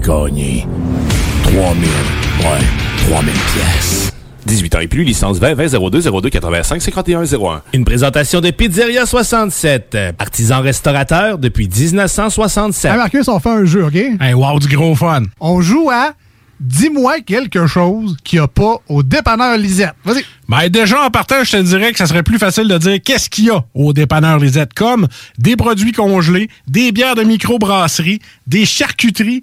[SPEAKER 21] Gagner 3000, ouais, 3000 pièces.
[SPEAKER 3] 18 ans et plus, licence 20 20 02 02 85 51 01.
[SPEAKER 22] Une présentation de Pizzeria 67, euh, artisan restaurateur depuis 1967.
[SPEAKER 17] Hey Marcus, on fait un jeu, OK?
[SPEAKER 2] Hey, wow, du gros fun.
[SPEAKER 17] On joue à Dis-moi quelque chose qu'il n'y a pas au dépanneur Lisette. Vas-y.
[SPEAKER 2] Ben déjà, en partant, je te dirais que ça serait plus facile de dire qu'est-ce qu'il y a au dépanneur Lisette, comme des produits congelés, des bières de microbrasserie, des charcuteries,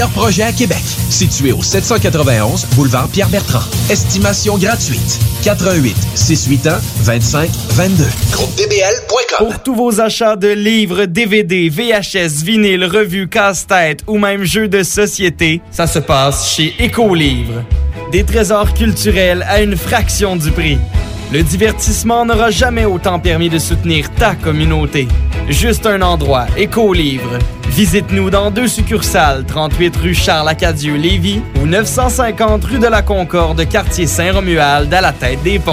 [SPEAKER 10] projets à Québec. Situé au 791 boulevard Pierre-Bertrand. Estimation gratuite. 88 681 25 22. GroupeDBL.com.
[SPEAKER 18] Pour tous vos achats de livres, DVD, VHS, vinyle, revues, casse-tête ou même jeux de société, ça se passe chez Écolivre. Des trésors culturels à une fraction du prix. Le divertissement n'aura jamais autant permis de soutenir ta communauté. Juste un endroit, Écolivre. Visite-nous dans deux succursales, 38 rue Charles-Acadieux-Lévis ou 950 rue de la Concorde, quartier Saint-Romuald, à la tête des ponts.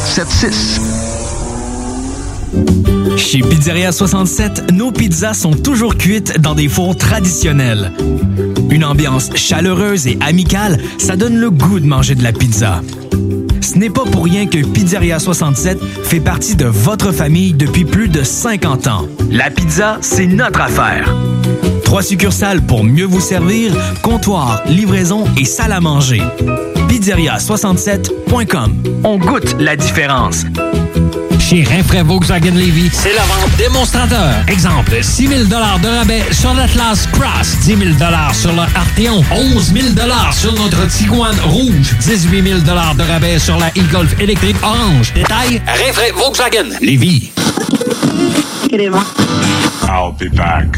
[SPEAKER 13] 681 4476.
[SPEAKER 11] Chez Pizzeria 67, nos pizzas sont toujours cuites dans des fours traditionnels. Une ambiance chaleureuse et amicale, ça donne le goût de manger de la pizza. Ce n'est pas pour rien que Pizzeria 67 fait partie de votre famille depuis plus de 50 ans. La pizza, c'est notre affaire. Trois succursales pour mieux vous servir, comptoir, livraison et salle à manger. Pizzeria67.com. On goûte la différence.
[SPEAKER 14] Chez Rinfraie Volkswagen Levy, c'est la vente démonstrateur. Exemple, 6 000 de rabais sur l'Atlas Cross, 10 000 sur le Arteon, 11 000 sur notre Tiguan Rouge, 18 000 de rabais sur la e-Golf électrique orange. Détail, Rinfraie Volkswagen Levy.
[SPEAKER 7] I'll be back.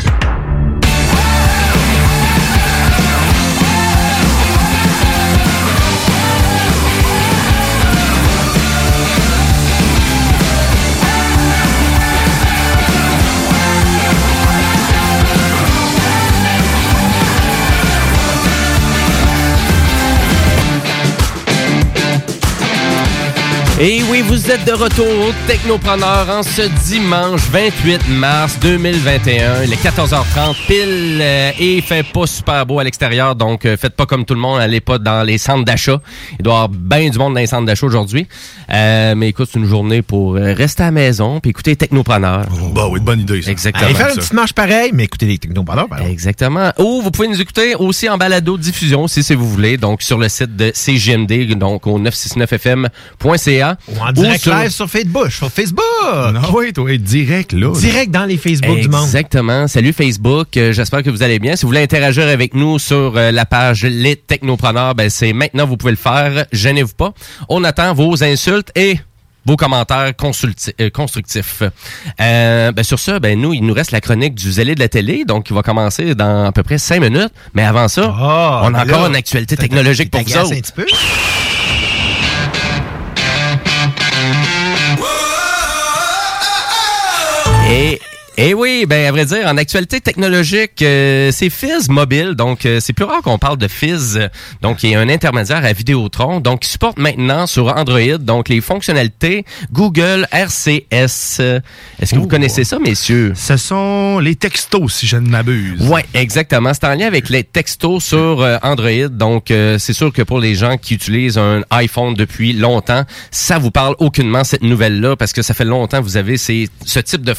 [SPEAKER 1] Et oui, vous êtes de retour au Technopreneur en ce dimanche 28 mars 2021. Il est 14h30 pile euh, et il fait pas super beau à l'extérieur, donc euh, faites pas comme tout le monde, allez pas dans les centres d'achat. Il doit y avoir bien du monde dans les centres d'achat aujourd'hui. Euh, mais écoute, c'est une journée pour euh, rester à la maison puis écouter Technopreneur.
[SPEAKER 4] bah oui, bonne idée ça.
[SPEAKER 1] Exactement.
[SPEAKER 5] Allez faire une petite marche pareille, mais écoutez les technopreneurs. par exemple.
[SPEAKER 1] Exactement. Ou vous pouvez nous écouter aussi en balado diffusion si, si vous voulez, donc sur le site de CGMD, donc au 969fm.ca.
[SPEAKER 5] Ou en direct live sur Facebook. Sur Facebook.
[SPEAKER 4] Non, oui, toi, direct là.
[SPEAKER 5] Direct dans les Facebook du monde.
[SPEAKER 1] Exactement. Salut Facebook. Euh, J'espère que vous allez bien. Si vous voulez interagir avec nous sur euh, la page Les Technopreneurs, ben c'est maintenant vous pouvez le faire. Gênez-vous pas. On attend vos insultes et vos commentaires euh, constructifs. Euh, ben sur ça, ben nous, il nous reste la chronique du zélé de la télé, donc il va commencer dans à peu près cinq minutes. Mais avant ça, on a
[SPEAKER 5] mais
[SPEAKER 1] encore
[SPEAKER 5] là,
[SPEAKER 1] une actualité technologique pour vous
[SPEAKER 5] t'agaces
[SPEAKER 1] autres.
[SPEAKER 5] un petit peu.
[SPEAKER 1] Et, et oui, ben à vrai dire, en actualité technologique, euh, c'est Fizz Mobile, donc euh, c'est plus rare qu'on parle de Fizz, donc il y a un intermédiaire à Vidéotron, donc qui supporte maintenant sur Android, donc les fonctionnalités Google RCS. Est-ce que vous connaissez ça, messieurs?
[SPEAKER 4] Ce sont les textos, si je ne m'abuse.
[SPEAKER 1] Ouais, exactement. C'est en lien avec les textos sur euh, Android. Donc, euh, c'est sûr que pour les gens qui utilisent un iPhone depuis longtemps, ça vous parle aucunement cette nouvelle-là parce que ça fait longtemps que vous avez ces, ce type de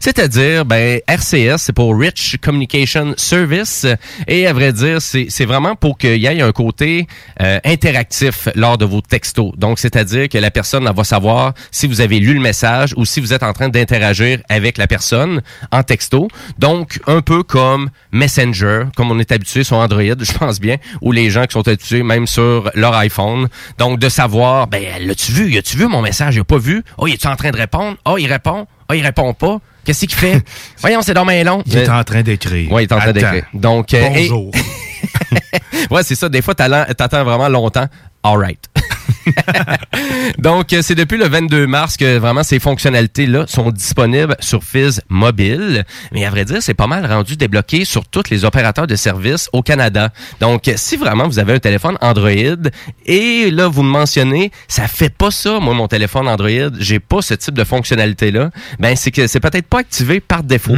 [SPEAKER 1] C'est-à-dire, ben, RCS, c'est pour Rich Communication Service. Et à vrai dire, c'est vraiment pour qu'il y ait un côté euh, interactif lors de vos textos. Donc, c'est-à-dire que la personne va savoir si vous avez lu le message ou si vous êtes en train d'interagir avec la personne en texto. Donc, un peu comme Messenger, comme on est habitué sur Android, je pense bien, ou les gens qui sont habitués même sur leur iPhone. Donc, de savoir, ben, l'as-tu vu? As-tu vu mon message? Il a pas vu? Oh, il est en train de répondre? Oh, il répond? Oh, il répond pas? Qu'est-ce qu'il fait? Voyons, c'est dans main long.
[SPEAKER 4] Il est en train d'écrire.
[SPEAKER 1] Oui, il est en train d'écrire. Donc, euh, et-
[SPEAKER 4] Bonjour.
[SPEAKER 1] ouais, c'est ça. Des fois, t'attends vraiment longtemps. All right. Donc, euh, c'est depuis le 22 mars que vraiment ces fonctionnalités-là sont disponibles sur Fizz Mobile. Mais à vrai dire, c'est pas mal rendu débloqué sur tous les opérateurs de services au Canada. Donc, euh, si vraiment vous avez un téléphone Android et là, vous me mentionnez, ça fait pas ça, moi, mon téléphone Android, j'ai pas ce type de fonctionnalité-là, ben, c'est que c'est peut-être pas activé par défaut.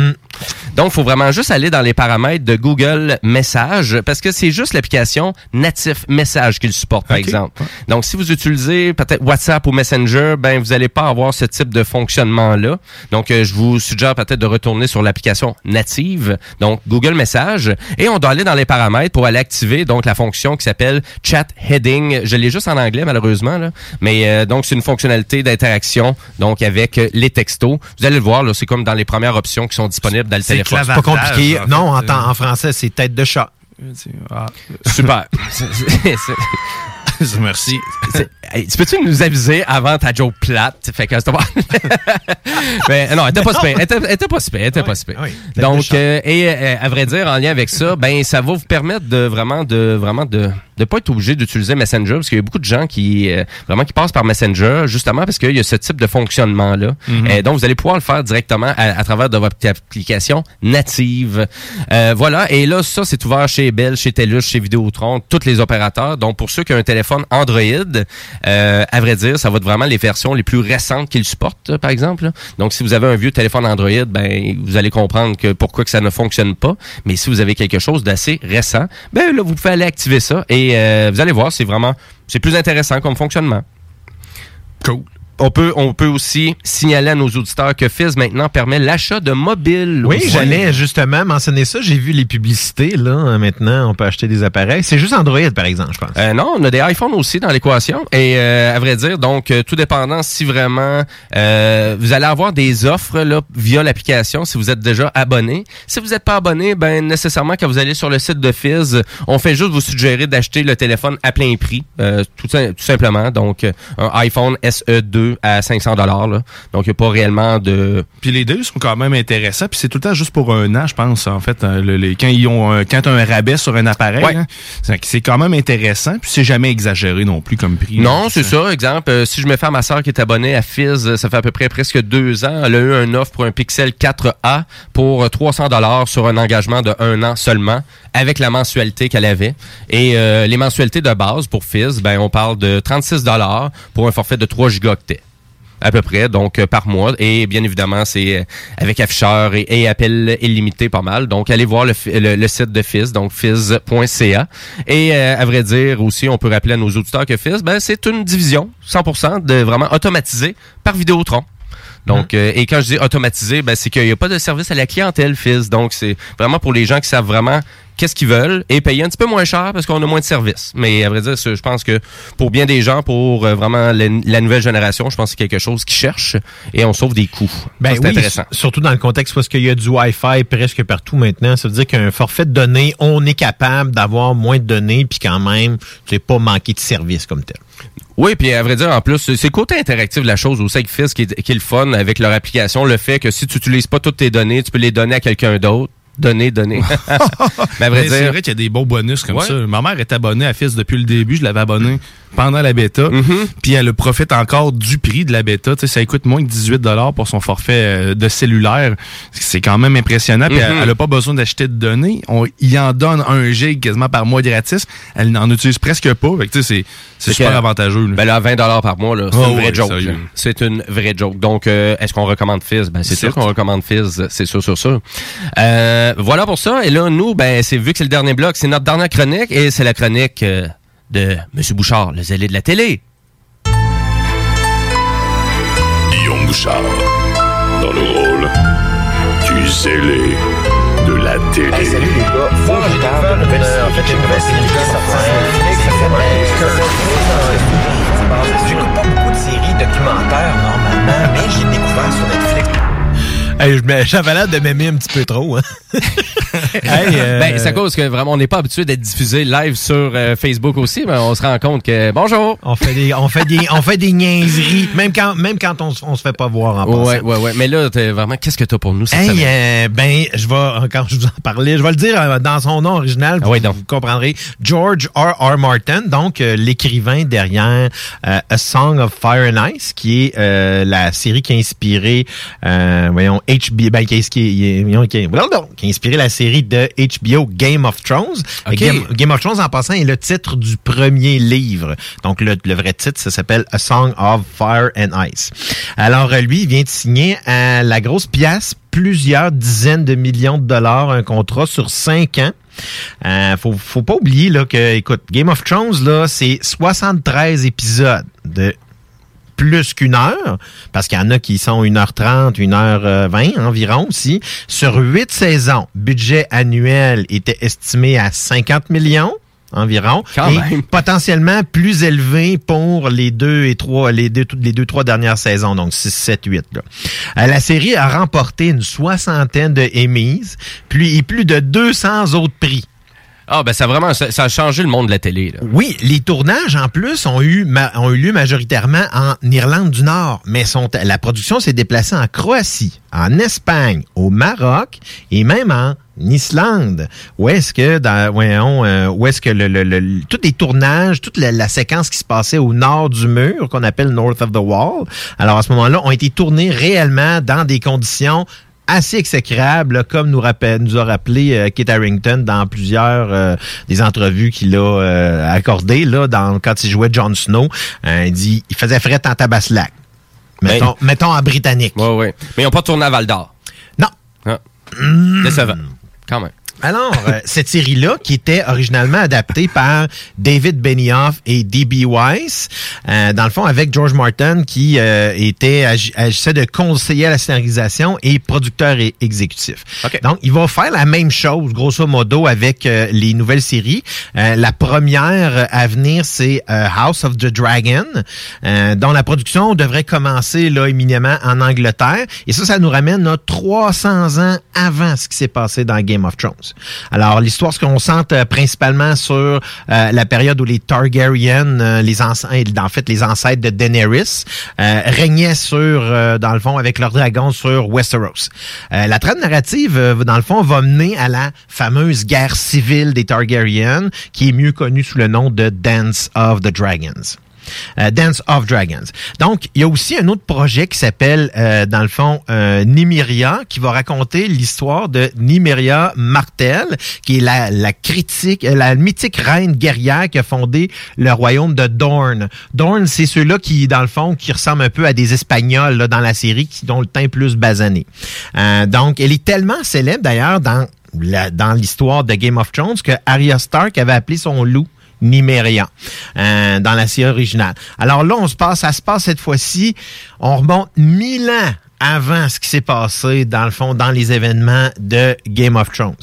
[SPEAKER 1] Donc, il faut vraiment juste aller dans les paramètres de Google Message parce que c'est juste l'application natif Message qu'il supporte, par exemple. Donc, si vous utilisez peut-être WhatsApp ou Messenger, ben vous n'allez pas avoir ce type de fonctionnement-là. Donc, euh, je vous suggère peut-être de retourner sur l'application native, donc Google Message, et on doit aller dans les paramètres pour aller activer donc la fonction qui s'appelle Chat Heading. Je l'ai juste en anglais malheureusement, là. mais euh, donc c'est une fonctionnalité d'interaction donc avec euh, les textos. Vous allez le voir, c'est comme dans les premières options qui sont disponibles dans le
[SPEAKER 5] C'est pas compliqué. Non, en, temps- en français, c'est tête de chat.
[SPEAKER 1] Super. C'est- c'est-
[SPEAKER 4] Merci.
[SPEAKER 1] Hey, tu peux-tu nous aviser avant ta joke plate? Fait que pas... ben, non, elle était pas super. Elle était, elle était pas super. Elle était pas super. Donc, euh, et euh, à vrai dire, en lien avec ça, ben, ça va vous permettre de vraiment, de vraiment de, de pas être obligé d'utiliser Messenger parce qu'il y a beaucoup de gens qui, euh, vraiment, qui passent par Messenger justement parce qu'il y a ce type de fonctionnement-là.
[SPEAKER 4] Mhm.
[SPEAKER 1] Euh, donc, vous allez pouvoir le faire directement à, à travers de votre application native. Euh, voilà. Et là, ça, c'est ouvert chez Bell, chez TELUS, chez Vidéotron, tous les opérateurs. Donc, pour ceux qui ont un téléphone Android, à vrai dire, ça va être vraiment les versions les plus récentes qu'ils supportent, par exemple. là. Donc, si vous avez un vieux téléphone Android, ben, vous allez comprendre que pourquoi que ça ne fonctionne pas. Mais si vous avez quelque chose d'assez récent, ben là, vous pouvez aller activer ça et euh, vous allez voir, c'est vraiment, c'est plus intéressant comme fonctionnement.
[SPEAKER 4] Cool
[SPEAKER 1] on peut, on peut aussi signaler à nos auditeurs que Fizz maintenant permet l'achat de mobiles.
[SPEAKER 5] Oui, j'allais justement mentionner ça. J'ai vu les publicités. Là, maintenant, on peut acheter des appareils. C'est juste Android, par exemple, je pense.
[SPEAKER 1] Euh, non, on a des iPhones aussi dans l'équation. Et euh, à vrai dire, donc, euh, tout dépendant si vraiment euh, vous allez avoir des offres là, via l'application si vous êtes déjà abonné. Si vous n'êtes pas abonné, ben nécessairement quand vous allez sur le site de Fizz, on fait juste vous suggérer d'acheter le téléphone à plein prix, euh, tout, tout, simplement. Donc, euh, un iPhone SE 2 à 500 dollars. Donc, il n'y a pas réellement de...
[SPEAKER 4] Puis les deux sont quand même intéressants. Puis c'est tout le temps juste pour un an, je pense, en fait. Hein, quand ils ont un, quand un rabais sur un appareil, hein, c'est quand même intéressant. Puis c'est jamais exagéré non plus comme prix.
[SPEAKER 1] Non, hein. c'est ça. Exemple, euh, si je me fais à ma soeur qui est abonnée à Fizz, ça fait à peu près presque deux ans, elle a eu un offre pour un Pixel 4A pour 300 dollars sur un engagement de un an seulement avec la mensualité qu'elle avait. Et euh, les mensualités de base pour Fizz, ben, on parle de 36 dollars pour un forfait de 3 gigaoctets à peu près, donc euh, par mois. Et bien évidemment, c'est euh, avec afficheur et, et appel illimité pas mal. Donc, allez voir le, le, le site de Fizz, donc fizz.ca. Et euh, à vrai dire aussi, on peut rappeler à nos auditeurs que Fizz, ben, c'est une division 100% de vraiment automatisée par Vidéotron. Donc, euh, et quand je dis automatisé, ben, c'est qu'il n'y a pas de service à la clientèle Fizz. Donc, c'est vraiment pour les gens qui savent vraiment qu'est-ce qu'ils veulent et payer un petit peu moins cher parce qu'on a moins de services. Mais à vrai dire, je pense que pour bien des gens, pour euh, vraiment la, la nouvelle génération, je pense que c'est quelque chose qu'ils cherchent et on sauve des coûts.
[SPEAKER 5] Ben
[SPEAKER 1] c'est
[SPEAKER 5] oui,
[SPEAKER 1] intéressant.
[SPEAKER 5] surtout dans le contexte parce qu'il y a du Wi-Fi presque partout maintenant. Ça veut dire qu'un forfait de données, on est capable d'avoir moins de données puis quand même, tu sais, pas manquer de service comme tel.
[SPEAKER 1] Oui, puis à vrai dire, en plus, c'est le côté interactif de la chose aussi avec Fizz qui qui est le fun avec leur application. Le fait que si tu n'utilises pas toutes tes données, tu peux les donner à quelqu'un d'autre. Donner, donner. Mais
[SPEAKER 4] Mais c'est
[SPEAKER 1] dire,
[SPEAKER 4] vrai qu'il y a des beaux bonus comme
[SPEAKER 1] Ouais.
[SPEAKER 4] ça. Ma mère est abonnée à Fils depuis le début. Je l'avais abonnée pendant la bêta.
[SPEAKER 1] Mm-hmm.
[SPEAKER 4] Puis elle profite encore du prix de la bêta. Ça coûte moins que 18 pour son forfait euh, de cellulaire. C'est quand même impressionnant. Puis elle- elle n'a pas besoin d'acheter de données. On y en donne un gig quasiment par mois gratis. Elle n'en utilise presque pas. C'est super avantageux. là.
[SPEAKER 1] Ben là, 20 par mois, c'est
[SPEAKER 4] Ah
[SPEAKER 1] une vraie
[SPEAKER 4] ouais,
[SPEAKER 1] joke. C'est une vraie joke. Donc, euh, est-ce qu'on recommande Fizz? Ben, c'est sûr qu'on recommande Fizz, c'est sûr, sûr, sûr. Euh, voilà pour ça. Et là, nous, ben, c'est vu que c'est le dernier bloc, c'est notre dernière chronique et c'est la chronique euh, de M. Bouchard, le zélé de la télé.
[SPEAKER 21] Guillaume Bouchard, dans le rôle du zélé de la télé.
[SPEAKER 5] salut les gars. J'ai nouvelle série. En fait, une nouvelle série qui est sortie sur Netflix. Ça s'appelle J'écoute pas beaucoup de séries documentaires normalement, mais j'ai découvert sur Netflix. Hey, J'avais l'air de m'aimer un petit peu trop. Hein? Hey, euh,
[SPEAKER 1] Ben, c'est à cause que vraiment, on n'est pas habitué d'être diffusé live sur euh, Facebook aussi, mais on se rend compte que, bonjour!
[SPEAKER 5] On fait des, on fait des, on fait des niaiseries, même quand, même quand on, on se fait pas voir en passant.
[SPEAKER 1] Ouais, ouais, ouais. Mais là, t'es vraiment, qu'est-ce que t'as pour nous cette
[SPEAKER 5] Hey,
[SPEAKER 1] semaine?
[SPEAKER 5] euh, ben, je vais, quand je vous en parlais, je vais le dire euh, dans son nom original,
[SPEAKER 1] Ah
[SPEAKER 5] vous, vous comprendrez. George R. R. Martin, donc euh, l'écrivain derrière euh, A Song of Fire and Ice, qui est euh, la série qui a inspiré, euh, voyons, HBO, ben, qui, qui, qui, qui a inspiré la série de HBO Game of Thrones. Game, Game of Thrones, en passant, est le titre du premier livre. Donc, le, le vrai titre, ça s'appelle A Song of Fire and Ice. Alors, euh, lui, il vient de signer à la grosse pièce plusieurs dizaines de millions de dollars, un contrat sur cinq ans. Euh, faut, faut pas oublier là, que, écoute, Game of Thrones, là, c'est 73 épisodes de plus qu'une heure, parce qu'il y en a qui sont 1h30, 1h20 environ aussi. Sur huit saisons, budget annuel était estimé à 50 millions environ.
[SPEAKER 1] Quand
[SPEAKER 5] et
[SPEAKER 1] même.
[SPEAKER 5] potentiellement plus élevé pour les deux et trois, les deux, les deux, trois dernières saisons, donc 6, 7, 8. Là. Euh, la série a remporté une soixantaine de Emmys, puis et plus de 200 autres prix.
[SPEAKER 1] Ah, ben, ça a vraiment, ça, a changé le monde de la télé, là.
[SPEAKER 5] Oui, les tournages en plus ont eu ont eu lieu majoritairement en Irlande du Nord, mais la production s'est déplacée en Croatie, en Espagne, au Maroc et même en Islande. Où est-ce que euh, où est-ce que le, le, le- tous les tournages, toute la, la séquence qui se passait au nord du mur qu'on appelle North of the Wall, alors à ce moment-là, ont été tournés réellement dans des conditions assez exécrable, là, comme nous, rappelle, nous a rappelé euh, Kit Harrington dans plusieurs euh, des entrevues qu'il a euh, accordées là, dans, quand il jouait Jon Snow. Euh, il dit il faisait fret en tabaslac. Mettons, mettons en britannique.
[SPEAKER 1] Ouais, ouais. Mais ils n'ont pas tourné à Val d'Or.
[SPEAKER 5] Non.
[SPEAKER 1] Ah. Décevant. Quand même.
[SPEAKER 5] Alors, euh, cette série-là, qui était originalement adaptée par David Benioff et D.B. Weiss, euh, dans le fond, avec George Martin, qui euh, était agi- agissait de conseiller à la scénarisation et producteur et exécutif. Donc, il va faire la même chose, grosso modo, avec euh, les nouvelles séries. Euh, la première à venir, c'est House of the Dragon, euh, dont la production devrait commencer là éminemment en Angleterre. Et ça, ça nous ramène là, 300 ans avant ce qui s'est passé dans Game of Thrones. Alors, l'histoire se concentre euh, principalement sur euh, la période où les Targaryen, euh, les ancêtres, en fait, les ancêtres de Daenerys, euh, régnaient sur, dans le fond, avec leurs dragons sur Westeros. La trame narrative, dans le fond, va mener à la fameuse guerre civile des Targaryen, qui est mieux connue sous le nom de Dance of the Dragons. Euh, Dance of Dragons. Donc, il y a aussi un autre projet qui s'appelle, euh, dans le fond, euh, Nymeria, qui va raconter l'histoire de Nymeria Martel, qui est la, la critique, euh, la mythique reine guerrière qui a fondé le royaume de Dorne. Dorne, c'est ceux-là qui, dans le fond, qui ressemblent un peu à des Espagnols là, dans la série, qui dont le teint plus basané. Donc, elle est tellement célèbre d'ailleurs dans dans l'histoire de Game of Thrones que Arya Stark avait appelé son loup Nymeria euh, dans la série originale. Alors là, on se passe, ça se passe cette fois-ci, on remonte mille ans avant ce qui s'est passé, dans le fond, dans les événements de Game of Thrones.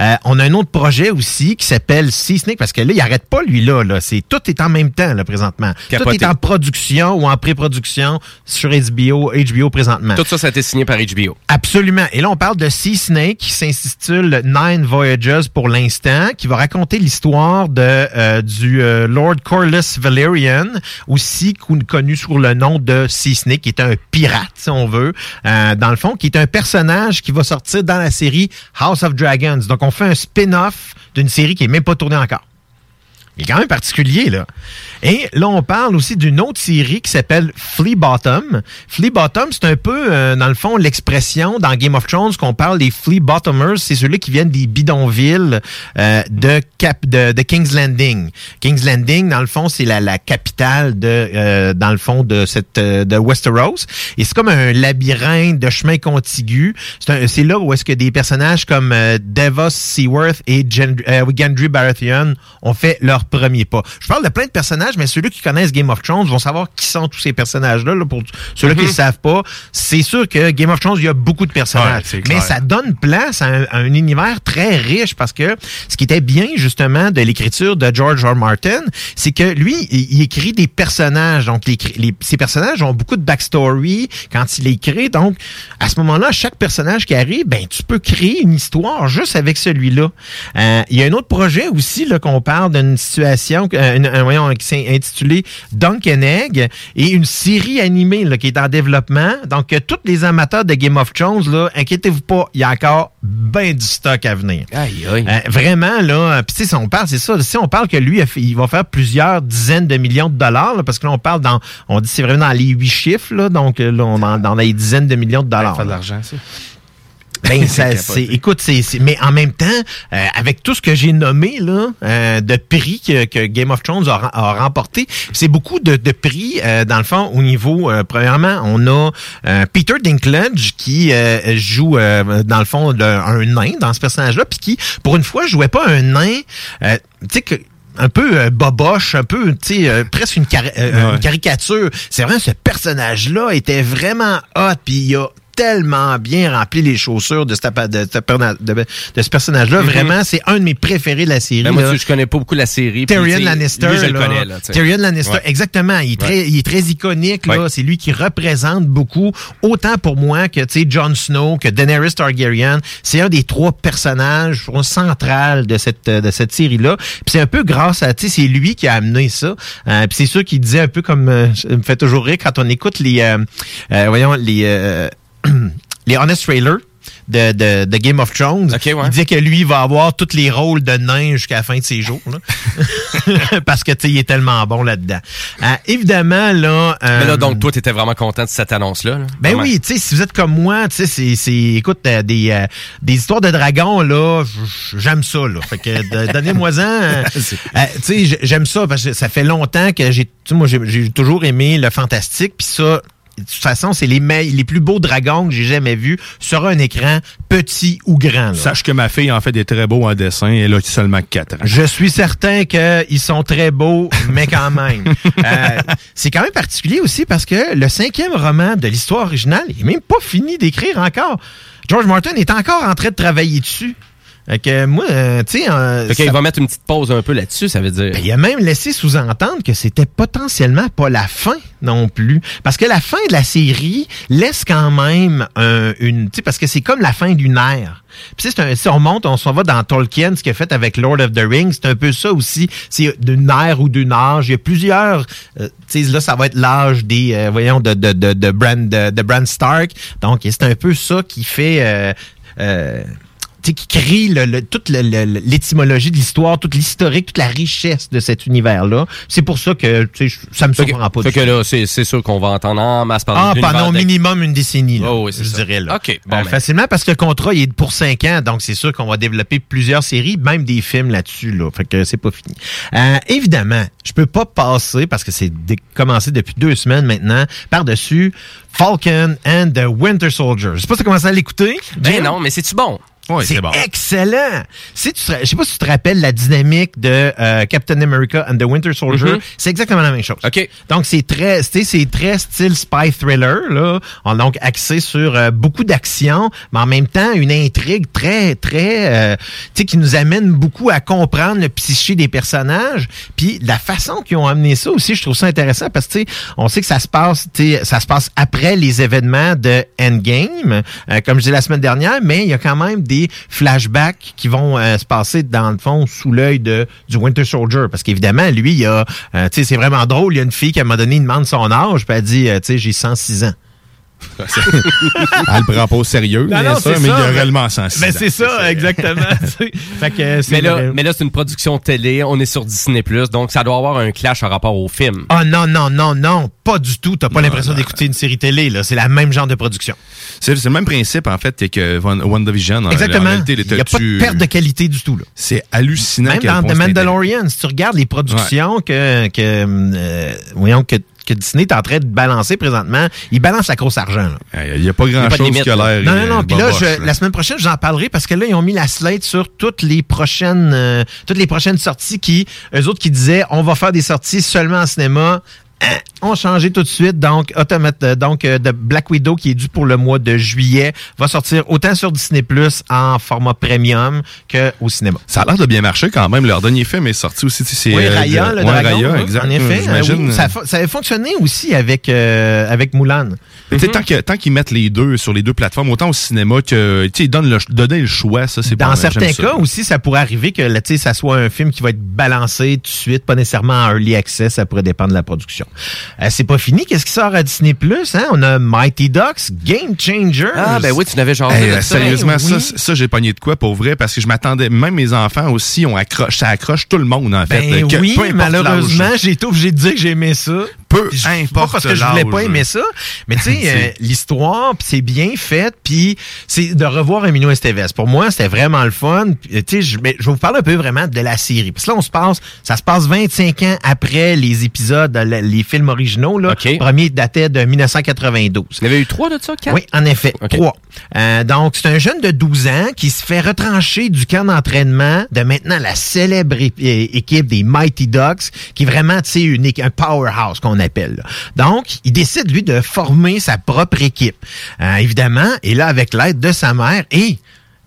[SPEAKER 5] Euh, on a un autre projet aussi qui s'appelle Sea Snake, parce que là, il arrête pas, lui, là. là. C'est, tout est en même temps, là, présentement.
[SPEAKER 1] Capoté.
[SPEAKER 5] Tout est en production ou en pré-production sur HBO, HBO présentement.
[SPEAKER 1] Tout ça, ça a été signé par HBO.
[SPEAKER 5] Absolument. Et là, on parle de Sea Snake qui s'intitule Nine Voyages pour l'instant, qui va raconter l'histoire de euh, du euh, Lord Corlys Valerian, aussi con- connu sous le nom de Sea Snake, qui est un pirate, si on veut, euh, dans le fond, qui est un personnage qui va sortir dans la série House of Dragons. Donc, on fait un spin-off d'une série qui est même pas tournée encore. Il est quand même particulier, là. Et là, on parle aussi d'une autre série qui s'appelle Flea Bottom. Flea Bottom, c'est un peu, euh, dans le fond, l'expression dans Game of Thrones qu'on parle des Flea Bottomers. C'est ceux-là qui viennent des bidonvilles euh, de, Cap, de, de King's Landing. King's Landing, dans le fond, c'est la, la capitale de, euh, dans le fond, de cette, euh, de Westeros. Et c'est comme un labyrinthe de chemins contigus. C'est là où est-ce que des personnages comme euh, Davos Seaworth et Gen- euh, Baratheon ont fait leur premier pas. Je parle de plein de personnages, mais ceux-là qui connaissent Game of Thrones vont savoir qui sont tous ces personnages-là. là, pour ceux-là qui ne
[SPEAKER 4] Mhm.
[SPEAKER 5] savent pas, c'est sûr que Game of Thrones, il y a beaucoup de personnages.
[SPEAKER 4] Ouais,
[SPEAKER 5] mais ça donne place à un, à un univers très riche parce que ce qui était bien justement de l'écriture de George R. Martin, c'est que lui, il, il écrit des personnages. Donc, les- ces personnages ont beaucoup de backstory quand il les crée. Donc, à ce moment-là, chaque personnage qui arrive, ben, tu peux créer une histoire juste avec celui-là. Euh, il y a un autre projet aussi là qu'on parle d'une situation, euh, un- voyons, qui s'est intitulé Dunk and Egg et une série animée là, qui est en développement. Donc, euh, tous les amateurs de Game of Thrones, là, inquiétez-vous pas, il y a encore ben du stock à venir.
[SPEAKER 1] Aïe, aïe.
[SPEAKER 5] Euh, vraiment, là, puis si on parle, c'est ça, si on parle que lui, il va faire plusieurs dizaines de millions de dollars, là, parce que là, on parle dans, on dit c'est vraiment dans les huit chiffres, là, donc là, on est dans, les dizaines de millions de dollars.
[SPEAKER 4] Ça fait de l'argent, ça.
[SPEAKER 5] Ben, ça,
[SPEAKER 4] C'est
[SPEAKER 5] écoute, c'est, c'est- mais en même temps, euh, avec tout ce que j'ai nommé là, euh, de prix que, que Game of Thrones a, a remporté, c'est beaucoup de, de prix euh, dans le fond au niveau. euh, premièrement, on a euh, Peter Dinklage qui euh, joue euh, dans le fond le- un nain dans ce personnage-là, puis qui, pour une fois, jouait pas un nain, euh, tu sais que un peu euh, boboche, un peu, tu sais, euh, presque une, cari- euh,
[SPEAKER 4] Ouais.
[SPEAKER 5] une caricature. C'est vrai, ce personnage-là était vraiment hot, puis il a tellement bien rempli les chaussures de, ce tapa- de, ce perna- de- de ce personnage-là.
[SPEAKER 1] Mhm.
[SPEAKER 5] Vraiment, c'est un de mes préférés de la série.
[SPEAKER 1] Ben, moi,
[SPEAKER 5] là.
[SPEAKER 1] tu- je connais pas beaucoup la série.
[SPEAKER 5] Tyrion Lannister.
[SPEAKER 1] Lui, je le connais. Là.
[SPEAKER 5] Tyrion Lannister,
[SPEAKER 1] Ouais.
[SPEAKER 5] exactement. Il est,
[SPEAKER 1] Ouais.
[SPEAKER 5] très, il est très iconique. là.
[SPEAKER 1] Ouais.
[SPEAKER 5] C'est lui qui représente beaucoup, autant pour moi que tu sais, Jon Snow, que Daenerys Targaryen. C'est un des trois personnages centrales de cette, de cette série-là. C'est un peu grâce à, tu sais, c'est lui qui a amené ça. Euh, Puis c'est sûr qu'il disait un peu comme, euh, ça me fait toujours rire quand on écoute les, euh, euh, voyons, les, euh, les Honest Trailers. De, de, de Game of Thrones. Il disait que lui il va avoir tous les rôles de nain jusqu'à la fin de ses jours. là. Parce que tu sais, il est tellement bon là-dedans. Euh, évidemment, là. euh,
[SPEAKER 1] Mais là, donc, toi, t'étais vraiment content de cette annonce-là. là?
[SPEAKER 5] ben
[SPEAKER 1] Vraiment?
[SPEAKER 5] oui, tu sais, si vous êtes comme moi, tu sais, c'est, c'est, écoute, euh, des, euh, des histoires de dragons, là, j'aime ça, là. Fait que, donnez-moi-en. euh, euh, tu sais, j'aime ça parce que ça fait longtemps que j'ai, tu sais, moi, j'ai, j'ai toujours aimé le fantastique, puis ça, de toute façon, c'est les, les plus beaux dragons que j'ai jamais vus sur un écran, petit ou grand. là.
[SPEAKER 4] Sache que ma fille en fait des très beaux en dessin. Elle a seulement 4 ans.
[SPEAKER 5] Je suis certain qu'ils sont très beaux, mais quand même. Euh, c'est quand même particulier aussi parce que le cinquième roman de l'histoire originale est même pas fini d'écrire encore. George Martin est encore en train de travailler dessus. Fait que moi, euh, tu sais... euh,
[SPEAKER 1] Fait qu'il va mettre une petite pause un peu là-dessus, ça veut dire.
[SPEAKER 5] Ben, il a même laissé sous-entendre que c'était potentiellement pas la fin non plus. Parce que la fin de la série laisse quand même un- une... Tu sais, parce que c'est comme la fin d'une ère. Puis un- si on monte, on s'en va dans Tolkien, ce qu'il a fait avec Lord of the Rings, c'est un peu ça aussi. C'est d'une ère ou d'une âge. Il y a plusieurs... euh, tu sais, là, ça va être l'âge des... euh, voyons, de, de, de, de, Bran, de, de Bran Stark. Donc, c'est un peu ça qui fait... qui crée le, le- toute l'étymologie de l'histoire, toute l'historique, toute la richesse de cet univers-là. C'est pour ça que ça me surprend pas.
[SPEAKER 1] fait que là, c'est sûr qu'on va entendre en masse parler
[SPEAKER 5] Ah, pendant au minimum une décennie, là,
[SPEAKER 1] Oh, oui,
[SPEAKER 5] je
[SPEAKER 1] ça.
[SPEAKER 5] dirais. Là.
[SPEAKER 1] OK, bon,
[SPEAKER 5] Euh,
[SPEAKER 1] ben.
[SPEAKER 5] Facilement parce que le contrat il est pour cinq ans, donc c'est sûr qu'on va développer plusieurs séries, même des films là-dessus. Là. Fait que c'est pas fini. Euh, évidemment, je peux pas passer, parce que c'est commencé depuis deux semaines maintenant, par-dessus Falcon and the Winter Soldier. Je sais pas si tu as commencé à l'écouter.
[SPEAKER 1] Ben non, mais c'est-tu bon?
[SPEAKER 5] C'est excellent. Si tu, te- je sais pas si tu te rappelles la dynamique de euh, Captain America and the Winter Soldier,
[SPEAKER 1] Mhm.
[SPEAKER 5] c'est exactement la même chose.
[SPEAKER 1] OK.
[SPEAKER 5] Donc c'est très, tu sais, c'est très style spy thriller là, On- donc axé sur euh, beaucoup d'action, mais en même temps une intrigue très très, euh, tu sais, qui nous amène beaucoup à comprendre le psyché des personnages, puis la façon qu'ils ont amené ça aussi, je trouve ça intéressant parce que tu sais, on sait que ça se passe, tu sais, ça se passe après les événements de Endgame, euh, comme je disais la semaine dernière, mais il y a quand même des flashbacks qui vont euh, se passer dans le fond sous l'œil de du Winter Soldier, parce qu'évidemment lui, il a, euh, tu sais, c'est vraiment drôle, il y a une fille qui à un moment donné il demande son âge, puis elle dit, euh, tu sais, j'ai 106 ans.
[SPEAKER 4] Elle le prend pas au sérieux,
[SPEAKER 5] Non,
[SPEAKER 4] bien
[SPEAKER 5] non,
[SPEAKER 4] sûr,
[SPEAKER 5] c'est
[SPEAKER 4] mais
[SPEAKER 5] ça,
[SPEAKER 4] y a
[SPEAKER 5] mais-
[SPEAKER 4] réellement sens.
[SPEAKER 5] Ben, c'est ça, exactement. fait que c'est
[SPEAKER 1] Mais là,
[SPEAKER 5] vrai.
[SPEAKER 1] mais là c'est une production télé, on est sur Disney+, donc ça doit avoir un clash en rapport au film.
[SPEAKER 5] Ah non, non, non, non, pas du tout. T'as pas l'impression d'écouter une série télé, là. C'est la même genre de production.
[SPEAKER 4] C'est le même principe, en fait, que One- WandaVision. en- en
[SPEAKER 5] Exactement.
[SPEAKER 4] réalité,
[SPEAKER 5] Il n'y a pas de perte de qualité du tout, là.
[SPEAKER 4] C'est hallucinant.
[SPEAKER 5] Même dans The Mandalorian, si tu regardes les productions que, que, euh, voyons, que, que Disney est en train de balancer présentement, il balance la grosse argent.
[SPEAKER 4] Il n'y a pas grand-chose qui a l'air.
[SPEAKER 5] Non, non, non.
[SPEAKER 4] euh,
[SPEAKER 5] Puis là,
[SPEAKER 4] boboche,
[SPEAKER 5] je-
[SPEAKER 4] là.
[SPEAKER 5] la semaine prochaine, j'en parlerai parce que là, ils ont mis la slate sur toutes les prochaines, euh, toutes les prochaines sorties qui, eux autres qui disaient, on va faire des sorties seulement en cinéma. Hein, ont changé tout de suite. Donc, automate, euh, donc euh, de Black Widow qui est dû pour le mois de juillet va sortir autant sur Disney Plus en format premium que au cinéma.
[SPEAKER 4] Ça a l'air de bien marcher quand même. Leur dernier film est sorti aussi. tu sais, C'est,
[SPEAKER 5] Oui,
[SPEAKER 4] euh,
[SPEAKER 5] Raya, le
[SPEAKER 4] ouais,
[SPEAKER 5] dragon.
[SPEAKER 4] Raya, exact.
[SPEAKER 5] En effet, euh,
[SPEAKER 4] J'imagine,
[SPEAKER 5] oui, ça, a ça avait fonctionné aussi avec, euh, avec Mulan.
[SPEAKER 4] Sais, Tant qu'ils mettent les deux sur les deux plateformes, autant au cinéma que tu sais, ils donnent le, donner le choix, ça c'est pas
[SPEAKER 5] Dans certains
[SPEAKER 4] ça.
[SPEAKER 5] cas aussi, ça pourrait arriver que là, tu sais, ça soit un film qui va être balancé tout de suite, pas nécessairement en early access, ça pourrait dépendre de la production. Euh, c'est pas fini, qu'est-ce qui sort à Disney Plus hein? On a Mighty Ducks, Game Changer.
[SPEAKER 1] Ah, ben oui, tu n'avais genre.
[SPEAKER 4] Hey, euh, sérieusement, ça,
[SPEAKER 5] oui.
[SPEAKER 4] ça j'ai pogné de quoi pour vrai parce que je m'attendais, même mes enfants aussi ça accroche tout le monde en fait.
[SPEAKER 5] Ben
[SPEAKER 4] que-
[SPEAKER 5] oui, malheureusement, j'ai été obligé de dire que j'aimais ça.
[SPEAKER 4] Peu
[SPEAKER 5] Puis pas
[SPEAKER 4] importe
[SPEAKER 5] parce que je voulais pas aimer ça, mais tu sais, euh, l'histoire, puis c'est bien fait, puis c'est de revoir Emilio Estevez. Pour moi, c'était vraiment le fun. Puis, Tu sais, je, vais vous parler un peu vraiment de la série. Que là, on se passe, ça se passe 25 ans après les épisodes, les films originaux. Là. Le premier datait de 1992.
[SPEAKER 1] Il y avait eu trois de ça, quatre?
[SPEAKER 5] Oui, en effet, trois. Euh, donc, c'est un jeune de 12 ans qui se fait retrancher du camp d'entraînement de maintenant la célèbre équipe des Mighty Ducks, qui est vraiment, tu sais, é- un powerhouse qu'on appelle. Donc, il décide, lui, de former sa propre équipe. Euh, évidemment, et là, avec l'aide de sa mère et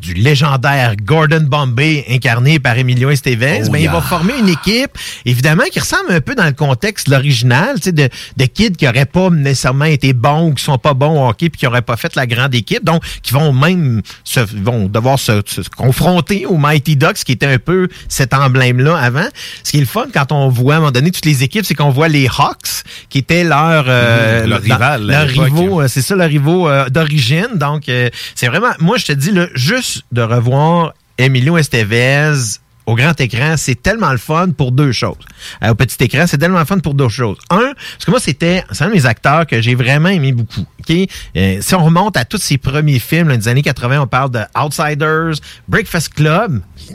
[SPEAKER 5] du légendaire Gordon Bombay incarné par Emilio Estevez,
[SPEAKER 4] Oh
[SPEAKER 5] ben, il
[SPEAKER 4] yeah.
[SPEAKER 5] va former une équipe, évidemment, qui ressemble un peu dans le contexte l'original, tu sais, de, de kids qui n'auraient pas nécessairement été bons ou qui sont pas bons au hockey puis qui n'auraient pas fait la grande équipe, donc qui vont même se, vont devoir se, se confronter aux Mighty Ducks, qui était un peu cet emblème-là avant. Ce qui est le fun quand on voit à un moment donné toutes les équipes, c'est qu'on voit les Hawks, qui étaient leur, euh,
[SPEAKER 4] leur
[SPEAKER 5] dans-
[SPEAKER 4] rival
[SPEAKER 5] leur rivaux, euh, c'est ça, le rivaux euh, d'origine. Donc, euh, c'est vraiment, moi, je te dis, là, juste de revoir Emilio Estevez au grand écran, c'est tellement le fun pour deux choses. Euh, au petit écran, c'est tellement le fun pour deux choses. Un, parce que moi, c'était, c'est un de mes acteurs que j'ai vraiment aimé beaucoup. ok? Euh, si on remonte à tous ses premiers films là, des années 80, on parle de Outsiders, Breakfast Club. Tu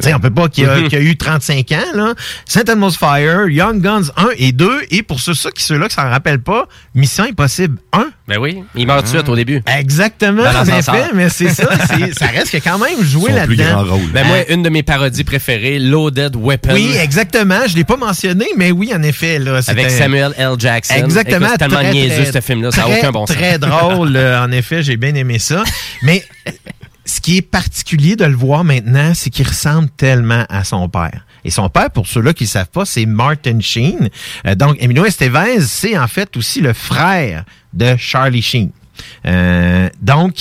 [SPEAKER 5] sais, on peut pas qu'il y, a- qu'il y a eu 35 ans, là. Saint Elmo's Fire, Young Guns 1 et 2, et pour ceux, ceux qui ceux-là qui s'en rappellent pas, Mission Impossible 1.
[SPEAKER 1] Ben oui, il meurt tout de suite au début.
[SPEAKER 5] Exactement, en effet, mais c'est ça, ça reste que quand même
[SPEAKER 1] plus
[SPEAKER 5] là-dedans.
[SPEAKER 1] grand rôle. Ben moi, une de mes parodies préférées, Loaded Weapon.
[SPEAKER 5] Oui, exactement. Je l'ai pas mentionné, mais oui, en effet. Là,
[SPEAKER 1] Avec Samuel L. Jackson.
[SPEAKER 5] Exactement.
[SPEAKER 1] C'est tellement
[SPEAKER 5] très,
[SPEAKER 1] niaiseux,
[SPEAKER 5] très-
[SPEAKER 1] ce film-là. Ça n'a aucun bon sens.
[SPEAKER 5] Très drôle, euh, en effet. J'ai bien aimé ça. Mais ce qui est particulier de le voir maintenant, c'est qu'il ressemble tellement à son père. Et son père, pour ceux-là qui ne savent pas, c'est Martin Sheen. Euh, donc, Emilio Estevez, c'est en fait aussi le frère de Charlie Sheen. Euh, donc,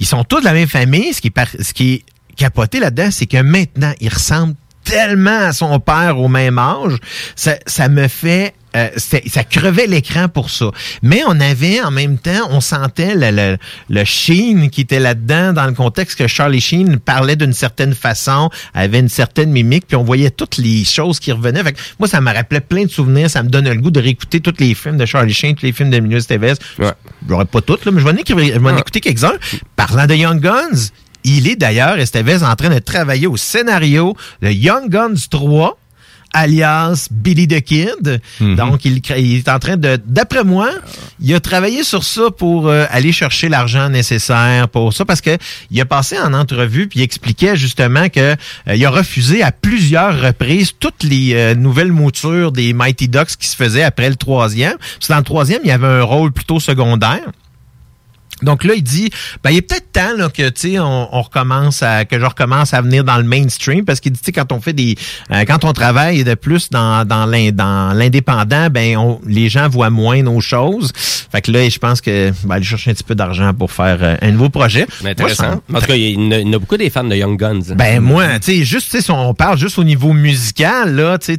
[SPEAKER 5] ils sont tous de la même famille. Ce qui par- ce qui est capoté là-dedans, c'est que maintenant, il ressemble tellement à son père au même âge. Ça, ça me fait... euh, ça crevait l'écran pour ça. Mais on avait en même temps, on sentait le, le, le Sheen qui était là-dedans dans le contexte que Charlie Sheen parlait d'une certaine façon, avait une certaine mimique, puis on voyait toutes les choses qui revenaient. Fait que moi, ça me rappelait plein de souvenirs. Ça me donnait le goût de réécouter tous les films de Charlie Sheen, tous les films d'Emilio Estevez. J'aurais pas toutes, là, mais je vais en écouter quelques-uns. Parlant de Young Guns, il est d'ailleurs, Estevez, en train de travailler au scénario de Young Guns 3 alias Billy the Kid. Donc, il, est en train de... D'après moi, il a travaillé sur ça pour euh, aller chercher l'argent nécessaire pour ça, parce que il a passé en entrevue, puis il expliquait justement que euh, il a refusé à plusieurs reprises toutes les euh, nouvelles moutures des Mighty Ducks qui se faisaient après le troisième. Parce que dans le troisième, il y avait un rôle plutôt secondaire. Donc là, il dit, ben, il est peut-être temps là, que tu sais, on, on recommence à que je recommence à venir dans le mainstream parce qu'il dit, tu sais, quand on fait des, euh, quand on travaille de plus dans dans l'in- dans l'indépendant, ben, on, les gens voient moins nos choses. Fait que là, je pense que ben, aller chercher un petit peu d'argent pour faire euh, un nouveau projet.
[SPEAKER 1] Mais intéressant. en tout cas, il y, en a- il y en a beaucoup des fans de Young Guns.
[SPEAKER 5] ben moi, tu sais, juste, tu sais, si on parle juste au niveau musical, là, tu sais,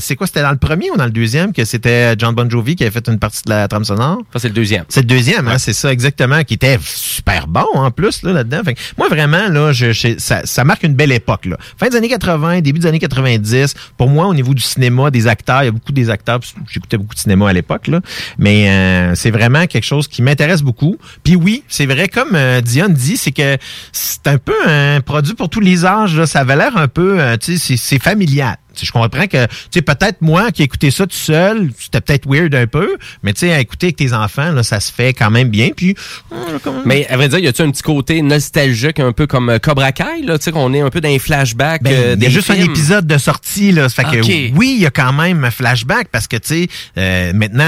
[SPEAKER 5] c'est quoi, c'était dans le premier ou dans le deuxième que c'était John Bon Jovi qui avait fait une partie de la trame sonore?
[SPEAKER 1] Ça, c'est le deuxième.
[SPEAKER 5] C'est le deuxième, hein, c'est ça, exactement, qui était super bon en plus, là, là-dedans. Moi, vraiment, là, je, je- ça, ça marque une belle époque, là. Fin des années 80, début des années 90. Pour moi, au niveau du cinéma, des acteurs, il y a beaucoup des acteurs, j'écoutais beaucoup de cinéma à l'époque, là. Mais euh, c'est vraiment quelque chose qui m'intéresse beaucoup. Puis oui, c'est vrai, comme euh, dit, c'est que c'est un peu un produit pour tous les âges, là. Ça avait l'air un peu, euh, tu sais, c'est familial. Tu sais, je comprends que, tu sais, peut-être moi qui ai écouté ça tout seul, c'était peut-être weird un peu, mais tu sais, à écouter avec tes enfants, là, ça se fait quand même bien. Puis,
[SPEAKER 1] Mais à vrai dire, y a-tu un petit côté nostalgique, un peu comme euh, Cobra Kai, là, tu sais, qu'on est un peu dans les flashbacks
[SPEAKER 5] Ben,
[SPEAKER 1] euh,
[SPEAKER 5] il y a juste un épisode de sortie là, ça fait que oui, il y a quand même un flashback parce que tu sais euh, maintenant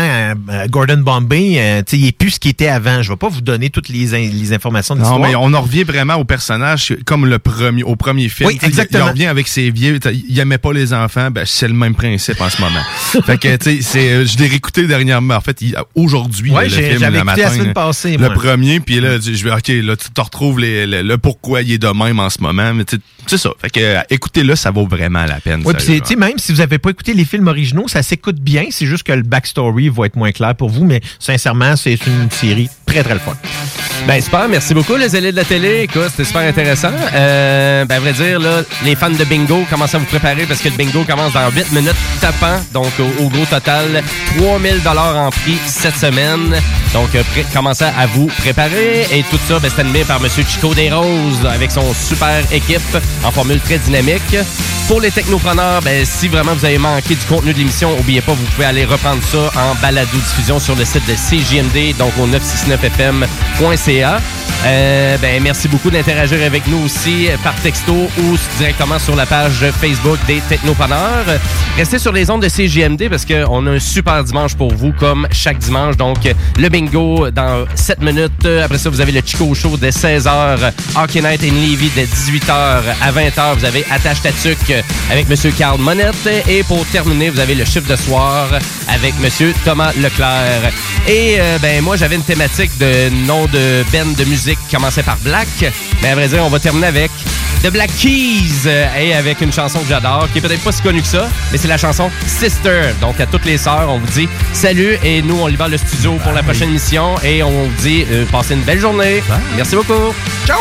[SPEAKER 5] euh, Gordon Bombay, euh, tu sais, il est plus ce qu'il était avant. Je vais pas vous donner toutes les, in- les informations de
[SPEAKER 4] Non,
[SPEAKER 5] l'histoire.
[SPEAKER 4] mais on en revient vraiment au personnage comme le premier, au premier film.
[SPEAKER 5] Oui,
[SPEAKER 4] il-
[SPEAKER 5] exactement.
[SPEAKER 4] Il, revient avec ses vieux. Il aimait pas les enfants. Ben, c'est le même principe en ce moment. fait que, tu sais, c'est, euh, je l'ai réécouté dernièrement. En fait, aujourd'hui,
[SPEAKER 5] Ouais,
[SPEAKER 4] le film,
[SPEAKER 5] la semaine passée,
[SPEAKER 4] Le
[SPEAKER 5] moi.
[SPEAKER 4] premier, puis là, je vais, OK, là, tu te retrouves les, le, le pourquoi il est de même en ce moment. Mais tu sais, c'est ça. Fait que, euh, écoutez-le, ça vaut vraiment la peine.
[SPEAKER 5] Ouais, puis c'est-
[SPEAKER 4] sérieusement.
[SPEAKER 5] tu sais, même si vous avez pas écouté les films originaux, ça s'écoute bien. C'est juste que le backstory va être moins clair pour vous, mais sincèrement, c'est une série très, très le fun.
[SPEAKER 1] Ben super, merci beaucoup les élèves de la télé. Écoute, c'était super intéressant. Euh, ben à vrai dire, là, les fans de bingo, commencez à vous préparer parce que le bingo commence dans 8 minutes tapant. Donc au, au gros total, 3000 dollars en prix cette semaine. Donc euh, commencez à vous préparer. Et tout ça, ben, c'est animé par Monsieur Chico Desroses avec son super équipe en formule très dynamique. Pour les technopreneurs, ben, si vraiment vous avez manqué du contenu de l'émission, n'oubliez pas, vous pouvez aller reprendre ça en balado-diffusion sur le site de CJMD, donc au 969fm.ca. Euh, ben, merci beaucoup d'interagir avec nous aussi euh, par texto ou directement sur la page Facebook des Technopreneurs. Restez sur les ondes de CJMD parce qu'on a un super dimanche pour vous comme chaque dimanche. Donc, le bingo dans 7 minutes. Après ça, vous avez le Chico Show dès 16h. Hockey Night in Levy dès 18h à 20h. Vous avez Attache Tatuc avec Monsieur Carl Monette. Et pour terminer, vous avez le chiffre de soir avec Monsieur Thomas Leclerc. Et euh, ben moi, j'avais une thématique de nom de band de musique qui commençait par Black. Mais à vrai dire, on va terminer avec The Black Keys et avec une chanson que j'adore, qui est peut-être pas si connue que ça, mais c'est la chanson Sister. Donc à toutes les sœurs, on vous dit salut et nous, on libère le studio pour la prochaine émission et on vous dit euh, passez une belle journée. Merci beaucoup. Ciao!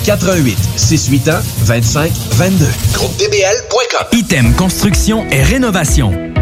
[SPEAKER 10] 88 681 25 22. GroupeDBL.com.
[SPEAKER 11] Item Construction et Rénovation.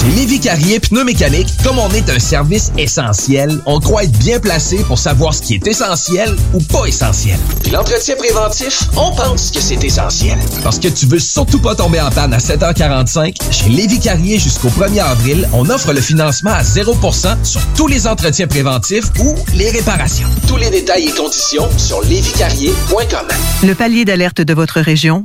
[SPEAKER 10] Chez Lévi Carrier Pneumécanique, comme on est un service essentiel, on croit être bien placé pour savoir ce qui est essentiel ou pas essentiel. Puis l'entretien préventif, on pense que c'est essentiel. Parce que tu veux surtout pas tomber en panne à 7h45, chez Lévi Carrier jusqu'au 1er avril, on offre le financement à 0% sur tous les entretiens préventifs ou les réparations. Tous les détails et conditions sur lévicarrier.com.
[SPEAKER 12] Le palier d'alerte de votre région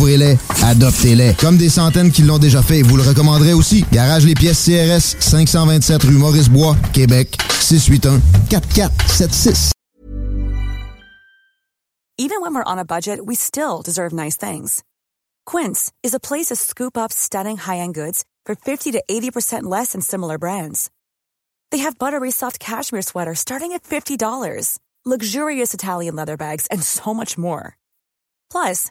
[SPEAKER 13] Découvrez-les, adoptez-les. Comme des centaines qui l'ont déjà fait, vous le recommanderez aussi. Garage Les Pièces CRS, 527 rue Maurice-Bois, Québec, 681 4476.
[SPEAKER 23] Even when we're on a budget, we still deserve nice things. Quince is a place to scoop up stunning high-end goods for 50 to 80% less than similar brands. They have buttery soft cashmere sweaters starting at $50, luxurious Italian leather bags, and so much more. Plus,